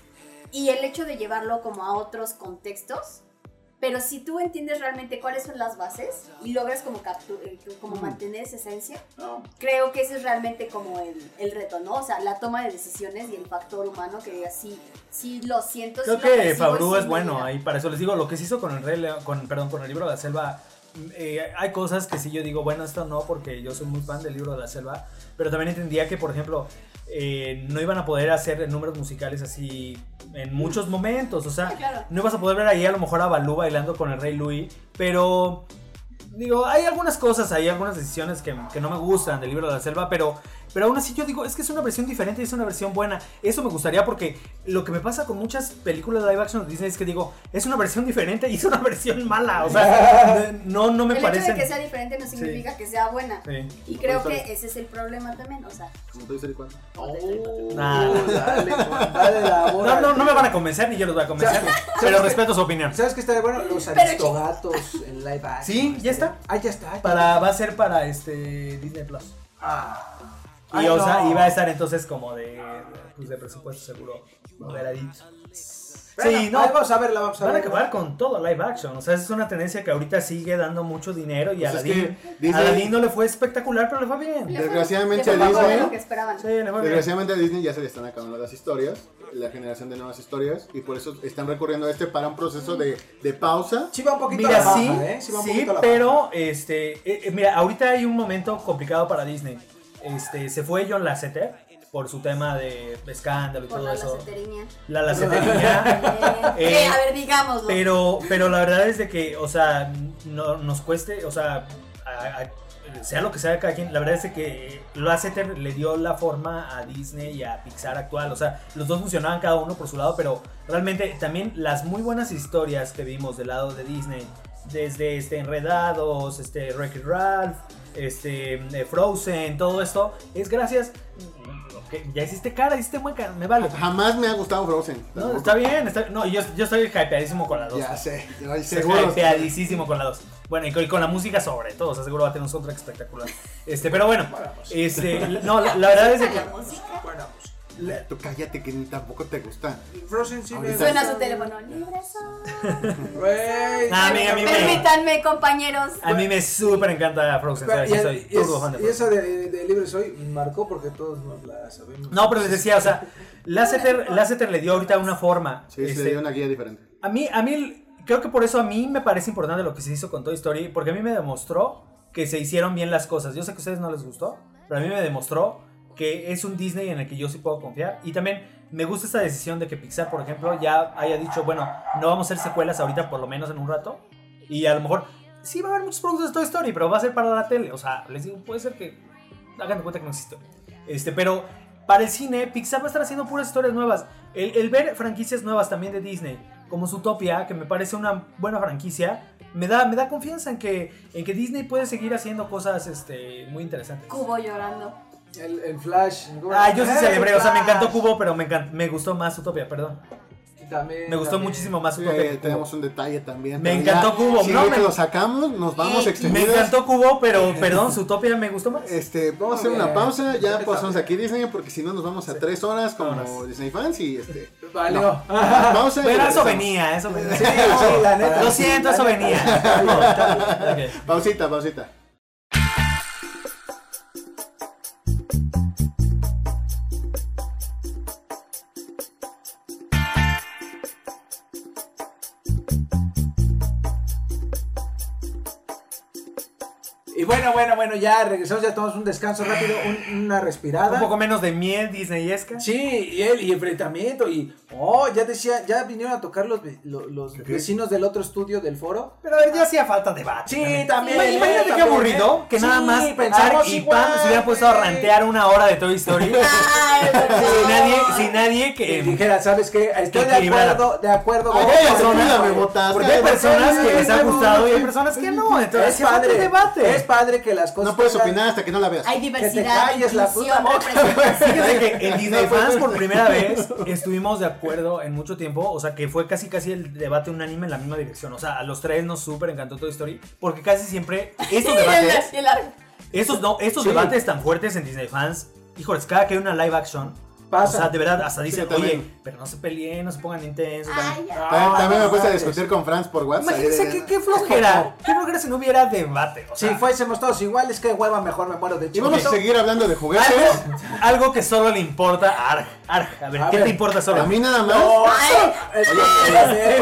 S1: y el hecho de llevarlo como a otros contextos, pero si tú entiendes realmente cuáles son las bases y logras como, eh, como mantener esa esencia,
S2: No.
S1: creo que ese es realmente como el, el reto, ¿no? O sea, la toma de decisiones y el factor humano que diga, sí, sí lo siento.
S3: Creo
S1: sí lo
S3: que
S1: sí
S3: es bueno
S1: llega".
S3: ahí para eso. Les digo, lo que se hizo con el Rey León- con, perdón, con el libro de la selva. mm, eh, hay cosas que sí yo digo, bueno, esto no, porque yo soy muy fan del libro de la selva. Pero también entendía que, por ejemplo, eh, no iban a poder hacer números musicales así en muchos momentos. O sea,
S1: Sí, claro.
S3: no ibas a poder ver ahí a lo mejor a Balú bailando con el Rey Louis. Pero Digo, hay algunas cosas, hay algunas decisiones que, que no me gustan del libro de la selva, pero Pero aún así yo digo, es que es una versión diferente y es una versión buena. Eso me gustaría porque lo que me pasa con muchas películas de live action de Disney es que digo, es una versión diferente y es una versión mala. O sea, no, no me
S1: el
S3: parece.
S1: hecho de que sea diferente no significa que sea buena.
S3: Sí.
S1: Y creo que ese es el problema también, o sea.
S4: Como 4.
S3: Nah.
S2: dale, dale la
S3: No,
S2: bola.
S3: no, no me van a convencer ni yo los voy a convencer. pero respeto su opinión.
S2: ¿Sabes qué estaría bueno? Los aristogatos en live action.
S3: Sí, ya está.
S2: Ah, ya está. ya
S3: Para, va a ser para este Disney Plus.
S2: Ah.
S3: Y,
S2: Ay,
S3: o sea,
S2: no.
S3: y va a estar entonces como de, pues, de presupuesto seguro moderadito.
S2: Bueno,
S3: sí, no,
S2: ahí vamos a verla, vamos a
S3: van a acabar con todo live action. O sea, es una tendencia que ahorita sigue dando mucho dinero y a
S4: Pues es
S3: Aladdin,
S4: Disney-
S3: Aladdin no le fue espectacular, pero le fue bien.
S4: Desgraciadamente a Disney-
S1: lo que esperaban.
S3: Sí, le fue bien.
S4: Desgraciadamente a Disney ya se le están acabando las historias, la generación de nuevas historias, y por eso están recurriendo a este para un proceso de, de pausa.
S2: Sí va un poquito a
S3: Mira,
S2: la baja,
S3: sí,
S2: ¿eh? Sí, va un
S3: sí,
S2: poquito a la
S3: pero este, eh, eh, mira, ahorita hay un momento complicado para Disney. Este, se fue John Lasseter por su tema de escándalo y
S1: Por
S3: todo
S1: la
S3: eso. La Lassetería.
S1: Eh,
S3: Eh,
S1: a ver, digámoslo.
S3: Pero, pero la verdad es de que, o sea, no, nos cueste, o sea, a- a- sea lo que sea cada quien, la verdad es de que Lasseter le dio la forma a Disney y a Pixar actual. O sea, los dos funcionaban cada uno por su lado, pero realmente también las muy buenas historias que vimos del lado de Disney, desde este Enredados, este Wreck-It Ralph, este eh, Frozen, todo esto, es gracias. ya hiciste cara, hiciste mueca, me vale.
S4: Jamás me ha gustado Frozen.
S3: No, está bien, está, no, yo, yo estoy hypeadísimo con la 2.
S4: Ya sé, yo
S3: Estoy
S4: seguro.
S3: hypeadísimo con la 2. Bueno, y con, y con la música sobre todo, o sea, seguro va a tener un soundtrack espectacular. Este, pero bueno, este, no, la, la verdad es que...
S1: La música.
S2: Bueno, pues,
S4: La- Tú cállate que ni tampoco te gusta.
S2: Frozen sí me
S4: Ahorita-
S1: Suena su teléfono. Libre soy.
S3: A mí- a mí me-
S1: Permítanme, compañeros.
S3: A mí me súper encanta Frozen,
S2: Pero,
S3: ¿sabes?
S2: y,
S3: Yo soy
S2: y
S3: turbo
S2: es-
S3: fan de
S2: y
S3: Frozen.
S2: esa de, de Libre Soy marcó porque todos nos la sabemos.
S3: No, pero les decía, o sea, Lasseter, Lasseter le dio ahorita una forma.
S4: Sí, se
S3: este,
S4: le dio una guía diferente.
S3: A mí, a mí, creo que por eso a mí me parece importante lo que se hizo con Toy Story, porque a mí me demostró que se hicieron bien las cosas. Yo sé que a ustedes no les gustó, pero a mí me demostró que es un Disney en el que yo sí puedo confiar. Y también me gusta esta decisión de que Pixar, por ejemplo, ya haya dicho, bueno, no vamos a hacer secuelas ahorita, por lo menos en un rato. Y a lo mejor, sí va a haber muchos productos de Toy Story, pero va a ser para la tele. O sea, les digo, puede ser que hagan de cuenta que no existe. Este, pero para el cine, Pixar va a estar haciendo puras historias nuevas. El, el ver franquicias nuevas también de Disney, como Zootopia, que me parece una buena franquicia, me da, me da confianza en que, en que Disney puede seguir haciendo cosas este, muy interesantes.
S1: Cubo llorando.
S2: El, el Flash.
S3: Ah, yo sí
S2: ¡Eh,
S3: celebré, o sea, me encantó! Cubo, pero me, encant- me gustó más Zootopia, perdón.
S2: También,
S3: Me gustó
S2: también.
S3: muchísimo más Cubo.
S4: tenemos un detalle también.
S3: Me encantó
S4: ya,
S3: Cubo,
S4: Si
S3: no, me-
S4: lo sacamos, nos vamos
S1: Eh,
S4: extendidos.
S3: Me encantó Cubo, pero perdón, Zootopia me gustó más.
S4: Este, vamos a hacer una pausa, ya pasamos aquí Disney porque si no nos vamos a tres horas como
S3: Vámonos.
S4: Disney fans y este.
S2: Valió.
S4: no. Pausa y
S3: Pero eso venía, eso venía.
S2: Sí, sí, la neta.
S3: Lo siento, eso venía.
S4: Pausita, pausita.
S2: Bueno, bueno, bueno, ya regresamos, ya tomamos un descanso rápido, un- una respirada.
S3: Un poco menos de miel disneyesca.
S2: Sí, y él, y enfrentamiento, y oh, ya decía, ya vinieron a tocar los, ve- lo- los vecinos del otro estudio del foro.
S3: Pero a ver, ya hacía falta debate.
S2: Sí,
S3: también.
S2: también.
S3: Ima- Imagínate qué
S2: también,
S3: aburrido
S2: eh.
S3: que
S2: Sí,
S3: nada más
S2: pensamos
S3: Ark y
S2: igual,
S3: Pam se hubieran puesto a
S2: güey.
S3: rantear una hora de Toy Story.
S1: Ay,
S3: sin nadie, sin nadie
S2: Y
S3: que.
S2: dijera, ¿sabes qué? Estoy de acuerdo, de acuerdo.
S3: Porque
S2: con-
S3: hay personas,
S4: me votaste.
S3: porque hay personas que les ha
S4: no,
S3: gustado y hay personas que no. Entonces,
S2: Es padre,
S3: debate.
S2: es padre que las cosas
S4: No puedes
S2: tengan-
S4: opinar hasta que no la veas.
S1: Hay
S2: Que te
S1: diversidad,
S2: calles la
S1: inclusión,
S2: puta boca.
S1: representación.
S3: Fíjate que en Disney Fans por primera vez estuvimos de acuerdo en mucho tiempo, o sea que fue casi casi el debate unánime en la misma dirección, o sea a los tres nos súper encantó Toy Story, porque casi siempre estos debates, estos, no, estos
S2: Sí.
S3: debates tan fuertes en Disney Fans, híjoles, cada que hay una live action,
S2: Pasa.
S3: o sea de verdad hasta dicen,
S4: Sí,
S3: oye, pero no se peleen, no se pongan intensos.
S1: Ay,
S3: también".
S1: ya.
S4: También, me puse a
S2: no,
S4: discutir con Franz por WhatsApp.
S3: Imagínense qué, qué flojera, qué flojera si no hubiera debate, o
S2: Si fuésemos todos iguales, que hueva, mejor me muero de
S4: Y
S2: chico.
S4: vamos a seguir hablando de juguetes.
S3: algo, algo que solo le importa a Arg, Arg, a ver,
S2: A
S3: ¿qué
S2: ver,
S3: te importa solo?
S4: A mí nada más.
S1: Ay,
S2: Es-
S4: oye, oye,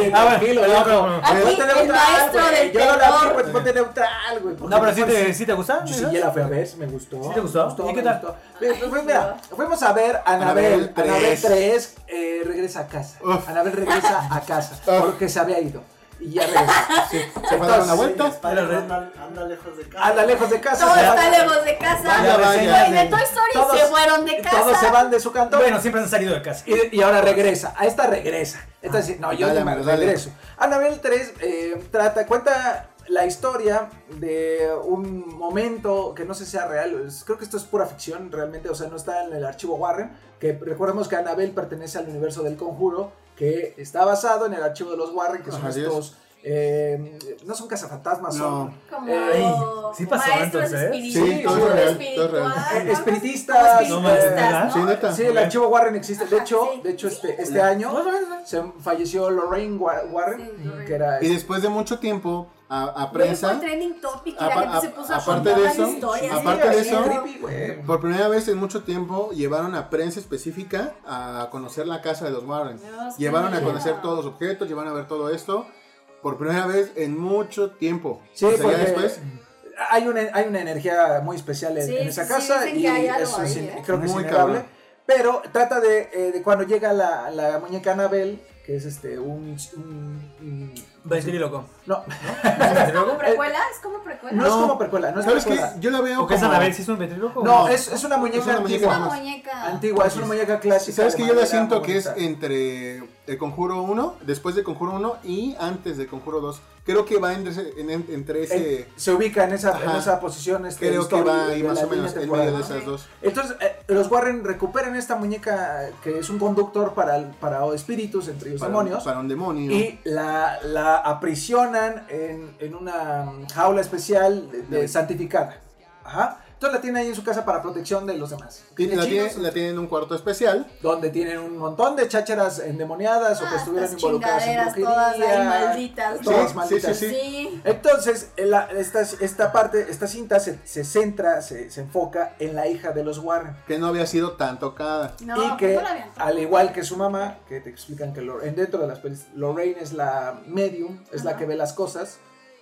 S4: oye,
S3: A ver,
S1: el maestro del
S2: Yo no la vi, pues ponte neutral, güey.
S3: No, pero sí
S2: mejor
S3: te, sí te gusta.
S2: Yo sí
S3: ¿no?
S2: ya la fui a ver, me gustó.
S3: ¿Sí te gustó? ¿Y qué tal?
S2: pues, mira, fuimos a ver Anabel,
S4: Anabel
S2: Anabel
S4: 3.
S2: 3, eh, regresa a casa.
S4: Uf.
S2: Anabel regresa a casa porque se había ido. y ya regresa.
S4: Sí, se fue a dar una vuelta.
S6: Spider-Man anda, anda lejos de casa.
S2: Anda lejos de casa.
S1: Todo
S2: va-
S1: está lejos de casa.
S2: Vaya,
S4: vaya.
S1: Güey, de Toy Story
S2: Todos-
S1: se fueron de casa.
S2: Todos se van de su cantón.
S3: Bueno, siempre han salido de casa.
S2: Y, y ahora regresa. A esta regresa. Esta sí- no, yo
S4: Dale,
S2: no me
S4: dale.
S2: regreso. Annabelle 3 eh, trata, cuenta la historia de un momento que no sé si sea real. creo que esto es pura ficción realmente. O sea, no está en el archivo Warren. Que recordemos que Annabelle pertenece al universo del conjuro. Que está basado en el archivo de los Warren. Que son estos. Eh, no son cazafantasmas, son.
S4: No.
S1: Como
S2: Eh,
S3: sí pasó entonces, ¿eh?
S2: Sí, todo es
S4: real, real.
S2: Eh,
S1: ¿no?
S2: espiritistas,
S3: no
S1: espiritistas,
S3: ¿verdad?
S1: ¿no?
S4: Sí,
S2: el archivo Warren existe. De
S1: Ajá,
S2: hecho,
S1: sí.
S2: de hecho este, este año se falleció Lorraine Wa- Warren,
S1: Sí, Lorraine.
S2: que era
S4: Y después de mucho tiempo a, a prensa, aparte de eso,
S1: historias.
S4: aparte de eso,
S2: creepy,
S4: por primera vez en mucho tiempo llevaron a prensa específica a conocer la casa de los Warren.
S1: Dios,
S4: Llevaron a conocer todos los objetos, llevaron a ver todo esto. Por primera vez en mucho tiempo.
S2: Sí,
S4: O sea, ya después,
S2: hay una, hay una energía muy especial en,
S1: Sí,
S2: en esa
S1: sí,
S2: casa
S1: dicen
S2: y
S1: que hay algo
S2: eso es
S1: ¿eh?
S2: creo que
S4: Muy
S2: es innegable. Pero trata de, eh, de cuando llega la, la muñeca Annabelle, que es este un... un- un-
S3: Ventríloco.
S2: no,
S1: ¿Es como precuela? ¿Es como precuela?
S2: no es
S4: No.
S2: como precuela, no es
S4: ¿sabes qué?
S2: precuela.
S4: Yo la veo
S3: ¿O qué es
S4: como...
S3: Anabel? ¿Sí es un ventríloco?
S2: No, es, es una muñeca
S4: Es una muñeca
S2: antigua.
S1: muñeca.
S2: Antigua, es una muñeca clásica.
S4: ¿Sabes que yo la siento que es entre el Conjuro 1, después de Conjuro 1 y antes de Conjuro 2? Creo que va entre ese... en- entre ese
S2: Eh, se ubica en esa, en esa posición. Este,
S4: creo que va ahí
S2: de
S4: más o menos en medio de esas dos.
S2: Entonces, eh, los Warren recuperan esta muñeca que es un conductor para, para espíritus, entre ellos
S4: Para,
S2: demonios,
S4: para un demonio.
S2: y la, la aprisionan en, en una jaula especial de, de santificada. Ajá. Entonces la tiene ahí en su casa para protección de los demás.
S4: Y la,
S2: Chinos,
S4: tiene, la tiene en un cuarto especial.
S2: Donde tienen un montón de chácharas endemoniadas o que
S1: Ah,
S2: estuvieran
S1: estas
S2: involucradas en brujería.
S1: todas ahí malditas.
S2: Todas
S4: Sí,
S2: malditas.
S4: sí, sí,
S1: Sí.
S2: Entonces, la- esta, esta parte, esta cinta se, se centra, se, se enfoca en la hija de los Warren.
S4: que no había sido tan tocada.
S1: No,
S2: y
S1: pues
S2: que,
S1: no
S2: al igual que su mamá, que te explican que Lor- en dentro de las pelis, Lorraine es la medium, es la que ve las cosas.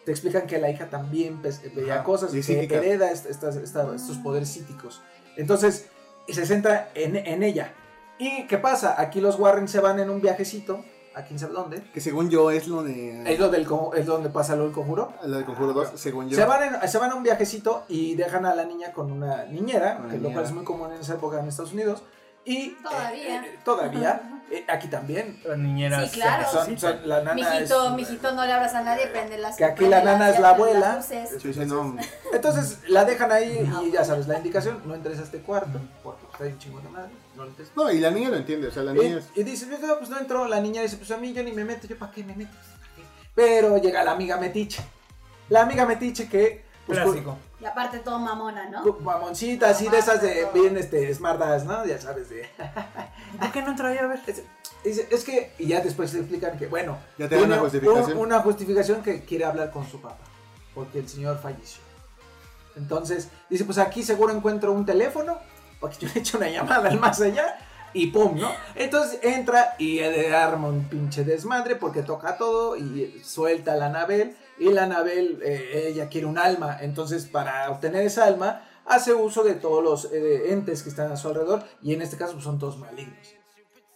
S2: Te explican que la hija también veía cosas,
S4: y
S2: que hereda estas- estos poderes psíquicos. Entonces, se centra en, en ella. ¿Y qué pasa? Aquí los Warren se van en un viajecito, a quién sabe dónde.
S4: Que según yo es lo de.
S2: Es, lo del, es donde pasa lo del conjuro.
S4: La de Conjuro 2, según yo.
S2: Se van, en- se van a un viajecito y dejan a la niña con una niñera,
S4: Una
S2: que lo cual
S4: niñera.
S2: es muy común en esa época en Estados Unidos. Y
S1: Todavía.
S2: eh, eh, todavía. eh, aquí también.
S3: La niñera
S1: Sí, claro.
S2: Son- son- la nana
S1: Mijito,
S2: es-
S1: mijito, no le abras a nadie, prende las
S2: Que aquí la nana
S1: las-
S2: es la
S1: las
S2: abuela.
S4: Sí, sí, no.
S2: Entonces la dejan ahí y ya sabes la indicación, no entres a este cuarto, porque está bien chingón de madre, no entres.
S4: No, y la niña lo entiende. O sea, la niña es.
S2: Y, y dice, no, pues no entró, la niña dice, pues a mí yo ni me meto, yo para qué me meto. ¿Pa' qué? Pero llega la amiga metiche. La amiga metiche que... pues,
S3: Clásico.
S1: Y aparte todo mamona, ¿no?
S2: Mamoncita, así de esas de bien este, smartas, ¿no? Ya sabes, de...
S3: ¿Por qué no entró ahí a ver?
S2: Es, dice, es que, y ya después se explican que, bueno,
S4: Ya te dan
S2: tiene
S4: una justificación.
S2: un- una justificación que quiere hablar con su papá, porque el señor falleció. Entonces, dice, pues aquí seguro encuentro un teléfono, porque yo le he hecho una llamada al más allá, y pum, ¿no? Entonces entra y le arma un pinche desmadre porque toca todo y suelta a la Anabel, y la Anabel, eh, ella quiere un alma, entonces para obtener esa alma, hace uso de todos los eh, entes que están a su alrededor, y en este caso pues, son todos malignos.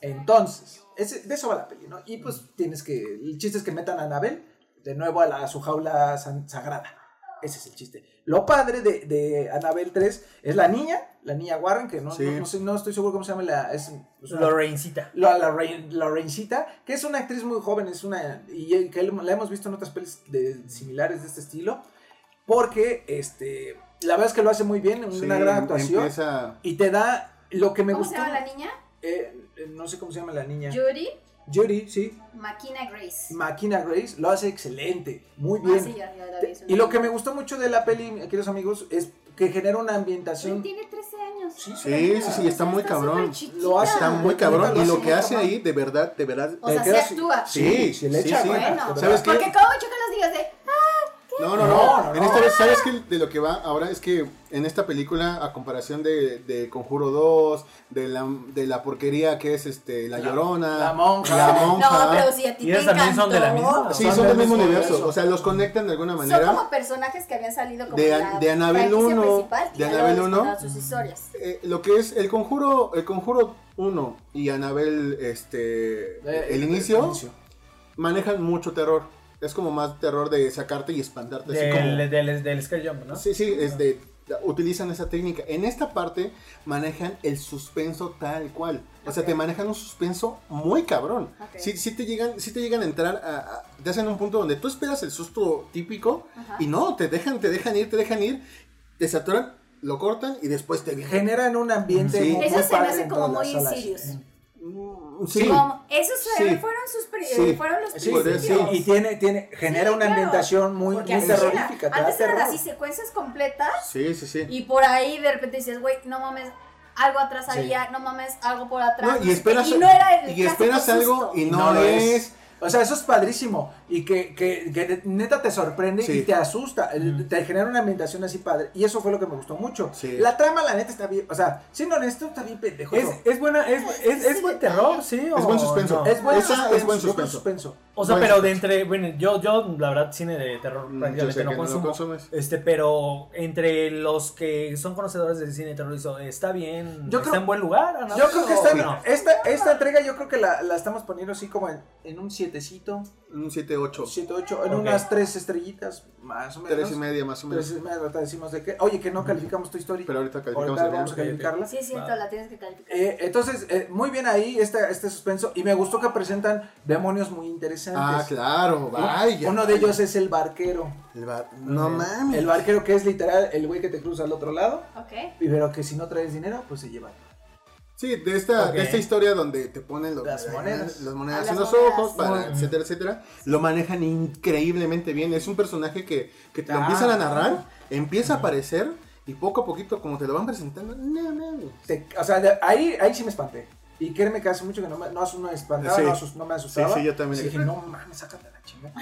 S2: Entonces, de eso va la peli, ¿no? Y pues tienes que. El chiste es que metan a Anabel de nuevo a, su jaula sagrada. Ese es el chiste. Lo padre de, de Anabel 3 es la niña, la niña Warren, que no,
S4: Sí.
S2: no, no sé- no estoy seguro cómo se llama la. Es, es una-
S3: Lorraincita.
S2: la, la, que es una actriz muy joven, es una. Y que la hemos visto en otras pelis de, similares de este estilo. Porque este. La verdad es que lo hace muy bien,
S4: Sí,
S2: una gran actuación.
S4: Empieza.
S2: Y te da lo que me
S1: ¿Cómo
S2: gustó.
S1: se llama la niña?
S2: Eh, eh, no sé cómo se llama la niña.
S1: Judy
S2: Judy, sí.
S1: Makina Grace.
S2: Makina Grace lo hace excelente, muy
S1: Ah,
S2: bien.
S1: sí, ya, ya la vi,
S2: y lo que me gustó mucho de la peli, queridos amigos, es que genera una ambientación.
S1: Tiene 13 años.
S2: Sí,
S4: Sí, sí, sí, está muy cabrón.
S2: Lo hace-.
S4: Está muy cabrón. Y lo que hace ahí, de verdad, de verdad.
S1: O sea, se actúa.
S4: Sí,
S2: sí, le echa
S4: sí.
S1: Bueno,
S4: ¿Sabes qué?
S1: porque como chocan los días de.
S4: No, no,
S2: No,
S4: no.
S2: no,
S4: En
S2: no.
S4: esta vez, ¿sabes qué? De lo que va ahora es que en esta película, a comparación de, de Conjuro 2, de la, de la porquería que es este La Llorona,
S2: la monja.
S4: la monja.
S1: No, pero si a ti
S3: ¿Y
S1: te
S3: esas también son de la misma?
S4: Sí,
S2: Son
S4: son
S2: del
S4: mismo universo.
S2: universo.
S4: O sea, los conectan de alguna
S1: Son
S4: manera.
S1: como personajes que habían salido como
S4: De-
S1: la
S4: de
S1: franquicia
S4: 1,
S1: principal y
S4: de
S1: luego
S4: 1.
S1: contaron sus historias.
S4: Eh, lo que es el conjuro, el conjuro 1 y Anabel, este,
S2: Eh,
S4: el inicio, manejan mucho terror. Es como más terror de sacarte y espantarte. así como-
S3: Del, del, del Scare Jump, ¿no?
S4: Sí, sí, este, utilizan esa técnica. En esta parte manejan el suspenso tal cual. O sea, te manejan un suspenso muy cabrón.
S1: Ok.
S4: Sí, sí te llegan, sí te llegan a entrar a, a- te hacen un punto donde tú esperas el susto típico
S1: Ajá.
S4: y no, te dejan, te dejan ir, te dejan ir, te saturan, lo cortan y después te vienen.
S2: Generan un ambiente
S4: Sí.
S2: muy,
S1: Eso
S2: muy
S1: se me hace como muy. Insidious.
S4: Mm, Sí.
S1: Como, esos
S4: Sí.
S1: fueron sus
S4: Sí.
S1: fueron los principios.
S2: y tiene, tiene, genera
S1: Sí,
S2: una
S1: claro.
S2: ambientación muy,
S1: era.
S2: terrorífica. te da
S1: Antes eran así secuencias completas
S4: Sí, sí, sí.
S1: y por ahí de repente dices, güey, no mames, algo atrás había, no mames, algo por atrás.
S4: No, y esperas,
S1: y no era el
S4: y esperas algo
S1: susto.
S4: y no,
S2: lo
S4: es.
S2: O sea, eso es padrísimo. Y que, que, que neta te sorprende
S4: Sí.
S2: y te asusta. Te genera una ambientación así padre. Y eso fue lo que me gustó mucho.
S4: Sí.
S2: La trama, la neta, está bien. O sea, siendo honesto, está bien pendejo.
S3: Es, es buena, es, es, es buen terror, sí.
S4: Es
S3: o
S4: buen suspenso.
S3: no?
S2: Es buen suspenso.
S4: es buen suspenso.
S2: suspenso.
S3: O sea,
S4: Buen
S3: pero de entre, bueno, yo, yo la verdad cine de terror
S4: Mm,
S3: prácticamente no
S4: no consumes.
S3: este, pero entre los que son conocedores del cine de terror, hizo, está bien,
S2: Yo
S3: está
S2: creo-
S3: en buen lugar. Ana?
S2: Yo creo que esta,
S3: ¿O no?
S2: esta, esta entrega, yo creo que la, la estamos poniendo así como en, en un 7cito,
S4: Un 7-8.
S2: 7, 8, en
S3: Ok.
S2: unas 3 estrellitas, más o menos.
S4: Tres y media más o menos.
S2: Tres y media, ahorita decimos de que, oye, que no calificamos tu historia.
S4: Pero ahorita calificamos
S2: Ahorita
S4: el
S2: vamos a calificarla.
S1: Sí, es cierto, la tienes que calificar.
S2: Eh, entonces, eh, muy bien ahí este, este suspenso. Y me gustó que presentan demonios muy interesantes.
S4: Ah, claro, vaya.
S2: Uno de ellos es el barquero.
S4: El bar- No mames.
S2: El barquero que es literal el güey que te cruza al otro lado.
S1: Ok.
S2: Y pero que si no traes dinero, pues se lleva.
S4: Sí, de esta, de esta historia donde te ponen los-
S2: Las monedas.
S4: las monedas
S1: Ah,
S4: en los
S1: monedas.
S4: ojos, para, etcétera, etcétera, lo manejan increíblemente bien. Es un personaje que, que te lo
S2: Ah.
S4: empiezan a narrar, empieza a aparecer y poco a poquito, como te lo van presentando, no mames.
S2: Te- o sea, ahí, ahí sí me espanté. Y créeme que hace mucho que no me, no, me espantaba,
S4: Sí.
S2: no, asus- no me asustaba.
S4: Sí, sí, yo también.
S2: Y dije, no mames, sácate la chingada.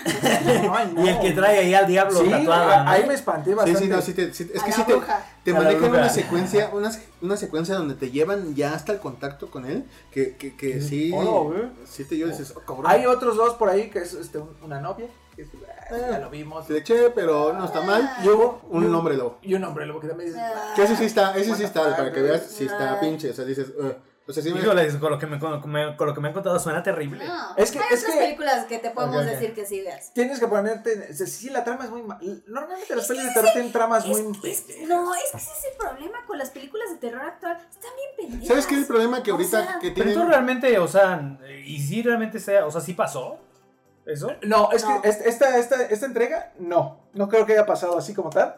S2: No, ay, no.
S3: Y el que trae ahí al diablo
S2: Sí, ahí me espanté
S4: Sí,
S2: bastante.
S4: sí, no, sí te- sí- es
S1: A
S4: que sí te,
S1: bruja.
S4: te manejan una secuencia, una, una secuencia donde te llevan ya hasta el contacto con él, que, que, que sí,
S2: Hola, güey.
S4: sí te yo dices, oh, cabrón.
S2: Hay otros dos por ahí que es este, un- una novia. que es- ah, ya lo vimos.
S4: Se le eché, pero no está mal.
S2: Y hubo y
S4: Un hombre lobo.
S2: Y un hombre lobo que también dices.
S1: Ah.
S4: Que ese sí está, ese sí está, para que veas, sí está
S1: Ah.
S4: pinche, o sea, dices, "Ugh". O sea, sí me-
S3: Híjole, con lo que me, con, con lo que me han contado suena terrible.
S1: No,
S2: Es que-
S1: hay
S2: es
S1: otras
S2: que-
S1: películas que te podemos
S3: Ok, ok.
S1: decir que sí veas.
S2: Tienes que ponerte. o sea, Sí, la trama es muy. ma- Normalmente las pelis de terror tienen tramas
S1: Es-
S2: muy.
S1: es- no, es que ese es el problema con las películas de terror actual. Están bien pendejas.
S4: ¿Sabes qué es el problema? Que
S1: O
S4: ahorita
S1: sea,
S4: que
S3: Pero
S4: tienen...
S3: tú realmente, o sea, y si realmente sea, o sea, sí pasó eso.
S2: No, es
S1: No.
S2: que est- esta, esta, esta entrega, no. No creo que haya pasado así como tal.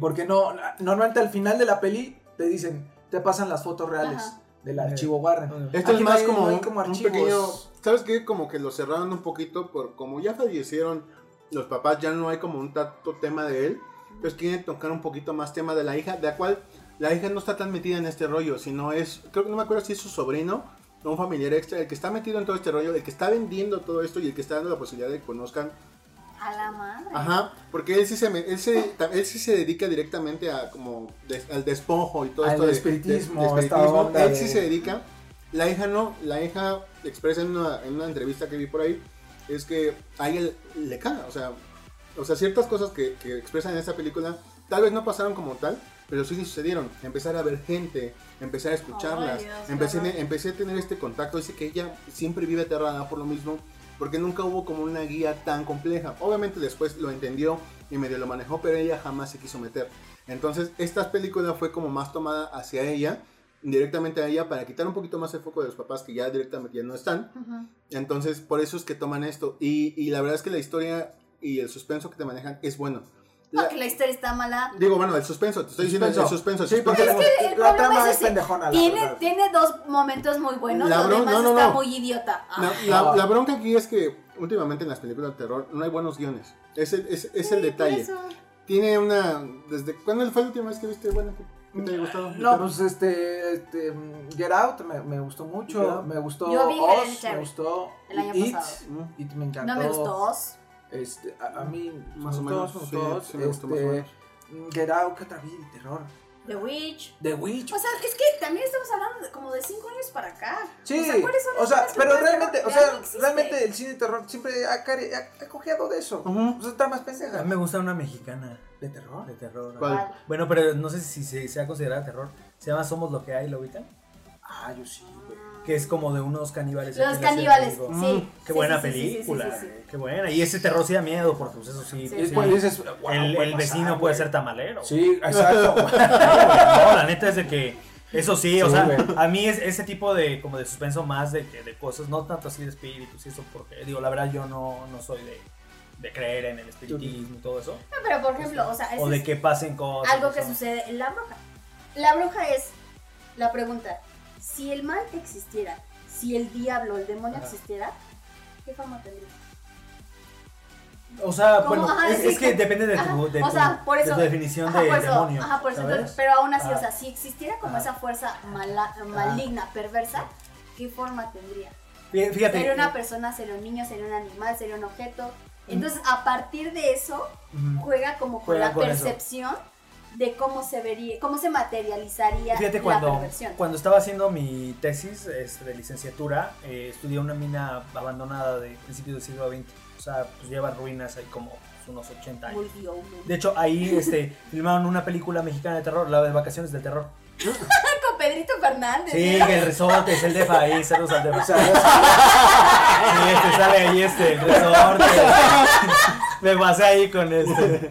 S2: Porque no. Normalmente al final de la peli te dicen. Te pasan las fotos reales
S1: Ajá.
S2: Del archivo Warren.
S4: Esto
S2: Aquí
S4: es
S2: no
S4: más
S2: hay-
S4: como,
S2: no hay
S4: un,
S2: como
S4: un
S2: archivos.
S4: pequeño... ¿Sabes qué? Como que lo cerraron un poquito por como ya fallecieron los papás, ya no hay como un tanto tema de él. Entonces quieren tocar un poquito más tema de la hija, de la cual la hija no está tan metida en este rollo, sino es, creo que no me acuerdo si es su sobrino o un familiar extra, el que está metido en todo este rollo, el que está vendiendo todo esto y el que está dando la posibilidad de que conozcan
S1: A la madre.
S4: Ajá, porque él sí se, él se, él sí se dedica directamente a como des- al despojo y todo
S2: Al
S4: esto de-
S2: espiritismo,
S4: de- de espiritismo. Él
S2: de-
S4: sí se dedica. La hija no, la hija expresa en una, en una entrevista que vi por ahí es que a ella le caga, o sea, o sea ciertas cosas que, que expresan en esta película tal vez no pasaron como tal, pero sí sucedieron. Empezar a ver gente, empezar a escucharlas,
S1: Ay, Dios,
S4: empecé, empecé a tener este contacto. Dice que ella siempre vive aterrada por lo mismo, porque nunca hubo como una guía tan compleja. Obviamente después lo entendió y medio lo manejó, pero ella jamás se quiso meter. Entonces, esta película fue como más tomada hacia ella, directamente a ella, para quitar un poquito más el foco de los papás que ya directamente ya no están. Entonces, por eso es que toman esto. Y, y la verdad es que la historia y el suspenso que te manejan es bueno.
S1: No,
S4: La-
S1: que la historia está mala.
S4: Digo, bueno, el suspenso, te estoy diciendo el suspenso. el
S2: Sí,
S4: suspenso.
S2: porque
S1: Es que el
S2: la trama
S1: es
S2: pendejona.
S1: Tiene, tiene dos momentos muy buenos.
S4: La
S1: lo
S4: bron-
S1: demás
S4: no, no,
S1: está
S4: no.
S1: muy idiota. Ah.
S4: La, la- la bronca aquí es que últimamente en las películas de terror no hay buenos guiones. Es el, es, es el
S1: Sí,
S4: detalle. Tiene una. ¿Desde cuándo fue la última vez que viste? Bueno, que, que te haya gustado.
S2: No, pues este, este Get Out me, me gustó mucho, me gustó
S1: Yo vi
S2: Oz, me gustó
S1: el año
S2: It,
S1: pasado.
S4: Mm.
S2: It me encantó.
S1: No me gustó. Oz.
S2: Este, a, a mí
S4: Más o
S2: me
S4: menos,
S2: gustó,
S4: sí,
S2: gustó,
S4: sí me gustó más o
S2: este,
S4: menos.
S2: mm, Get Out, ¿qué otra vi de terror?
S1: The Witch.
S2: The Witch.
S1: O sea, es que también estamos hablando de como de 5 años para acá.
S2: Sí,
S1: o sea, ¿cuáles son
S2: o sea, pero realmente, o sea, realmente el cine de terror siempre ha, ha, ha cojeado de eso.
S4: Ujú.
S2: O sea, está más
S3: A
S2: pendeja.
S3: mí me gusta una mexicana
S2: ¿De terror?
S3: de terror.
S4: ¿Cuál?
S3: Bueno, pero no sé si se sea considerada terror. Se llama Somos lo que hay, ¿lo ubican?
S2: Ah, yo sí, güey.
S3: Que es como de unos caníbales.
S1: Los caníbales, sí.
S3: México. Qué
S1: Sí,
S3: buena
S1: sí, sí, sí, sí, sí,
S3: película,
S1: sí, sí.
S3: qué buena. Y ese terror sí da miedo, porque pues eso sí.
S1: Sí,
S3: pues,
S1: sí.
S2: Pues dices, wow,
S3: el, vecino
S2: pasar,
S3: puede ser tamalero.
S2: Sí, exacto.
S3: No, la neta es de que eso sí, o sea, a mí es ese tipo de como de suspenso más de, que- de cosas, no tanto así de espíritus y eso, porque digo, la verdad yo no, no soy de, de creer en el espiritismo y todo eso,
S1: No, pero por ejemplo, o sea,
S3: o de
S1: es
S3: que pasen cosas.
S1: algo que sucede en la bruja. La bruja es la pregunta, si el mal existiera, si el diablo, el demonio
S3: Ajá.
S1: existiera, ¿qué forma tendría?
S3: O sea,
S1: ¿Cómo?
S3: bueno,
S1: Ajá,
S3: es,
S1: sí,
S3: es que depende de tu, de
S1: o sea, por
S3: de
S1: eso-
S3: tu definición
S1: Ajá,
S3: de
S1: por eso,
S3: demonio.
S1: ajá, por eso,
S3: ¿sabes?
S1: entonces, pero aún así, o sea, si existiera como esa fuerza mala- maligna, perversa, ¿qué forma tendría?
S3: Fí- Fíjate.
S1: ¿Sería una
S3: eh,
S1: persona, sería un niño, sería un animal, sería un objeto? Entonces, a partir de eso, juega como con
S3: Juega
S1: la
S3: con eso.
S1: De cómo se vería, cómo se materializaría
S3: Fíjate
S1: la
S3: cuando,
S1: perversión.
S3: cuando estaba haciendo mi tesis este, de licenciatura, eh, estudié una mina abandonada de principios del siglo XX. O sea, pues lleva ruinas ahí como unos 80 años. De hecho, ahí este, filmaron una película mexicana de terror, la de Vacaciones del Terror.
S1: Con Pedrito Fernández.
S3: Sí,
S1: ¿no?
S3: que el resorte es el defa ahí, saludos al defa. Sí, este, sale ahí este, el resorte. Me pasé ahí con este.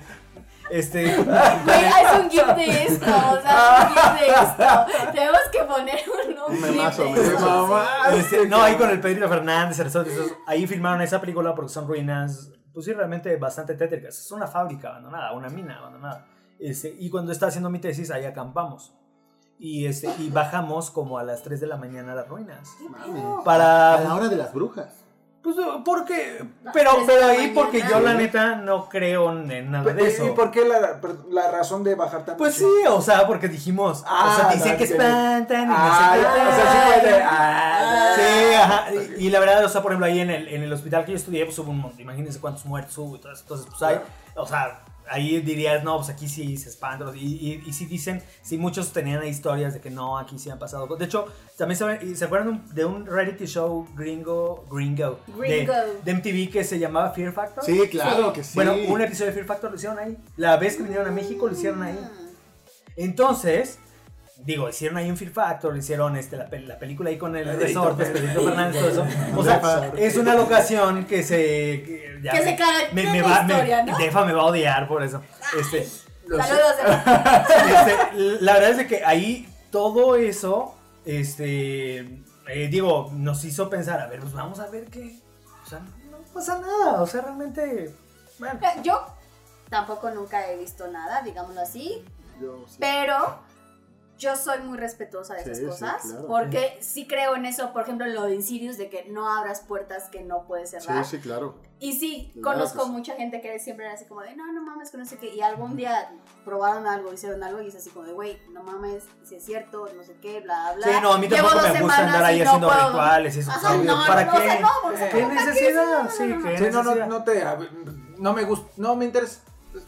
S3: Este.
S1: Güey, haz un gif de esto, o sea, un gif de esto. Tenemos que poner un,
S4: memazo,
S2: mamá.
S3: Este, no, ahí con el Pedrito Fernández, el resorte, esos- ahí filmaron esa película porque son ruinas, pues sí, realmente bastante tétricas. Es una fábrica abandonada, una mina abandonada. Este, y cuando estaba haciendo mi tesis, ahí acampamos. Y, este, y bajamos como a las 3 de la mañana a las ruinas.
S1: ¿Qué
S4: Mami.
S3: Para.
S4: A la hora de las brujas.
S3: Pues, porque.
S1: No,
S3: Pero, pero ahí porque yo, la neta, no creo en nada de eso.
S2: ¿Y por qué la, la razón de bajar tanto?
S3: Pues sí, o sea, porque dijimos.
S2: Ah,
S3: o sea, dicen
S2: no,
S3: que espantan y no
S2: Ah,
S3: sé qué.
S2: ya, o sea, sí puede. Ah,
S3: Sí, ajá. Y, y la verdad, o sea, por ejemplo, ahí en el, en el hospital que yo estudié, pues hubo un montón. Imagínense cuántos muertos hubo y todo eso. Entonces, pues hay. O sea, ahí dirías, no, pues aquí sí se espantan. Y, y, y sí dicen, sí, muchos tenían historias de que no, aquí sí han pasado cosas. De hecho, también se, ¿se acuerdan de un, de reality show gringo, gringo, de-
S1: Gringo.
S3: De, MTV que se llamaba Fear Factor?
S4: Sí, claro que sí.
S3: Bueno, un episodio de Fear Factor lo hicieron ahí. La vez que vinieron a México lo hicieron ahí. Entonces, digo, hicieron ahí un Fear Factor, hicieron este, la, la película ahí con el resorte, Pedrito Fernández, todo eso. O sea, es una locación que se. Que, ya
S1: Que se caga
S3: me, me va, me-
S1: historia, ¿no?
S3: Defa me va a odiar por eso. Este,
S1: Saludos.
S3: Este, la verdad es de que ahí todo eso, este, eh, digo, nos hizo pensar, a ver, pues vamos a ver qué. O sea, no pasa nada, o sea, realmente. Bueno,
S1: Yo tampoco nunca he visto nada, digámoslo así,
S4: Yo sí.
S1: pero yo soy muy respetuosa de
S4: Sí,
S1: esas
S4: sí,
S1: cosas,
S4: claro.
S1: porque sí creo en eso, por ejemplo, lo de Insidious, de que no abras puertas que no puedes cerrar.
S4: Sí, sí, claro.
S1: Y sí,
S4: Claro
S1: conozco
S4: que sí.
S1: mucha gente que siempre era así como de, no, no mames, que no sé qué, y algún día probaron algo, hicieron algo, y es así como de, güey, no mames, si es cierto, no sé qué, bla, bla.
S3: Sí, no, a mí
S1: Llevo
S3: tampoco
S1: dos
S3: me gusta andar ahí
S1: no
S3: haciendo
S1: puedo-
S3: rituales y eso.
S1: Ajá,
S3: ¿sabes?
S1: no,
S3: ¿Para
S1: no,
S3: qué?
S1: o sea, no, o sea,
S3: ¿Qué necesidad?
S1: No, no,
S3: Sí,
S1: no, no.
S3: ¿qué
S2: Sí, no, no, no te. No me gusta. No me interesa.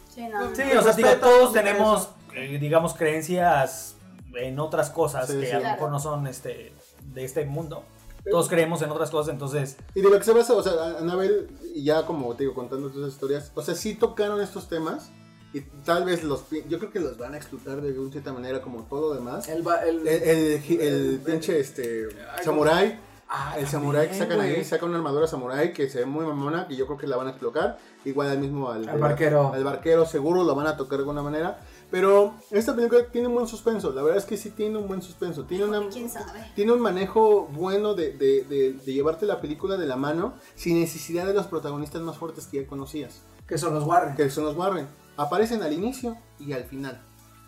S1: Sí, no, no.
S3: Sí, o sea, digo, todos tenemos, eh, digamos, creencias en otras cosas
S4: Sí,
S3: que
S4: sí.
S3: a lo mejor no son este, de este mundo. Todos creemos en otras cosas, entonces.
S4: Y de lo que se basa, o sea, Anabel, y ya como te digo, contando todas esas historias, o sea, sí tocaron estos temas y tal vez los, yo creo que los van a explotar de una cierta manera como todo lo demás.
S2: El, el,
S4: El, el, el pinche, este, samurai,
S2: Ah,
S4: el samurai que sacan ahí, sacan una armadura samurai que se ve muy mamona, que yo creo que la van a explotar. Igual al mismo al,
S2: Al barquero.
S4: Al barquero seguro lo van a tocar de alguna manera. Pero esta película tiene un buen suspenso, la verdad es que sí tiene un buen suspenso. Tiene una,
S1: ¿Quién sabe?
S4: tiene un manejo bueno de, de- de- de llevarte la película de la mano sin necesidad de los protagonistas más fuertes que ya conocías,
S2: Que son los Warren.
S4: que son los Warren. Aparecen al inicio y al final.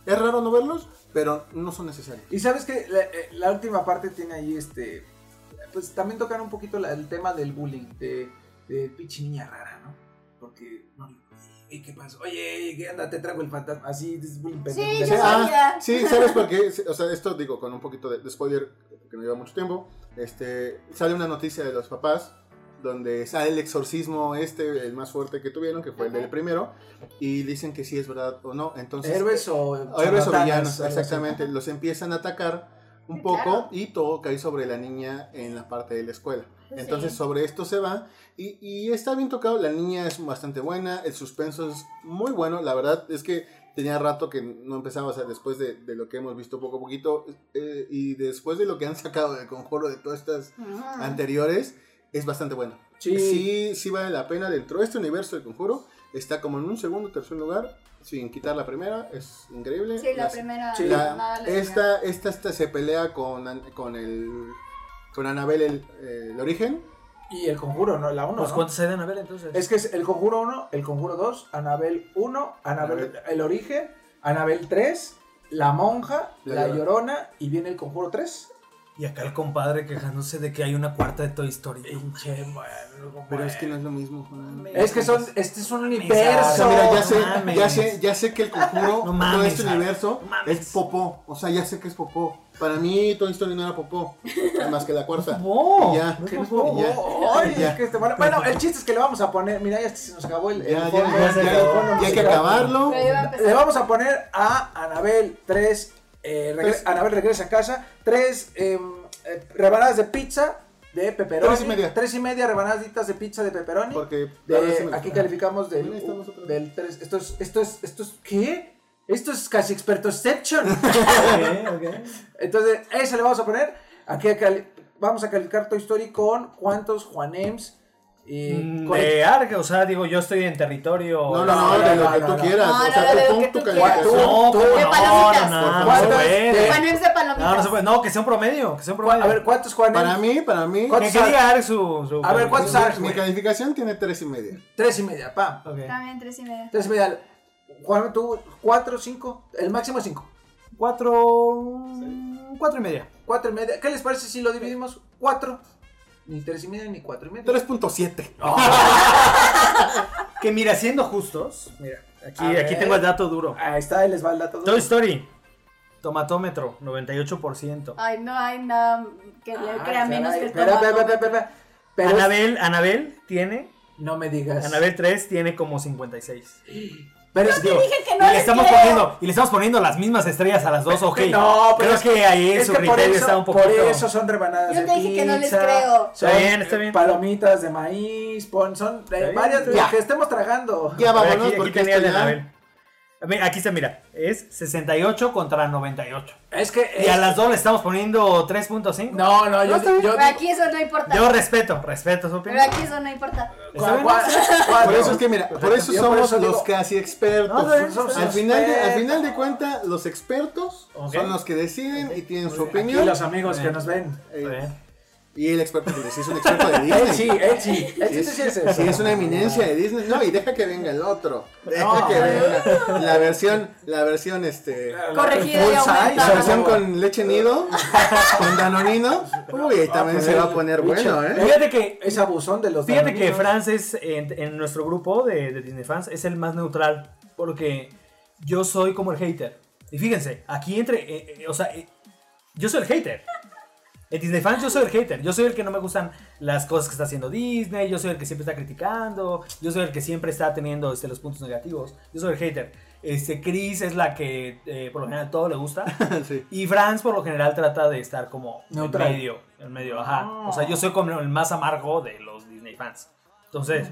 S4: Es raro no verlos, pero no son necesarios.
S2: Y sabes que la, eh, la última parte tiene ahí este. Pues también tocar un poquito la- el tema del bullying, de, de pinche niña rara, ¿no? Porque, no, ¿y qué pasó? Oye, ¿qué anda? Te trago el fantasma. Así, es pendejo.
S1: Sí, yo
S4: Ah,
S1: sabía.
S4: sí, ¿sabes por qué? O sea, esto digo con un poquito de, de spoiler, porque no lleva mucho tiempo. Este, sale una noticia de los papás donde sale el exorcismo este, el más fuerte que tuvieron, que fue el del primero, y dicen que sí es verdad o no. Entonces,
S2: Héroes o.
S4: o héroes o
S2: charlatanes,
S4: villanos, exactamente. Los empiezan a atacar un poco
S1: claro.
S4: y todo cae sobre la niña en la parte de la escuela. Entonces
S1: sí.
S4: sobre esto se va y, y está bien tocado, la niña es bastante buena, el suspenso es muy bueno, la verdad es que tenía rato que no empezaba, o sea, después de, de lo que hemos visto poco a poquito, eh, y después de lo que han sacado del conjuro de todas estas anteriores, es bastante bueno.
S2: Sí.
S4: sí, sí vale la pena dentro de este universo de conjuro. Está como en un segundo, tercer lugar, sin quitar la primera, es increíble.
S1: Sí, la
S4: Las-
S1: primera.
S2: Sí.
S4: la- esta, esta, esta se pelea con, con el con Anabel el, eh, el origen.
S2: Y el conjuro, ¿no? La 1.
S3: Pues cuántos hay de Anabel entonces.
S2: Es que es el conjuro 1, el conjuro 2, Anabel 1, Anabel
S4: Anabel.
S2: el origen, Anabel 3, la monja,
S4: La
S2: la,
S4: Llorona.
S2: llorona y viene el conjuro 3.
S3: Y acá el compadre quejándose de que hay una cuarta de Toy Story.
S2: Pinche, bueno,
S4: Pero es que no es lo mismo. Juan.
S2: Es que son, este es un
S4: O
S2: universo.
S4: sea, mira, ya sé,
S3: mames.
S4: ya sé, ya sé que el conjuro,
S3: No mames,
S4: todo este universo,
S3: no mames.
S4: es popó. O sea, ya sé que es popó. Para mí, Toy Story no era popó. Más que la cuarta.
S3: ¡Popó!
S4: Y ya.
S3: No es
S2: ¿Qué
S3: popó.
S4: Ya.
S2: Ay,
S4: Ya.
S2: es que este- bueno, bueno, el chiste es que le vamos a poner, mira, ya se nos acabó el, el
S4: Ya, ya,
S2: fondo,
S4: ya,
S2: el
S4: ya,
S2: fondo
S4: ya hay que acabarlo.
S2: Le vamos a poner a Anabel 3, eh,
S4: Tres.
S2: Anabel regresa a casa, 3 rebanadas de pizza de pepperoni.
S4: Tres y media.
S2: Tres y media rebanaditas de pizza de pepperoni.
S4: Porque
S2: De- aquí calificamos del,
S4: vez.
S2: del 3. Esto es, esto es, esto es, ¿qué? Esto es casi expertoception.
S3: Ok, ok.
S2: Entonces, ese le vamos a poner. Aquí cali- vamos a calificar Toy Story con cuántos Juanems. Y
S3: Mm, De Ark, o sea, digo, yo estoy en territorio.
S4: No, no, no, de lo que tú quieras.
S1: No,
S4: o
S1: no,
S4: sea, tú pon tu
S2: quieras.
S3: No,
S2: Tú-
S3: ¿cómo
S1: de
S3: no,
S1: palomitas,
S3: no, no, no
S2: favor.
S3: se puede.
S2: De-
S1: Juanems de palomitas.
S3: No, no se puede. No, que sea un promedio, que sea un promedio.
S2: a ver, ¿cuántos Juanems?
S4: Para mí, para mí,
S3: que,
S2: ¿cuántos
S3: que diga Ark su, su
S2: A ver, ¿cuántos. Ark,
S4: mi calificación tiene tres y media.
S2: Tres y media, pam.
S1: También tres y media.
S2: Tres y media. Juan, tú, cuatro, cinco. El máximo es cinco.
S3: Cuatro. Cuatro y media.
S2: Cuatro y media. ¿Qué les parece si lo dividimos? Cuatro. Ni tres y media ni cuatro y media.
S4: 3.7.
S3: Que mira, siendo justos, mira, aquí,
S2: A ver.
S3: aquí tengo el dato duro.
S2: Ahí está, ahí les va el dato.
S3: Toy Story, tomatómetro, 98%.
S1: Ay, no hay nada que le
S2: Ah,
S1: crea menos que el
S2: Espera, espera, espera,
S3: Anabel, Anabel tiene,
S2: No me digas.
S3: Anabel 3 tiene como 56.
S2: Pero es
S3: Digo,
S1: dije que no
S3: y le
S1: les
S3: estamos
S1: creo.
S3: poniendo y le estamos poniendo las mismas estrellas a las dos, ok.
S2: No, pero
S3: creo
S2: es
S3: que ahí
S2: es
S3: su
S2: que por
S3: criterio
S2: eso,
S3: está un poquito.
S2: por eso son rebanadas
S1: Yo
S2: de
S1: te dije que no les creo.
S2: Son
S3: Está bien, está bien.
S2: palomitas de maíz, pon, son eh, varias de
S4: Ya.
S2: las que estemos tragando.
S4: Ya vámonos,
S3: aquí, aquí
S4: porque
S3: tenía
S4: esto ya-
S3: Aquí está, mira, es 68 contra 98.
S2: Es que
S3: Y a las dos le estamos poniendo 3.5.
S2: No, no, yo,
S3: bien.
S2: yo
S1: Pero aquí eso no importa.
S3: Yo respeto, respeto su
S1: Pero
S3: opinión.
S1: aquí eso no importa.
S2: ¿Cuál- cuál-
S4: Por eso es que mira, por eso
S2: Yo por
S4: somos
S2: eso digo-
S4: los casi expertos.
S3: No,
S2: somos
S4: al final de, al final de cuentas, los expertos son los que deciden y tienen su
S2: Aquí
S4: opinión.
S2: los amigos que nos ven.
S4: Eh,
S3: Está bien.
S4: Y el experto que sí es un experto de
S2: Él
S4: Disney.
S2: él sí. Él sí,
S4: Es,
S2: sí, sí, sí,
S4: sí, es una eminencia de Disney. No, y deja que venga el otro. Deja
S2: No.
S4: que venga la versión, la versión este.
S1: Corregida
S4: La versión con leche nido, con danonino. Uy, ahí también se va a poner bueno, ¿eh?
S3: Fíjate que
S2: Es abusón de los
S3: Fíjate que. Franz es, en, en nuestro grupo de, de Disney fans, es el más neutral. Porque yo soy como el hater. Y fíjense, aquí entre. eh, eh, o sea, eh, yo soy el hater. En Disney fans yo soy el hater. Yo soy el que no me gustan las cosas que está haciendo Disney. Yo soy el que siempre está criticando. Yo soy el que siempre está teniendo este, los puntos negativos. Yo soy el hater. Este, Chris es la que eh, por lo general todo le gusta.
S4: Sí.
S3: Y Franz por lo general trata de estar como
S2: Neutral.
S3: en medio, en medio, ajá. O sea, yo soy como el más amargo de los Disney fans. Entonces,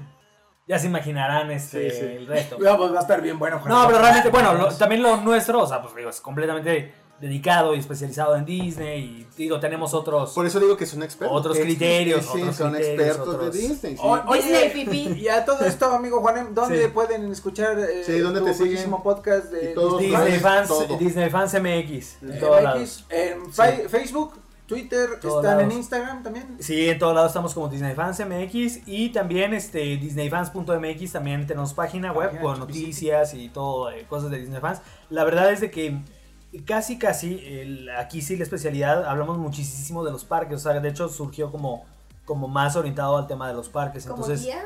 S3: ya se imaginarán este
S4: Sí, sí.
S3: el resto.
S2: Pues va a estar bien bueno. Juan.
S3: No, pero realmente, bueno, lo- también lo nuestro, o sea, pues digo, es completamente dedicado y especializado en Disney y digo, tenemos otros
S4: Por eso digo que son expertos.
S3: Otros criterios,
S4: Sí,
S3: otros
S4: son
S3: criterios,
S4: expertos
S3: otros-
S4: de Disney. sí.
S2: O-
S1: Disney
S2: Oye,
S1: pipí.
S2: y a todo esto, amigo Juanem, ¿dónde
S3: Sí.
S2: pueden escuchar eh,
S4: Sí, ¿dónde
S2: tu
S4: te siguen?
S2: podcast de Disney
S4: Fans, todo.
S3: Disney fans MX, en
S2: MX,
S3: todos lados.
S2: en Fa- Facebook, Twitter,
S3: Todos
S2: están en. Instagram también.
S3: Sí, en todos lados estamos como Disney Fans MX y también este disneyfans.mx también tenemos página web
S2: Página,
S3: con noticias y todo, eh, cosas de Disney Fans. La verdad es de que casi casi el- aquí sí la especialidad hablamos muchísimo de los parques, o sea, de hecho surgió como como más orientado al tema de los parques,
S1: Como
S3: entonces,
S1: guía.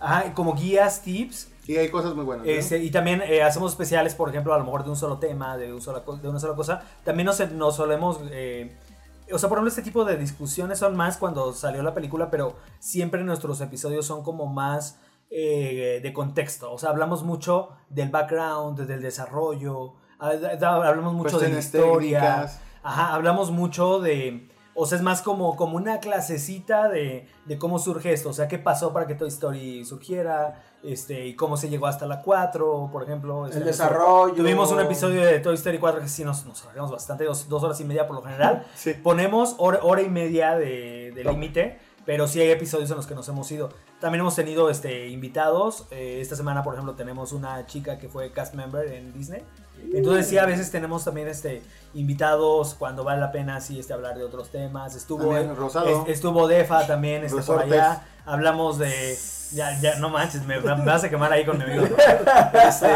S3: ajá, como guías, tips,
S4: Y hay cosas muy buenas. ¿no?
S3: este, y también eh, hacemos especiales, por ejemplo, a lo mejor de un solo tema, de, un sola de una sola cosa. También nos, nos solemos... eh, o sea, por ejemplo, este tipo de discusiones son más cuando salió la película, pero siempre nuestros episodios son como más eh, de contexto. O sea, hablamos mucho del background, del desarrollo, hablamos mucho de historia.
S4: técnicas.
S3: Ajá, hablamos mucho de... O sea, es más como, como una clasecita de, de cómo surge esto. O sea, qué pasó para que Toy Story surgiera. Este, y cómo se llegó hasta la 4, por ejemplo. Este,
S2: El desarrollo.
S3: Tuvimos un episodio de Toy Story 4 que sí nos, nos alargamos bastante, dos, dos horas y media por lo general.
S4: Sí.
S3: Ponemos hora, hora y media de, de límite, pero sí hay episodios en los que nos hemos ido. También hemos tenido este, invitados. eh, esta semana, por ejemplo, tenemos una chica que fue cast member en Disney. Entonces sí, a veces tenemos también este, invitados cuando vale la pena sí, este, hablar de otros temas. Estuvo,
S4: También Rosado.
S3: es- estuvo Defa también este, por allá. Hablamos de... Ya, ya, no manches, me, me vas a quemar ahí con mi amigo. Este,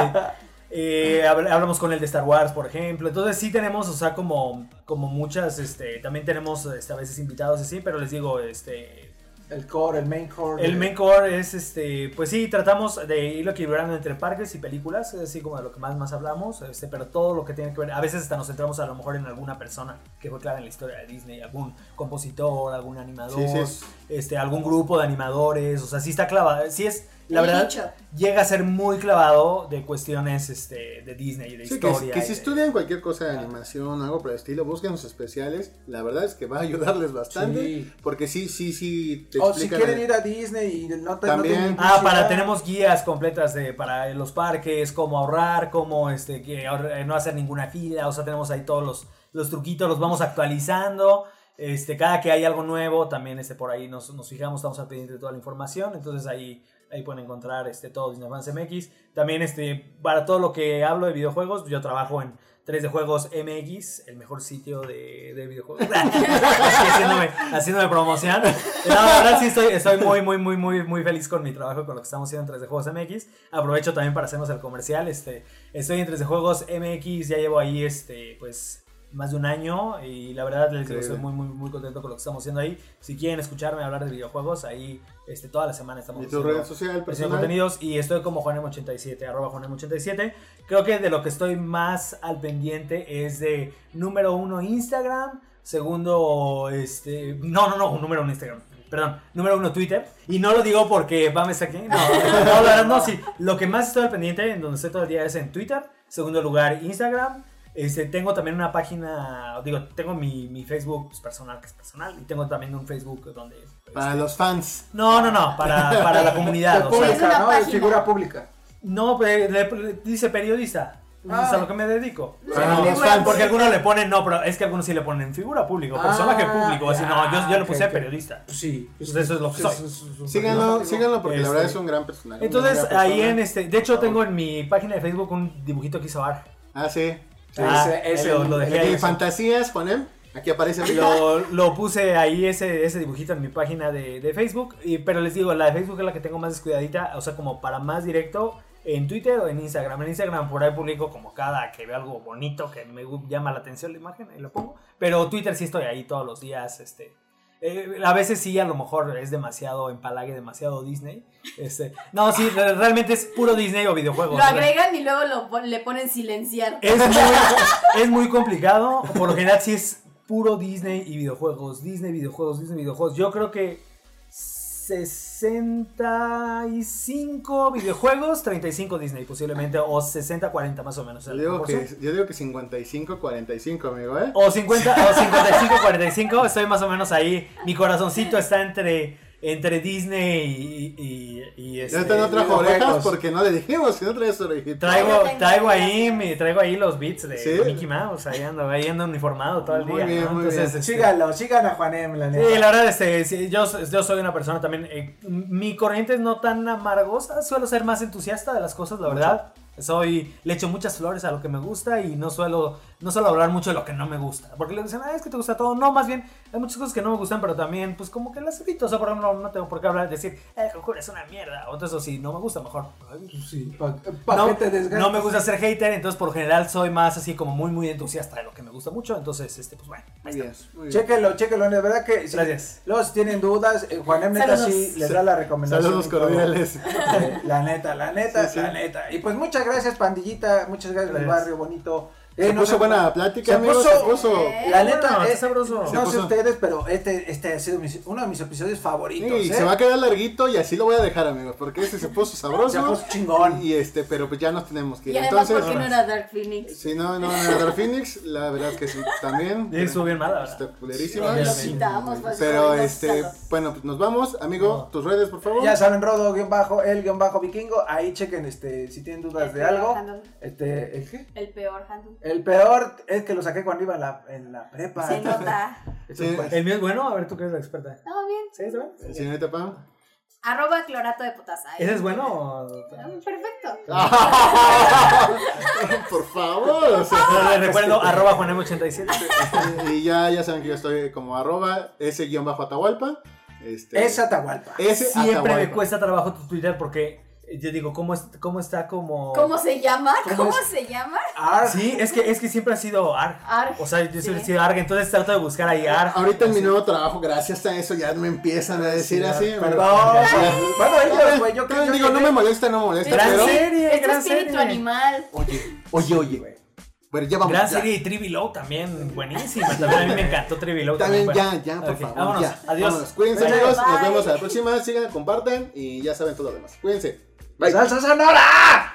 S3: eh, habl- hablamos con el de Star Wars, por ejemplo. Entonces sí tenemos, o sea, como, como muchas, este, también tenemos este, a veces invitados así, pero les digo, este,
S2: El core, el main core.
S3: el main core es, este, pues sí, tratamos de irlo equilibrando entre parques y películas, es así como de lo que más, más hablamos, este, pero todo lo que tiene que ver, a veces hasta nos centramos a lo mejor en alguna persona que fue clave en la historia de Disney, algún compositor, algún animador,
S4: Sí, sí.
S3: este, algún grupo de animadores, o sea, sí está clavado, sí es, la verdad, llega a ser muy clavado de cuestiones, este, de Disney y de
S4: Sí, que,
S3: historia.
S4: que
S3: y
S4: si
S3: de-
S4: estudian cualquier cosa de animación, algo por el estilo, busquen los especiales. La verdad es que va a ayudarles bastante.
S2: Sí.
S4: Porque sí, sí, sí. Te
S2: O si quieren ir a Disney y no te
S4: También.
S2: no
S3: Ah, para tenemos guías completas de para los parques, cómo ahorrar, cómo este que ahorra- no hacer ninguna fila, o sea, tenemos ahí todos los, los truquitos, los vamos actualizando. Este, cada que hay algo nuevo, también este, por ahí nos, nos fijamos, estamos al pendiente de toda la información. Entonces ahí, ahí pueden encontrar este, todo Disney Fans MX. También este, para todo lo que hablo de videojuegos, yo trabajo en 3D Juegos MX, el mejor sitio de, de videojuegos. Haciéndome, haciéndome promoción. No, la verdad sí estoy, estoy muy, muy, muy, muy, muy feliz con mi trabajo, con lo que estamos haciendo en 3D Juegos MX. Aprovecho también para hacernos el comercial. Este, estoy en 3D Juegos MX, ya llevo ahí este, pues más de un año y la verdad les digo, estoy muy, muy, muy contento con lo que estamos haciendo ahí. Si quieren escucharme hablar de videojuegos, ahí este, toda la semana estamos
S4: Y tu red social personal.
S3: contenidos y estoy como Juanem87, arroba Juanem87. Creo que de lo que estoy más al pendiente es de número uno Instagram, segundo, este, no, no, no, número uno Instagram. Perdón, número uno Twitter. Y no lo digo porque Pam está aquí. No, no, la verdad no, sí. Lo que más estoy al pendiente, en donde estoy todo el día, es en Twitter. Segundo lugar, Instagram. Este, tengo también una página, digo, tengo mi, mi Facebook pues, personal, que es personal. Y tengo también un Facebook donde...
S4: Para
S3: este,
S4: los fans.
S3: no, no, no, para, para la comunidad. O sea,
S1: Es
S2: pública,
S1: una
S2: ¿no?
S1: Página.
S2: figura pública.
S3: no, pero le- le- dice periodista.
S2: Ah.
S3: Es a lo que me dedico.
S4: Para
S1: Sí,
S4: los fans.
S3: Porque algunos le ponen, no, pero es que algunos sí le ponen figura público,
S2: Ah,
S3: personaje público. Así, no, yo, yo le puse periodista.
S2: Pues sí.
S3: Pues eso es lo que soy.
S4: Síganlo, síganlo porque la
S3: Este,
S4: verdad es un gran personaje.
S3: Entonces,
S4: gran
S3: ahí
S4: persona.
S3: en este. De hecho, tengo en mi página de Facebook un dibujito que hizo Ar.
S4: Ah, sí.
S3: Ah,
S2: ese- ese-
S3: lo, lo dejé ahí.
S4: fantasías, Juanem. Aquí aparece.
S3: Lo, lo puse ahí ese, ese dibujito en mi página de, de Facebook. Y, pero les digo, la de Facebook es la que tengo más descuidadita. O sea, como para más directo. En Twitter o en Instagram. En Instagram por ahí publico como cada que veo algo bonito que me llama la atención la imagen y lo pongo. Pero Twitter sí estoy ahí todos los días. Este, eh, a veces sí, a lo mejor es demasiado empalague, demasiado Disney. Este, no, sí, re- realmente es puro Disney o videojuegos.
S1: Lo agregan y luego lo pon- le ponen silenciar.
S3: Es muy, es muy complicado. Por lo general, sí es puro Disney y videojuegos. Disney, videojuegos, Disney, videojuegos. Yo creo que 65 videojuegos, 35 Disney posiblemente. O 60-40 más o menos.
S4: Yo digo, que, yo digo que 55-45, amigo, ¿eh?
S3: O 50 o 55-45. Estoy más o menos ahí. Mi corazoncito está entre, entre Disney y. y, y este,
S4: no trajo orejas porque no le dijimos si no traes orejitas.
S3: Traigo, ahí, mi, traigo ahí los beats de
S4: ¿Sí?
S3: Mickey Mouse, ahí ando, ahí ando uniformado todo el
S4: Muy
S3: día.
S4: bien,
S3: ¿no?
S4: muy
S3: Entonces,
S4: bien.
S3: este,
S2: Síganlo, sigan a Juanem, la neta.
S3: Sí, la verdad, este, sí, yo, yo soy una persona también. eh, mi corriente es no tan amargosa, suelo ser más entusiasta de las cosas, la verdad. Soy, le echo muchas flores a lo que me gusta y no suelo, no suelo hablar mucho de lo que no me gusta. Porque le dicen, ah, es que te gusta todo. No, más bien, hay muchas cosas que no me gustan, pero también, pues como que las evito. O sea, por ejemplo, no tengo por qué hablar, decir, eh, Conjuro es una mierda. O entonces, o si no me gusta, mejor.
S2: Sí, pa, pa
S3: no,
S2: que te desgastes.
S3: no me gusta ser hater, entonces por general soy más así como muy, muy entusiasta de lo que me gusta mucho. Entonces, este, pues bueno, ahí
S4: Muy bien, muy bien.
S2: Chéquenlo, chéquenlo, de verdad que si
S3: Gracias.
S2: luego si tienen dudas, eh, Juanem neta
S1: Saludos.
S2: sí les da la recomendación.
S4: Saludos cordiales.
S2: Eh, La neta, la neta,
S4: Sí, sí.
S2: la neta. Y pues muchas gracias, pandillita, muchas gracias, del
S3: Gracias.
S2: barrio bonito. Eh,
S4: Se
S2: no
S4: puso buena plática,
S2: se
S4: amigos.
S2: puso-
S4: Se puso.
S1: Eh,
S2: La neta,
S3: Bueno,
S2: es
S3: sabroso.
S2: No sé ustedes, pero este, este ha sido mis- uno de mis episodios favoritos.
S4: Sí,
S2: ¿eh?
S4: se va a quedar larguito y así lo voy a dejar, amigos. Porque este se puso sabroso.
S2: Se puso chingón.
S4: Y este, pero pues ya nos tenemos que ir.
S1: Y además,
S4: Entonces,
S1: ¿por qué no era Dark Phoenix?
S4: si no, no, no era Dark Phoenix, la verdad es que sí, también.
S3: Sí, estuvo bien mala,
S4: Está
S3: sí.
S1: pues,
S4: Pero este,
S1: no,
S4: bueno, pues nos vamos, amigo, tus redes, por favor.
S2: Ya saben, Rodo, guion bajo, el guion bajo vikingo. Ahí chequen este, si tienen dudas
S1: El
S2: de algo.
S1: handle.
S2: Este, ¿el qué?
S1: El peor handle.
S2: El peor es que lo saqué cuando iba en la, en la prepa.
S1: Se nota.
S4: Sí.
S2: pues.
S3: El mío es bueno, a ver, tú que eres la experta.
S1: No, bien.
S3: ¿Sí, está bien?
S4: Señorita Pam.
S1: Arroba clorato de potasa. ¿eh?
S3: ¿Ese es bueno o...?
S1: Ah, Perfecto.
S4: por favor. o sea,
S3: Les recuerdo, arroba juanem87.
S4: y ya, ya saben que yo estoy como arroba ese guion bajo Atahualpa. Este,
S2: Es Atahualpa.
S4: ese
S3: Siempre me cuesta trabajo tu Twitter porque yo digo, ¿cómo, es- cómo está como...?
S1: ¿Cómo se llama?
S2: ¿Cómo
S1: ¿Cómo,
S2: es?
S1: se llama?
S2: Ar-
S3: Sí, es que, es que siempre ha sido ARG.
S1: Arg,
S3: O sea, yo siempre he
S1: sí.
S3: sido ARG, entonces trato de buscar ahí ARG.
S4: Ahorita en mi nuevo trabajo, gracias a eso, ya me empiezan a decir
S2: Sí,
S4: así.
S2: Perdón. bueno, ellos, güey, yo
S4: También
S2: yo
S4: digo, no me molesta, no me molesta,
S3: Gran
S4: pero...
S3: serie,
S1: Este
S3: gran
S1: espíritu
S3: serie.
S1: animal.
S4: Oye, oye, oye. Pero ya vamos.
S3: Gran
S4: ya.
S3: serie y Trivi Low también, buenísima. También a mí me encantó Trivi Low.
S4: También
S3: bueno.
S4: ya, ya, por favor.
S3: Vámonos,
S4: ya.
S3: adiós.
S4: Vámonos. Cuídense,
S1: Bye.
S4: amigos. Nos vemos a la próxima. Sigan, compartan y ya saben todo lo demás. Cuídense.
S2: 啥啥啥？no 啦！